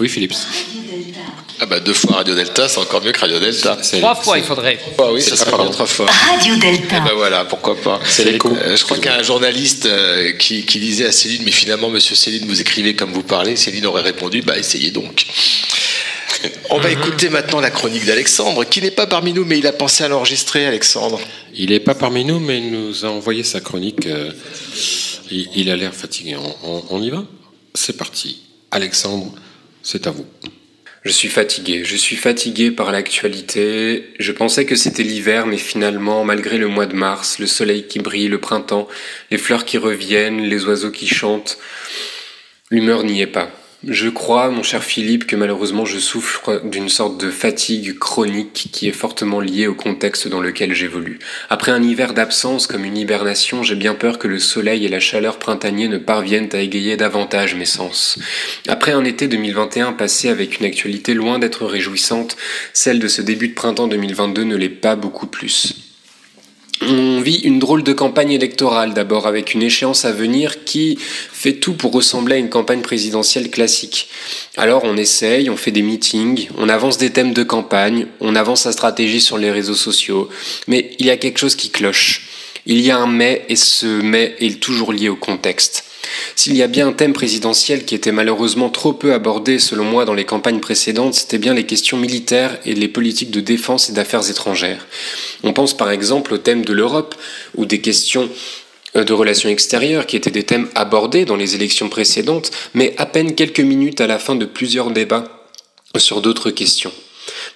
Oui, Philippe. Ah bah deux fois Radio Delta, c'est encore mieux que Radio Delta. Trois fois, il faudrait. Ah oui, ça serait bien trois fois. Radio Delta. Eh ben voilà, pourquoi pas. C'est l'écho. Euh, je crois qu'il y a un journaliste euh, qui, qui disait à Céline, mais finalement, monsieur Céline, vous écrivez comme vous parlez. Céline aurait répondu, bah essayez donc. On va écouter maintenant la chronique d'Alexandre, qui n'est pas parmi nous, mais il a pensé à l'enregistrer, Alexandre. Il n'est pas parmi nous, mais il nous a envoyé sa chronique. euh, il, il a l'air fatigué. On, on- on y va? C'est parti. Alexandre, c'est à vous. Je suis fatigué, je suis fatigué par l'actualité. Je pensais que c'était l'hiver, mais finalement, malgré le mois de mars, le soleil qui brille, le printemps, les fleurs qui reviennent, les oiseaux qui chantent, l'humeur n'y est pas. Je crois, mon cher Philippe, que malheureusement je souffre d'une sorte de fatigue chronique qui est fortement liée au contexte dans lequel j'évolue. Après un hiver d'absence comme une hibernation, j'ai bien peur que le soleil et la chaleur printanier ne parviennent à égayer davantage mes sens. Après un été 2021 passé avec une actualité loin d'être réjouissante, celle de ce début de printemps 2022 ne l'est pas beaucoup plus. On vit une drôle de campagne électorale d'abord avec une échéance à venir qui fait tout pour ressembler à une campagne présidentielle classique. Alors on essaye, on fait des meetings, on avance des thèmes de campagne, on avance sa stratégie sur les réseaux sociaux, mais il y a quelque chose qui cloche. Il y a un mais et ce mais est toujours lié au contexte. S'il y a bien un thème présidentiel qui était malheureusement trop peu abordé selon moi dans les campagnes précédentes, c'était bien les questions militaires et les politiques de défense et d'affaires étrangères. On pense par exemple au thème de l'Europe, où des questions euh, de relations extérieures, qui étaient des thèmes abordés dans les élections précédentes, mais à peine quelques minutes à la fin de plusieurs débats sur d'autres questions.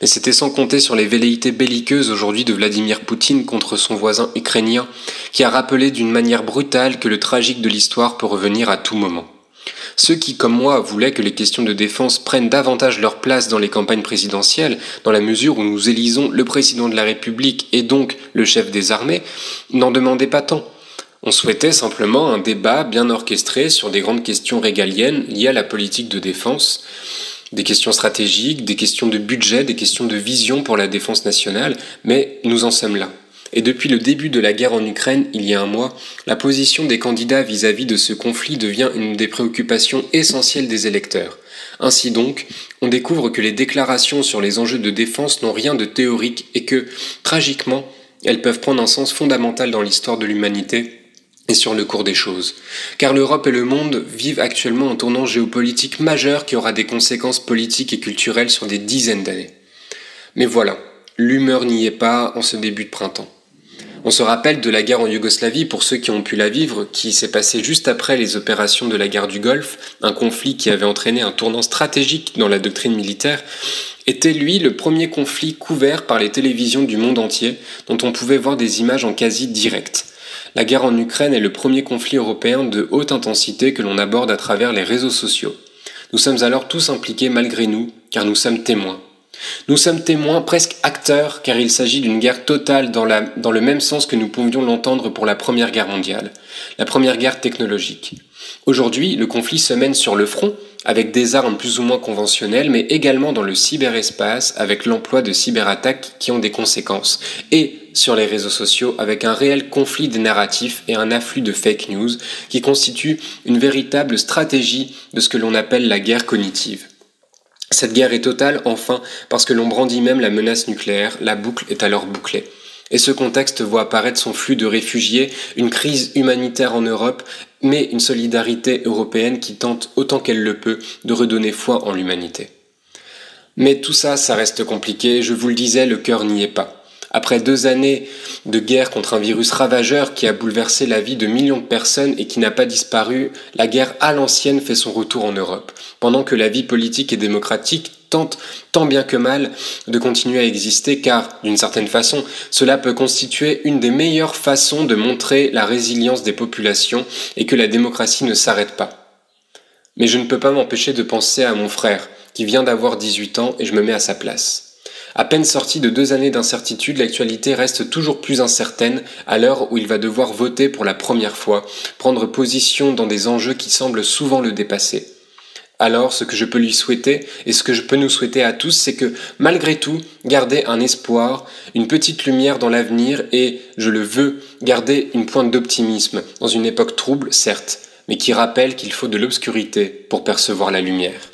Mais c'était sans compter sur les velléités belliqueuses aujourd'hui de Vladimir Poutine contre son voisin ukrainien, qui a rappelé d'une manière brutale que le tragique de l'histoire peut revenir à tout moment. Ceux qui, comme moi, voulaient que les questions de défense prennent davantage leur place dans les campagnes présidentielles, dans la mesure où nous élisons le président de la République et donc le chef des armées, n'en demandaient pas tant. On souhaitait simplement un débat bien orchestré sur des grandes questions régaliennes liées à la politique de défense, des questions stratégiques, des questions de budget, des questions de vision pour la défense nationale, mais nous en sommes là. Et depuis le début de la guerre en Ukraine, il y a un mois, la position des candidats vis-à-vis de ce conflit devient une des préoccupations essentielles des électeurs. Ainsi donc, on découvre que les déclarations sur les enjeux de défense n'ont rien de théorique et que, tragiquement, elles peuvent prendre un sens fondamental dans l'histoire de l'humanité et sur le cours des choses. Car l'Europe et le monde vivent actuellement un tournant géopolitique majeur qui aura des conséquences politiques et culturelles sur des dizaines d'années. Mais voilà, l'humeur n'y est pas en ce début de printemps. On se rappelle de la guerre en Yougoslavie pour ceux qui ont pu la vivre, qui s'est passée juste après les opérations de la guerre du Golfe, un conflit qui avait entraîné un tournant stratégique dans la doctrine militaire, était lui le premier conflit couvert par les télévisions du monde entier, dont on pouvait voir des images en quasi direct. La guerre en Ukraine est le premier conflit européen de haute intensité que l'on aborde à travers les réseaux sociaux. Nous sommes alors tous impliqués malgré nous, car nous sommes témoins. Nous sommes témoins, presque acteurs, car il s'agit d'une guerre totale dans, le même sens que nous pouvions l'entendre pour la Première Guerre mondiale, la Première Guerre technologique. Aujourd'hui, le conflit se mène sur le front, avec des armes plus ou moins conventionnelles, mais également dans le cyberespace, avec l'emploi de cyberattaques qui ont des conséquences, et sur les réseaux sociaux, avec un réel conflit des narratifs et un afflux de fake news, qui constitue une véritable stratégie de ce que l'on appelle la guerre cognitive. Cette guerre est totale, enfin, parce que l'on brandit même la menace nucléaire, la boucle est alors bouclée. Et ce contexte voit apparaître son flux de réfugiés, une crise humanitaire en Europe, mais une solidarité européenne qui tente autant qu'elle le peut de redonner foi en l'humanité. Mais tout ça, ça reste compliqué, je vous le disais, le cœur n'y est pas. Après deux années de guerre contre un virus ravageur qui a bouleversé la vie de millions de personnes et qui n'a pas disparu, la guerre à l'ancienne fait son retour en Europe, pendant que la vie politique et démocratique tente tant bien que mal de continuer à exister car, d'une certaine façon, cela peut constituer une des meilleures façons de montrer la résilience des populations et que la démocratie ne s'arrête pas. Mais je ne peux pas m'empêcher de penser à mon frère, qui vient d'avoir 18 ans et je me mets à sa place. À peine sorti de deux années d'incertitude, l'actualité reste toujours plus incertaine à l'heure où il va devoir voter pour la première fois, prendre position dans des enjeux qui semblent souvent le dépasser. Alors, ce que je peux lui souhaiter, et ce que je peux nous souhaiter à tous, c'est que, malgré tout, garder un espoir, une petite lumière dans l'avenir, et, je le veux, garder une pointe d'optimisme, dans une époque trouble, certes, mais qui rappelle qu'il faut de l'obscurité pour percevoir la lumière.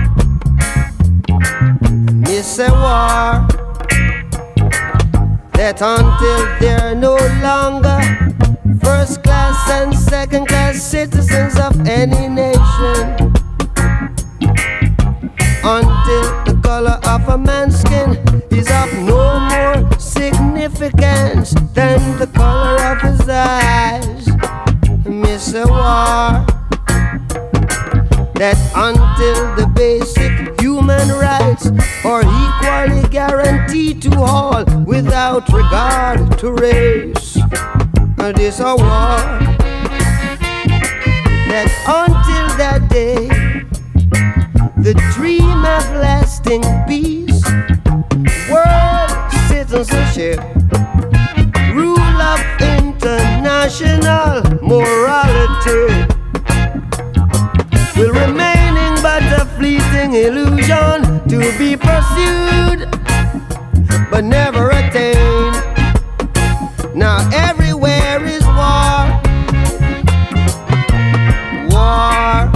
It's a war. That until they're no longer first class and second class citizens of any nation, until the color of a man's skin is of no more significance than the color of his eyes, miss a war that until the basic human rights are equally guaranteed to all without regard to race. And it's a war that until that day, the dream of lasting peace, world citizenship, rule of international morality will remaining but a fleeting illusion to be pursued but never attained. Now everywhere is war. War.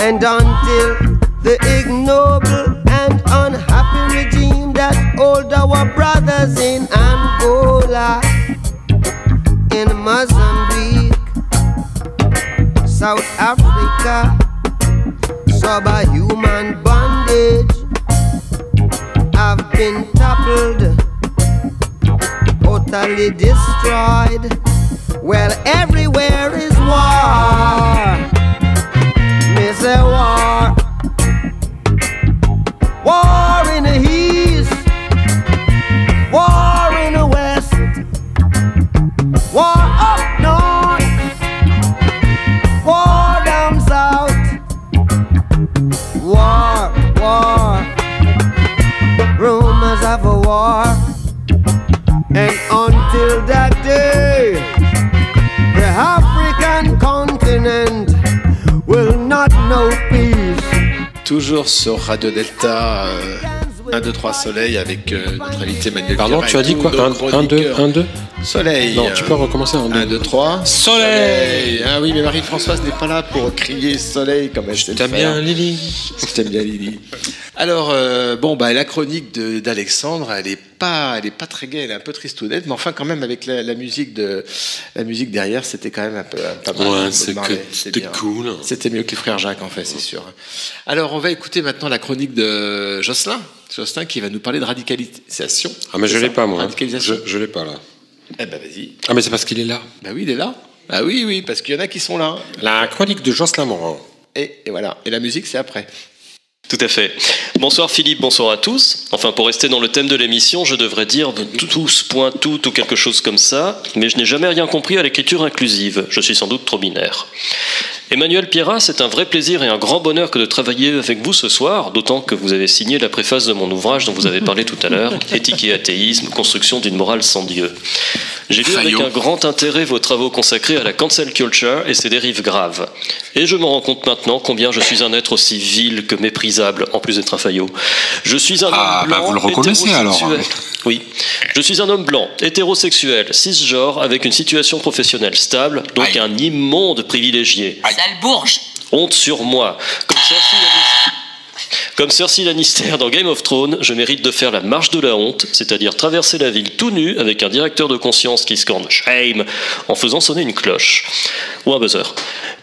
And until the ignoble and unhappy regime that hold our brothers in Angola, in Mozambique, South Africa, subhuman bondage I've been toppled, totally destroyed. Well, everywhere is war. Sur Radio Delta, euh, 1, 2, 3 Soleil avec euh, notre invité Manuel Pardon, Pierre tu as dit quoi nos Un, 2, chroniqueurs. 1, 2 Soleil. Non, tu peux recommencer un 2. 1, 2, 3. Soleil Ah oui, mais Marie-Françoise n'est pas là pour crier soleil comme elle sait le faire. bien, Lily. Je t'aime bien, Lily. Alors, euh, bon, bah, la chronique d'Alexandre, elle est pas, elle est pas très gaie, elle est un peu tristounette, mais enfin, quand même, avec la, la musique de, la musique derrière, c'était quand même un peu, pas mal. Ouais, c'était cool. C'était mieux que les frères Jacques, en fait, c'est sûr. Alors, on va écouter maintenant la chronique de Jocelyn. Jocelyn qui va nous parler de radicalisation. Ah, mais je C'est l'ai pas, moi. hein. Radicalisation. Je, je l'ai pas, là. Eh ben, vas-y. Ah, mais c'est parce qu'il est là. Bah oui, il est là. Ah oui, oui, parce qu'il y en a qui sont là. La chronique de Jocelyn Morin. Et, et voilà. Et la musique, c'est après. Tout à fait. Bonsoir Philippe, bonsoir à tous. Enfin, pour rester dans le thème de l'émission, je devrais dire tous, point tout ou quelque chose comme ça, mais je n'ai jamais rien compris à l'écriture inclusive. Je suis sans doute trop binaire. Emmanuel Pierrat, c'est un vrai plaisir et un grand bonheur que de travailler avec vous ce soir, d'autant que vous avez signé la préface de mon ouvrage dont vous avez parlé tout à l'heure, [laughs] Éthique et athéisme, construction d'une morale sans Dieu. J'ai lu avec un grand intérêt vos travaux consacrés à la cancel culture et ses dérives graves. Et je me rends compte maintenant combien je suis un être aussi vil que méprisable, en plus d'être un faillot. Je suis un Ah, homme bah, blanc, vous le reconnaissez, alors. hétérosexuel. Oui. Je suis un homme blanc, hétérosexuel, cisgenre, avec une situation professionnelle stable, donc un immonde privilégié. Honte sur moi. Comme Cersei Lannister dans Game of Thrones, je mérite de faire la marche de la honte, c'est-à-dire traverser la ville tout nu avec un directeur de conscience qui scande Shame en faisant sonner une cloche. Ou un buzzer.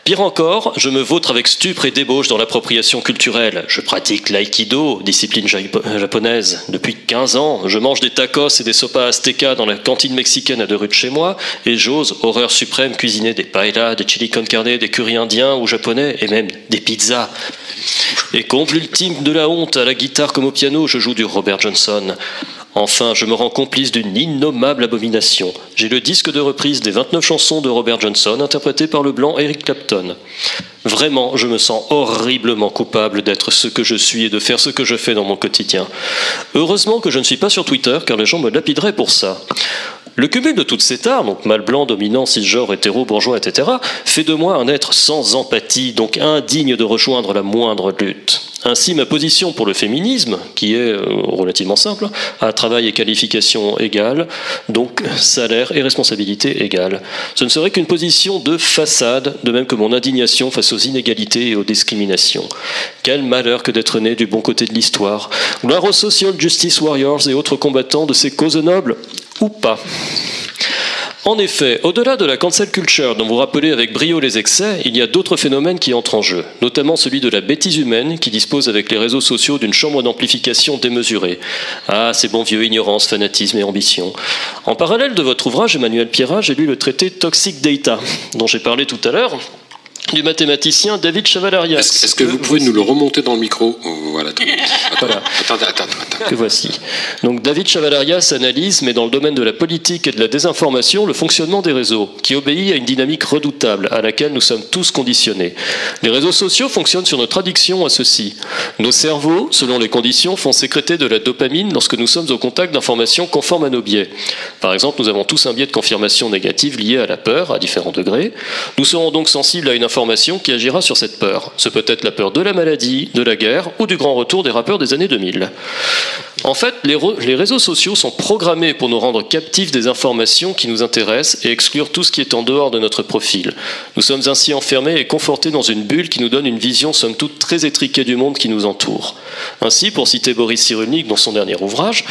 Pire encore, je me vautre avec stupre et débauche dans l'appropriation culturelle. Je pratique l'aïkido, discipline japo- japonaise. Depuis 15 ans, je mange des tacos et des sopas aztecas dans la cantine mexicaine à deux rues de chez moi, et j'ose, horreur suprême, cuisiner des paellas, des chili con carne, des currys indiens ou japonais, et même des pizzas. Et comble ultime de la honte, à la guitare comme au piano, je joue du Robert Johnson. Enfin, je me rends complice d'une innommable abomination. J'ai le disque de reprise des 29 chansons de Robert Johnson, interprétées par le blanc Eric Clapton. Vraiment, je me sens horriblement coupable d'être ce que je suis et de faire ce que je fais dans mon quotidien. Heureusement que je ne suis pas sur Twitter, car les gens me lapideraient pour ça. Le cumul de toutes ces tares, donc mâle blanc, dominant, cisgenre, hétéro, bourgeois, etc., fait de moi un être sans empathie, donc indigne de rejoindre la moindre lutte. Ainsi, ma position pour le féminisme, qui est euh, relativement simple, à travail et qualification égales, donc salaire et responsabilité égales. Ce ne serait qu'une position de façade, de même que mon indignation face aux inégalités et aux discriminations. Quel malheur que d'être né du bon côté de l'histoire. Gloire aux social justice warriors et autres combattants de ces causes nobles, ou pas. En effet, au-delà de la cancel culture dont vous rappelez avec brio les excès, il y a d'autres phénomènes qui entrent en jeu, notamment celui de la bêtise humaine qui dispose avec les réseaux sociaux d'une chambre d'amplification démesurée. Ah, ces bons vieux ignorance, fanatisme et ambition. En parallèle de votre ouvrage, Emmanuel Pierrat, j'ai lu le traité Toxic Data, dont j'ai parlé tout à l'heure, du mathématicien David Chavalarias. Est-ce que vous pouvez nous le remonter dans le micro Oh, Voilà. Attends, [laughs] Voilà. attends, attends, attends. que voici. Donc David Chavalarias analyse, mais dans le domaine de la politique et de la désinformation, le fonctionnement des réseaux, qui obéit à une dynamique redoutable à laquelle nous sommes tous conditionnés. Les réseaux sociaux fonctionnent sur notre addiction à ceci. Nos cerveaux, selon les conditions, font sécréter de la dopamine lorsque nous sommes au contact d'informations conformes à nos biais. Par exemple, nous avons tous un biais de confirmation négative lié à la peur, à différents degrés. Nous serons donc sensibles à une information qui agira sur cette peur. Ce peut être la peur de la maladie, de la guerre ou du grand retour des rappeurs des années 2000. En fait, les, les réseaux sociaux sont programmés pour nous rendre captifs des informations qui nous intéressent et exclure tout ce qui est en dehors de notre profil. Nous sommes ainsi enfermés et confortés dans une bulle qui nous donne une vision somme toute très étriquée du monde qui nous entoure. Ainsi, pour citer Boris Cyrulnik dans son dernier ouvrage,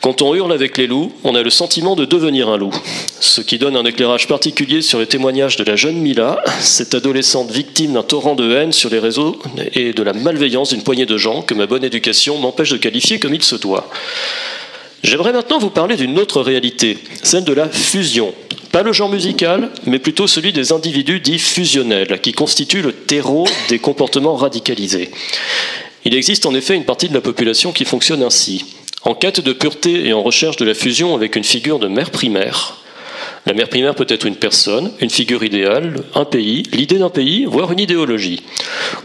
quand on hurle avec les loups, on a le sentiment de devenir un loup. Ce qui donne un éclairage particulier sur le témoignage de la jeune Mila, cette adolescente victime d'un torrent de haine sur les réseaux et de la malveillance d'une poignée de gens que ma bonne éducation m'empêche de qualifier comme il se doit. J'aimerais maintenant vous parler d'une autre réalité, celle de la fusion. Pas le genre musical, mais plutôt celui des individus dits fusionnels, qui constituent le terreau des comportements radicalisés. Il existe en effet une partie de la population qui fonctionne ainsi. En quête de pureté et en recherche de la fusion avec une figure de mère primaire, la mère primaire peut être une personne, une figure idéale, un pays, l'idée d'un pays, voire une idéologie.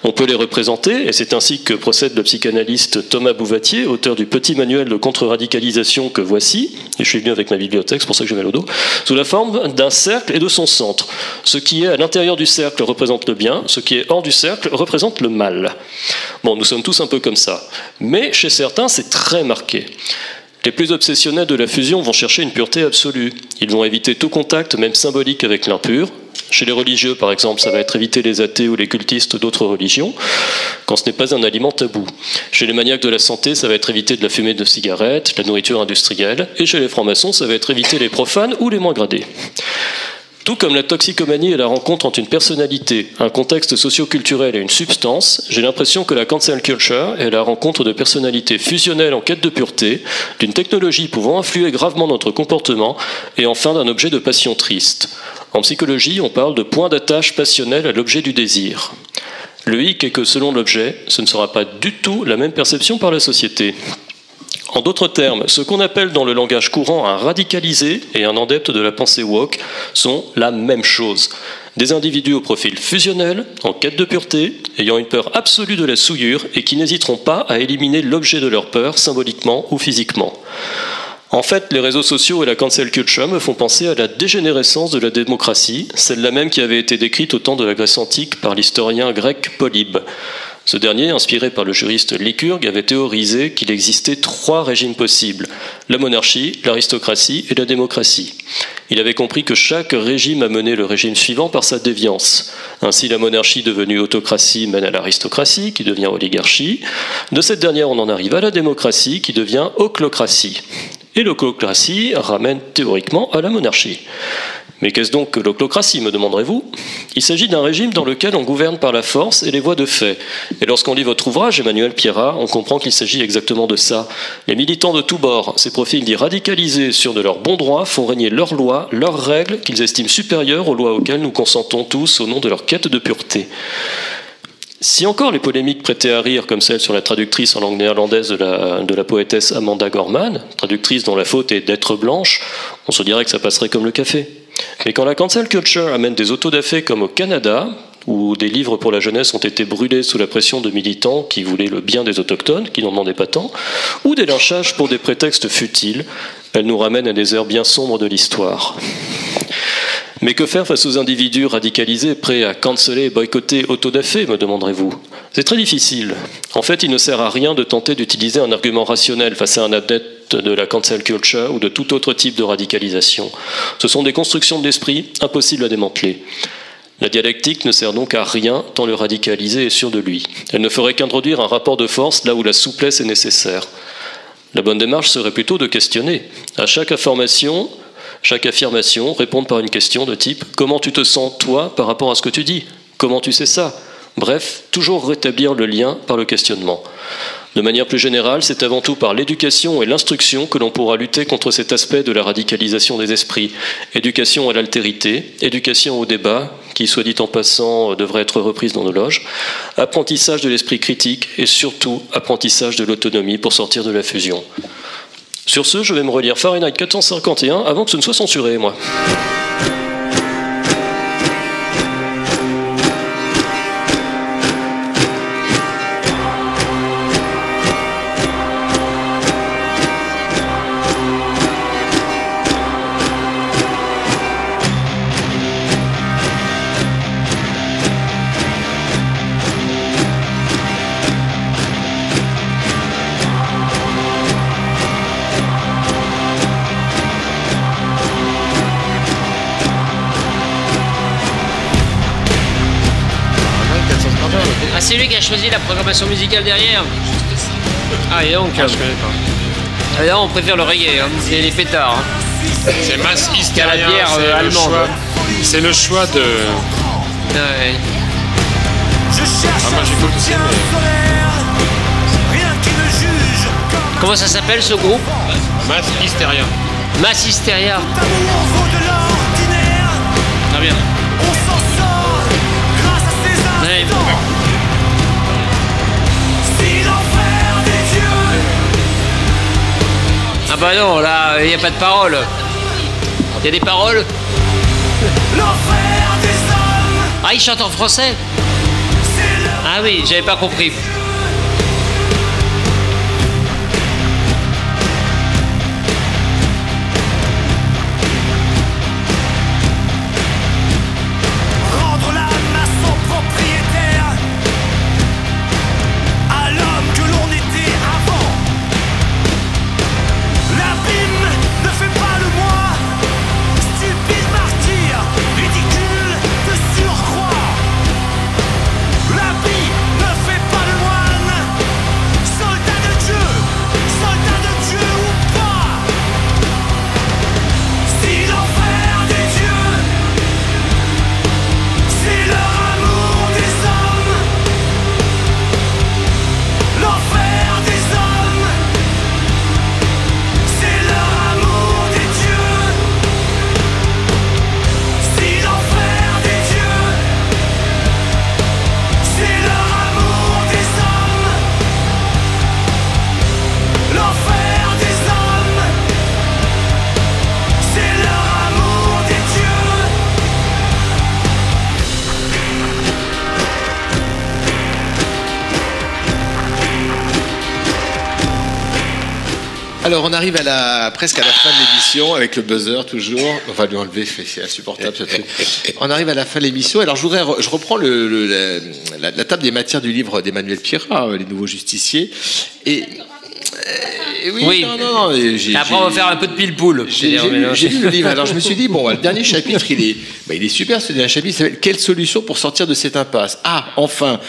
On peut les représenter, et c'est ainsi que procède le psychanalyste Thomas Bouvatier, auteur du petit manuel de contre-radicalisation que voici, et je suis venu avec ma bibliothèque, c'est pour ça que j'ai mal au dos, sous la forme d'un cercle et de son centre. Ce qui est à l'intérieur du cercle représente le bien, ce qui est hors du cercle représente le mal. Bon, nous sommes tous un peu comme ça, mais chez certains c'est très marqué. Les plus obsessionnels de la fusion vont chercher une pureté absolue. Ils vont éviter tout contact, même symbolique, avec l'impur. Chez les religieux, par exemple, ça va être éviter les athées ou les cultistes d'autres religions, quand ce n'est pas un aliment tabou. Chez les maniaques de la santé, ça va être éviter de la fumée de cigarettes, la nourriture industrielle. Et chez les francs-maçons, ça va être éviter les profanes ou les moins gradés. Tout comme la toxicomanie est la rencontre entre une personnalité, un contexte socio-culturel et une substance, j'ai l'impression que la cancel culture est la rencontre de personnalités fusionnelles en quête de pureté, d'une technologie pouvant influer gravement notre comportement et enfin d'un objet de passion triste. En psychologie, on parle de point d'attache passionnel à l'objet du désir. Le hic est que selon l'objet, ce ne sera pas du tout la même perception par la société. En d'autres termes, ce qu'on appelle dans le langage courant un radicalisé et un adepte de la pensée woke sont la même chose. Des individus au profil fusionnel, en quête de pureté, ayant une peur absolue de la souillure et qui n'hésiteront pas à éliminer l'objet de leur peur symboliquement ou physiquement. En fait, les réseaux sociaux et la cancel culture me font penser à la dégénérescence de la démocratie, celle-là même qui avait été décrite au temps de la Grèce antique par l'historien grec Polybe. Ce dernier, inspiré par le juriste Lycurgue, avait théorisé qu'il existait trois régimes possibles la monarchie, l'aristocratie et la démocratie. Il avait compris que chaque régime amenait le régime suivant par sa déviance. Ainsi, la monarchie devenue autocratie mène à l'aristocratie, qui devient oligarchie. De cette dernière, on en arrive à la démocratie, qui devient oclocratie. Et l'oclocratie ramène théoriquement à la monarchie. Mais qu'est-ce donc que l'oclocratie, me demanderez-vous? Il s'agit d'un régime dans lequel on gouverne par la force et les voies de fait. Et lorsqu'on lit votre ouvrage, Emmanuel Pierrat, on comprend qu'il s'agit exactement de ça. Les militants de tous bords, ces profils dits radicalisés sur de leurs bons droits, font régner leurs lois, leurs règles, qu'ils estiment supérieures aux lois auxquelles nous consentons tous au nom de leur quête de pureté. Si encore les polémiques prêtaient à rire, comme celle sur la traductrice en langue néerlandaise de la, de la poétesse Amanda Gorman, traductrice dont la faute est d'être blanche, on se dirait que ça passerait comme le café. Mais quand la cancel culture amène des autodafés comme au Canada, où des livres pour la jeunesse ont été brûlés sous la pression de militants qui voulaient le bien des autochtones, qui n'en demandaient pas tant, ou des lynchages pour des prétextes futiles, elle nous ramène à des heures bien sombres de l'histoire. Mais que faire face aux individus radicalisés prêts à canceller et boycotter autodafé, me demanderez-vous C'est très difficile. En fait, il ne sert à rien de tenter d'utiliser un argument rationnel face à un adepte de la cancel culture ou de tout autre type de radicalisation. Ce sont des constructions de l'esprit impossibles à démanteler. La dialectique ne sert donc à rien tant le radicalisé est sûr de lui. Elle ne ferait qu'introduire un rapport de force là où la souplesse est nécessaire. La bonne démarche serait plutôt de questionner. À chaque information, chaque affirmation, répondre par une question de type Comment tu te sens, toi, par rapport à ce que tu dis? Comment tu sais ça? Bref, toujours rétablir le lien par le questionnement. De manière plus générale, c'est avant tout par l'éducation et l'instruction que l'on pourra lutter contre cet aspect de la radicalisation des esprits. Éducation à l'altérité, éducation au débat, qui, soit dit en passant, devrait être reprise dans nos loges, apprentissage de l'esprit critique et surtout apprentissage de l'autonomie pour sortir de la fusion. Sur ce, je vais me relire Fahrenheit 451 avant que ce ne soit censuré, moi. Qui a choisi la programmation musicale derrière Ah, et donc Ah, je connais pas. Ah, là, on préfère le reggae, hein. c'est les pétards. hein. C'est Mass Qu'à la bière euh, le allemande. choix- C'est le choix de. Ouais. Ah, moi j'écoute aussi, mais. Comment ça s'appelle ce groupe Mass Hysteria. Mass Hysteria. Très bien. Ouais. Bah non, là, il n'y a pas de parole. Il y a des paroles Ah, il chante en français Ah oui, j'avais pas compris. Alors on arrive à la, presque à la fin de l'émission avec le buzzer toujours. On va lui enlever, c'est insupportable ce truc. On arrive à la fin de l'émission. Alors je voudrais, re- je reprends le, le- la, table des matières du livre d'Emmanuel Pierrat, euh, Les Nouveaux Justiciers. Et euh, oui, Oui. non, non, non, et après, on va faire un peu de pile-poule. j'ai lu, le livre. Alors je me suis dit bon, le dernier chapitre, il est, bah, il est super. Ce dernier chapitre s'appelle Quelle solution pour sortir de cette impasse? Ah, enfin.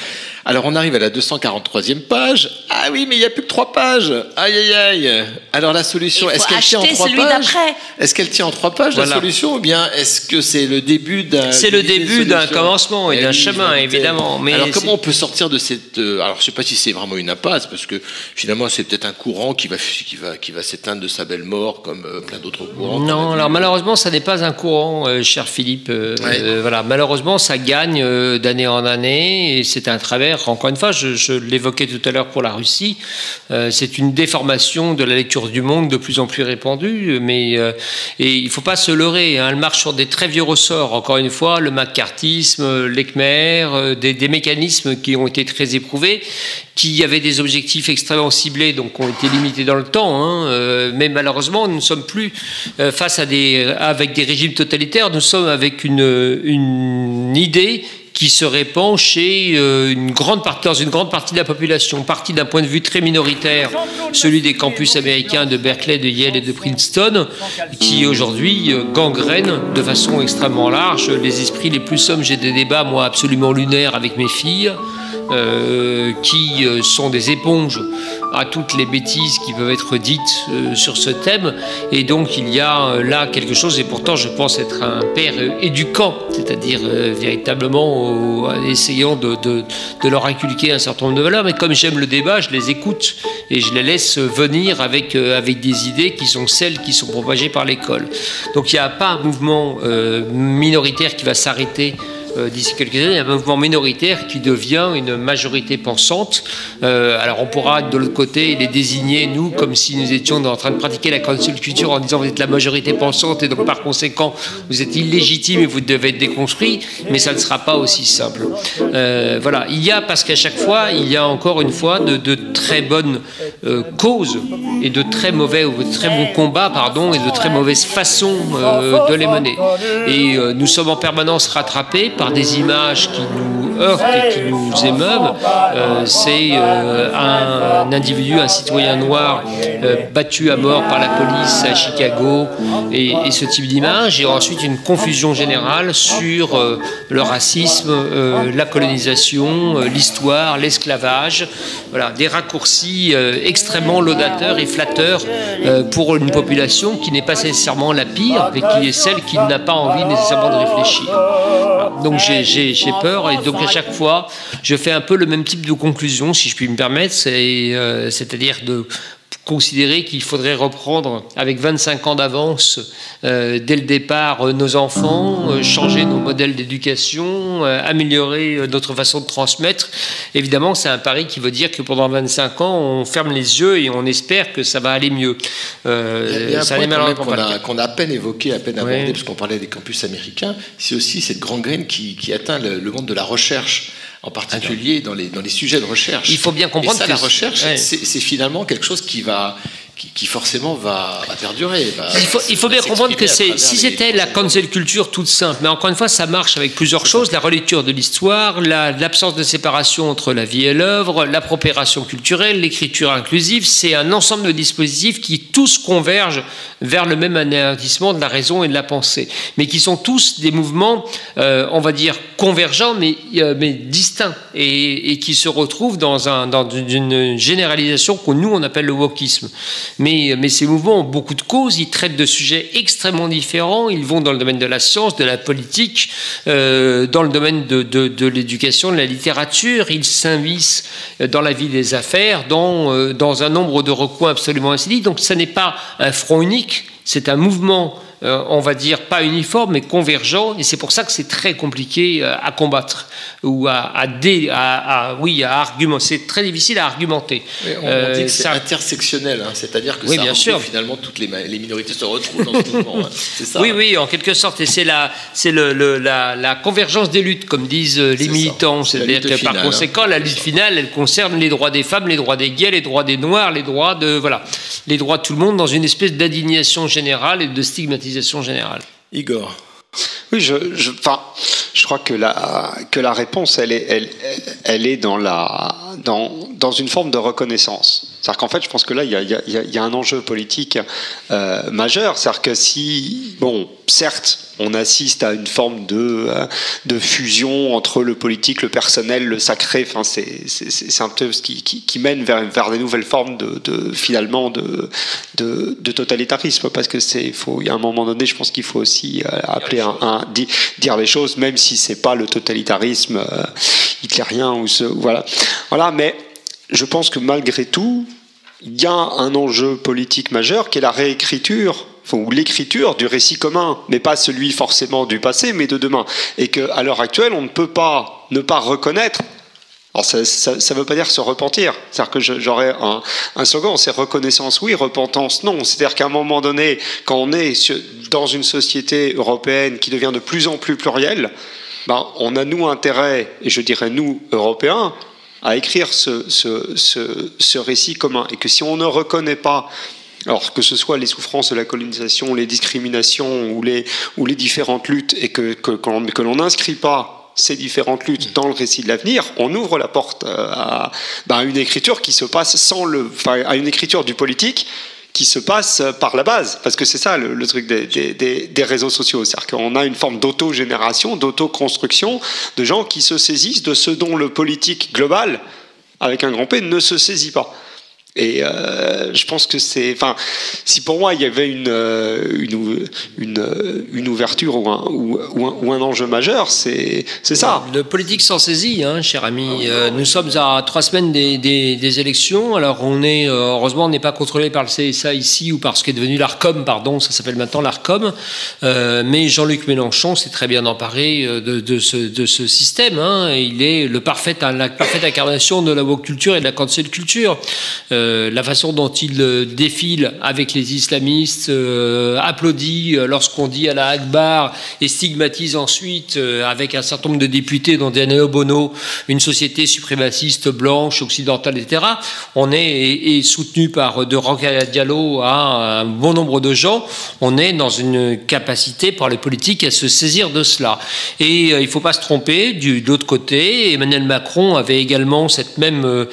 Alors on arrive à la 243e page. Ah oui, mais il n'y a plus que trois pages. Aïe aïe aïe. Alors la solution, est-ce qu'elle tient en trois celui pages d'après. Est-ce qu'elle tient en trois pages la solution ou bien est-ce que c'est le début d'un C'est le début d'un commencement et Eh d'un oui, chemin, évidemment, mais alors comment on peut sortir de cette euh, Alors je sais pas si c'est vraiment une impasse parce que finalement c'est peut-être un courant qui va qui va qui va s'éteindre de sa belle mort comme euh, plein d'autres courants. Non, alors malheureusement, ça n'est pas un courant, euh, cher Philippe. Euh, Ouais. euh, voilà, malheureusement, ça gagne euh, d'année en année et c'est un travers. Encore une fois, je, l'évoquais tout à l'heure pour la Russie. euh, c'est une déformation de la lecture du monde de plus en plus répandue, mais euh, il faut pas se leurrer. hein, elle marche sur des très vieux ressorts. Encore une fois, le macartisme, l'ECMER, euh, des, des mécanismes qui ont été très éprouvés, qui avaient des objectifs extrêmement ciblés, donc ont été limités dans le temps. hein, mais malheureusement, nous ne sommes plus face à des, avec des régimes totalitaires, nous sommes avec une idée qui se répand chez euh, une grande partie, dans une grande partie de la population, partie d'un point de vue très minoritaire, celui des campus américains de Berkeley, de Yale et de Princeton, qui aujourd'hui euh, gangrène de façon extrêmement large les esprits les plus sommes. J'ai des débats, moi, absolument lunaires avec mes filles, euh, qui euh, sont des éponges à toutes les bêtises qui peuvent être dites euh, sur ce thème. Et donc il y a là quelque chose, et pourtant je pense être un père éduquant, c'est-à-dire véritablement essayant de, de- leur inculquer un certain nombre de valeurs. Mais comme j'aime le débat, je les écoute et je les laisse venir avec, avec des idées qui sont celles qui sont propagées par l'école. Donc il n'y a pas un mouvement minoritaire qui va s'arrêter euh, d'ici quelques années, un mouvement minoritaire qui devient une majorité pensante. Euh, alors on pourra de l'autre côté les désigner, nous, comme si nous étions en train de pratiquer la cancel culture en disant vous êtes la majorité pensante et donc par conséquent vous êtes illégitime et vous devez être déconstruit, mais ça ne sera pas aussi simple. Euh, voilà, il y a, parce qu'à chaque fois, il y a encore une fois de, de très bonnes causes et de très mauvais, ou de très bons combats, pardon, et de très mauvaises façons de les mener. Et nous sommes en permanence rattrapés par des images qui nous heurtent et qui nous émeuvent, euh, c'est euh, un, individu, un citoyen noir euh, battu à mort par la police à Chicago et, ce type d'image, et ensuite une confusion générale sur le racisme, la colonisation, l'histoire, l'esclavage, voilà, des raccourcis extrêmement laudateurs et flatteurs pour une population qui n'est pas nécessairement la pire, mais qui est celle qui n'a pas envie nécessairement de réfléchir. Voilà. Donc j'ai- peur, et donc à chaque fois, je fais un peu le même type de conclusion, si je puis me permettre, c'est, euh, c'est-à-dire de considérer qu'il faudrait reprendre avec 25 ans d'avance euh, dès le départ euh, nos enfants, euh, changer nos modèles d'éducation, améliorer notre façon de transmettre. Évidemment, c'est un pari qui veut dire que pendant 25 ans, on ferme les yeux et on espère que ça va aller mieux. Ça qu'on a, qu'on a à peine évoqué, à peine abordé, Oui. parce qu'on parlait des campus américains, c'est aussi cette gangrène qui, qui atteint le, le monde de la recherche, en particulier dans les, dans les sujets de recherche. Il faut bien comprendre Et ça, que la recherche, ouais. c'est finalement quelque chose qui va, qui, qui forcément va, va perdurer. va- Il faut, il faut va bien comprendre que si c'était la cancel culture toute simple, mais encore une fois, ça marche avec plusieurs choses la relecture de l'histoire, la- l'absence de séparation entre la vie et l'œuvre, l'appropriation culturelle, l'écriture inclusive, c'est un ensemble de dispositifs qui tous convergent vers le même anéantissement de la raison et de la pensée, mais qui sont tous des mouvements, euh, on va dire, convergents, mais, euh, mais distincts, et, et qui se retrouvent dans, un, dans une généralisation que nous, on appelle le wokisme. Mais, ces mouvements ont beaucoup de causes, ils traitent de sujets extrêmement différents, ils vont dans le domaine de la science, de la politique, euh, dans le domaine de, de, l'éducation, de la littérature, ils s'invissent dans la vie des affaires, dans, euh, un nombre de recoins absolument insolites. Donc ça n'est pas un front unique, c'est un mouvement, euh, on va dire, pas uniforme, mais convergent, et c'est pour ça que c'est très compliqué euh, à combattre, ou à, à, dé- à- à- oui, à argumenter. C'est très difficile à argumenter. Oui, on, Euh, dit que c'est ça- intersectionnel, hein, c'est-à-dire que Oui, ça bien sûr. finalement toutes les, minorités se retrouvent dans ce [laughs] mouvement. hein. Ça. Oui, oui, en quelque sorte. Et c'est la, c'est le, le- la, la convergence des luttes, comme disent euh, les militants. C'est-à-dire que par finale, hein. conséquent, la lutte finale, elle concerne les droits des femmes, les droits des gays, les droits des noirs, les droits de voilà, les droits de tout le monde dans une espèce d'indignation générale et de stigmatisation générale. Igor. Oui, je, je, enfin, je crois que la, que la réponse, elle est, elle, elle est dans, la, dans, dans une forme de reconnaissance. C'est-à-dire qu'en fait, je pense que là, il y a, il y a- il y a un enjeu politique euh, majeur. C'est-à-dire que si, bon, certes, on assiste à une forme de, euh, de fusion entre le politique, le personnel, le sacré, enfin, c'est c'est- c'est- c'est un peu ce qui, qui, qui mène vers, vers des nouvelles formes de, de finalement, de, de, de totalitarisme. Parce que c'est, il faut, il y a un moment donné, je pense qu'il faut aussi euh, appeler un, un- di- dire les choses, même si c'est pas le totalitarisme euh, hitlérien ou ce, voilà. Voilà, mais je pense que malgré tout, il y a un enjeu politique majeur qui est la réécriture ou l'écriture du récit commun, mais pas celui forcément du passé, mais de demain. Et qu'à l'heure actuelle, on ne peut pas ne pas reconnaître. Alors ça ne veut pas dire se repentir. C'est-à-dire que j'aurais un, un slogan, c'est reconnaissance oui, repentance non. C'est-à-dire qu'à un moment donné, quand on est dans une société européenne qui devient de plus en plus plurielle, ben, on a nous intérêt, et je dirais nous, Européens, à écrire ce, ce, ce, récit commun. Et que si on ne reconnaît pas, alors que ce soit les souffrances de la colonisation, les discriminations ou les, ou les différentes luttes, et que, que, que l'on n'inscrit pas ces différentes luttes dans le récit de l'avenir, on ouvre la porte euh, à, ben, à une écriture qui se passe sans le, à une écriture du politique qui se passe par la base, parce que c'est ça le, truc des- des- des réseaux sociaux, c'est-à-dire qu'on a une forme d'auto-génération, d'auto-construction de gens qui se saisissent de ce dont le politique global, avec un grand P, ne se saisit pas. Et euh, je pense que c'est, enfin, si pour moi il y avait une euh, une, euh, une ouverture ou un, ou, un, ou un enjeu majeur, c'est c'est ça. Le politique s'en saisit, hein, cher ami. Nous sommes à trois semaines des, des- élections. Alors, on est, heureusement, on n'est pas contrôlé par le CSA ici ou par ce qui est devenu l'ARCOM, pardon, ça s'appelle maintenant l'ARCOM. Mais Jean-Luc Mélenchon s'est très bien emparé de, ce, de ce système. hein. Il est le parfait, la parfaite incarnation de la woke culture et de la cancel culture. Euh, la façon dont il euh, défile avec les islamistes, euh, applaudit lorsqu'on dit à la Akbar et stigmatise ensuite avec un certain nombre de députés, dont Daniel Bono, une société suprémaciste blanche, occidentale, etc. On est soutenu par de Rokhaya Diallo à un bon nombre de gens. On est dans une capacité par les politiques à se saisir de cela. Et il ne faut pas se tromper. Du, de l'autre côté, Emmanuel Macron avait également cette même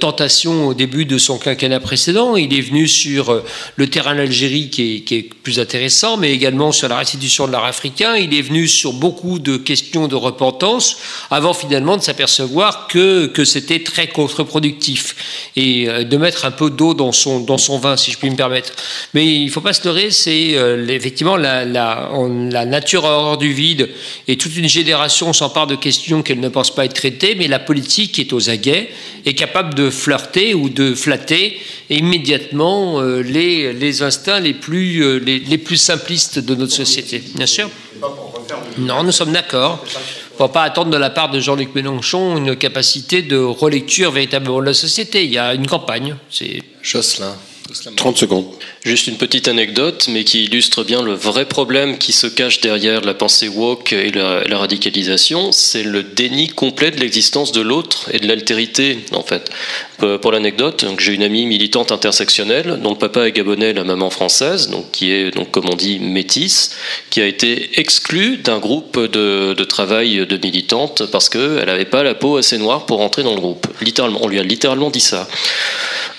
tentation au début de son quinquennat précédent. Il est venu sur euh, le terrain d'Algérie qui est, plus intéressant, mais également sur la restitution de l'art africain. Il est venu sur beaucoup de questions de repentance avant finalement de s'apercevoir que, que c'était très contre-productif et euh, de mettre un peu d'eau dans son, dans son vin, si je puis me permettre. Mais il ne faut pas se leurrer, c'est euh, effectivement la, la nature hors du vide et toute une génération s'empare de questions qu'elle ne pense pas être traitées, mais la politique est aux aguets, est capable de flirter ou de flatter immédiatement euh, les, les instincts les plus, euh, les, les plus simplistes de notre société. Bien sûr. Non, nous sommes d'accord. Il ne faut pas attendre de la part de Jean-Luc Mélenchon une capacité de relecture véritablement de la société. Il y a une campagne. C'est Jocelyn. 30 secondes. Juste une petite anecdote, mais qui illustre bien le vrai problème qui se cache derrière la pensée woke et la, la radicalisation, c'est le déni complet de l'existence de l'autre et de l'altérité, en fait. Euh, Pour l'anecdote, j'ai une amie militante intersectionnelle, dont le papa est gabonais, la maman française, donc qui est, donc, comme on dit, métisse, qui a été exclue d'un groupe de, travail de militantes parce qu'elle n'avait pas la peau assez noire pour entrer dans le groupe. Littéralement, on lui a littéralement dit ça.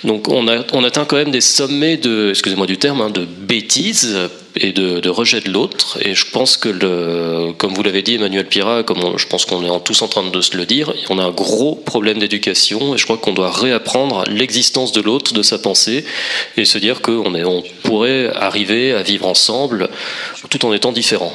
Donc on atteint quand même des sommets de, excusez-moi du terme, hein, de bêtises et de, rejet de l'autre. Et je pense que, le, comme vous l'avez dit, Emmanuel Pira, comme je pense qu'on est tous en train de se le dire, on a un gros problème d'éducation et je crois qu'on doit réapprendre l'existence de l'autre, de sa pensée, et se dire qu'on on pourrait arriver à vivre ensemble tout en étant différents.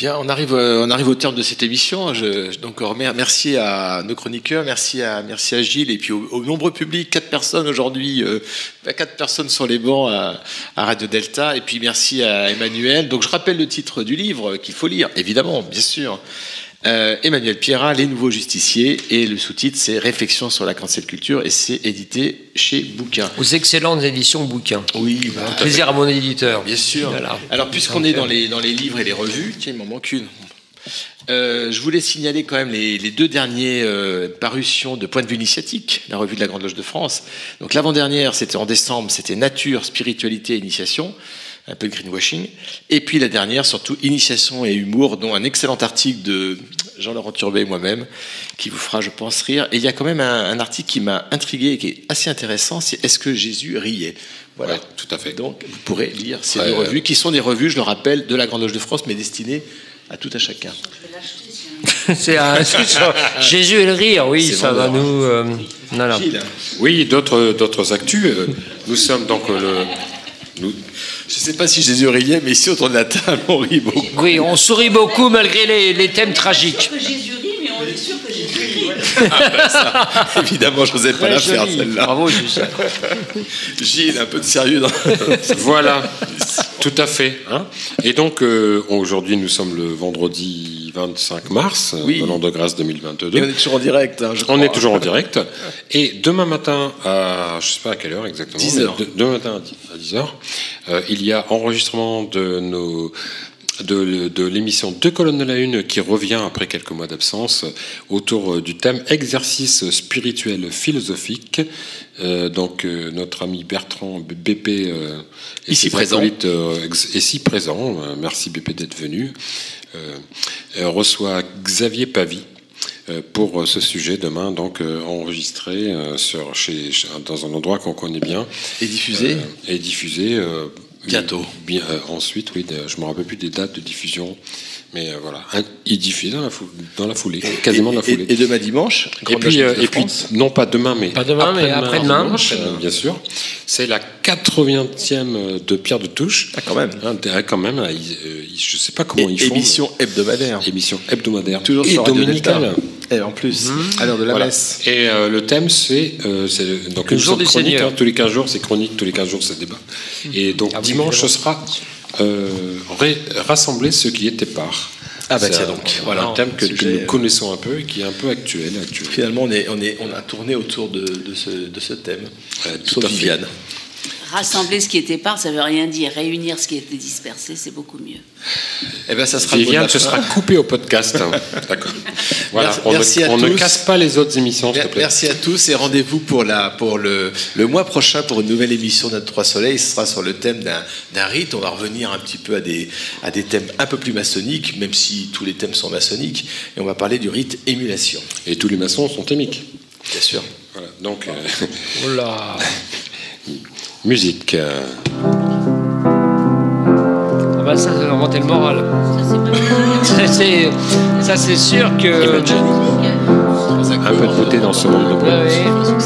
Bien, on arrive, euh, on arrive au terme de cette émission. Je, remer- merci à nos chroniqueurs, merci à, Gilles et puis au, au nombreux public, quatre personnes aujourd'hui, euh, bah, quatre personnes sur les bancs à, à Radio Delta, et puis merci à Emmanuel. Donc, je rappelle le titre du livre qu'il faut lire, évidemment, bien sûr. Euh, Emmanuel Pierrat, Les Nouveaux Justiciers, et le sous-titre c'est Réflexion sur la cancel culture, et c'est édité chez Bouquin. aux excellentes éditions bouquins. Oui, bah, à plaisir à mon éditeur. Bien sûr. Voilà. Alors, puisqu'on est dans les, dans les livres et les revues, tiens, il m'en manque une. Euh, je voulais signaler quand même les, les deux dernières euh, parutions de Point de vue initiatique, la revue de la Grande Loge de France. Donc l'avant-dernière, c'était en décembre, c'était Nature, Spiritualité, Initiation, un peu de greenwashing. Et puis la dernière, surtout Initiation et Humour, dont un excellent article de Jean-Laurent Turbet et moi-même, qui vous fera, je pense, rire. Et il y a quand même un, un article qui m'a intrigué et qui est assez intéressant, c'est Est-ce que Jésus riait? Voilà. tout à fait. Donc, vous pourrez lire ces Ouais, deux ouais. revues, qui sont des revues, je le rappelle, de la Grande Loge de France, mais destinées à tout à chacun. [laughs] C'est un- [laughs] Jésus et le rire, oui, ça va nous. euh, voilà. Oui, d'autres d'autres actus. euh, Nous sommes donc le. Nous, Je ne sais pas si Jésus riait, mais ici, autour de la table, on rit beaucoup. Oui, on sourit beaucoup malgré les, les thèmes tragiques. que Jésus rit, mais on est sûr que Jésus rit. Ah, ça, évidemment, je n'osais pas la faire, celle-là. Bravo, Gilles. Gilles, un peu de sérieux dans... voilà, [laughs] tout à fait. hein. Et donc, euh, aujourd'hui, nous sommes le vendredi 25 mars, Oui. euh, de l'an de grâce 2022. Et on est toujours en direct, hein, je On crois. est toujours en direct. Et demain matin, à, je sais pas à quelle heure exactement, 10 mais heures. de- demain matin à 10 à 10 heures, euh, il y a enregistrement de nos de, de l'émission Deux colonnes de la une qui revient après quelques mois d'absence autour euh, du thème exercice spirituel philosophique. Euh, donc euh, notre ami Bertrand BP euh, Ici présent. euh, merci BP d'être venu, reçoit Xavier Pavie pour ce sujet demain, donc enregistré sur, chez, dans un endroit qu'on connaît bien. Et diffusé Et diffusé. Euh, Bientôt. Bien, euh, ensuite, oui, de- je ne me rappelle plus des dates de diffusion, mais euh, voilà, Un- il diffuse dans la, fou- dans la foulée, quasiment dans la Et- foulée. et demain dimanche, et puis, euh, et puis non pas demain, mais Pas demain, mais après-demain. dimanche, euh, bien sûr. C'est la 80e de Pierre de Touche. Ah, quand même. Hein, quand même, euh, je ne sais pas comment Et- ils font. émission hebdomadaire. Émission hebdomadaire. Toujours et dominicale. Et en plus, à l'heure de la Voilà. messe. Et euh, le thème, c'est euh, donc Le une jour sorte du chronique, Seigneur. hein, tous les 15 jours, c'est chronique, tous les 15 jours, c'est débat. Et donc Ah oui, dimanche, ce sera euh, rassembler ceux qui étaient par. Ah bah C'est tiens donc, voilà voilà. un thème que, nous connaissons un peu et qui est un peu actuel. actuel. Finalement, on, est, on, est, on a tourné autour de, de ce, de ce thème. tout Sauf à fait. Viviane. Rassembler ce qui est épars, ça veut rien dire. Réunir ce qui était dispersé, c'est beaucoup mieux. Eh ben, ça sera Viviane, ce sera coupé au podcast. hein. [laughs] D'accord. Voilà, Merci- on, merci ne, à on ne casse pas les autres émissions, s'il te plaît. Merci à tous et rendez-vous pour, la, pour le, le mois prochain pour une nouvelle émission de Trois Soleils. Ce sera sur le thème d'un d'un rite. On va revenir un petit peu à des, à des thèmes un peu plus maçonniques, même si tous les thèmes sont maçonniques. Et on va parler du rite émulation. Et tous les maçons sont émiques. Bien sûr. Voilà, donc, euh, Oh là [laughs] musique. Ah bah ça, ça va remonter le moral. Ça, c'est, [laughs] ça, c'est sûr que. Un peu de beauté dans ce monde de bruit. Imagine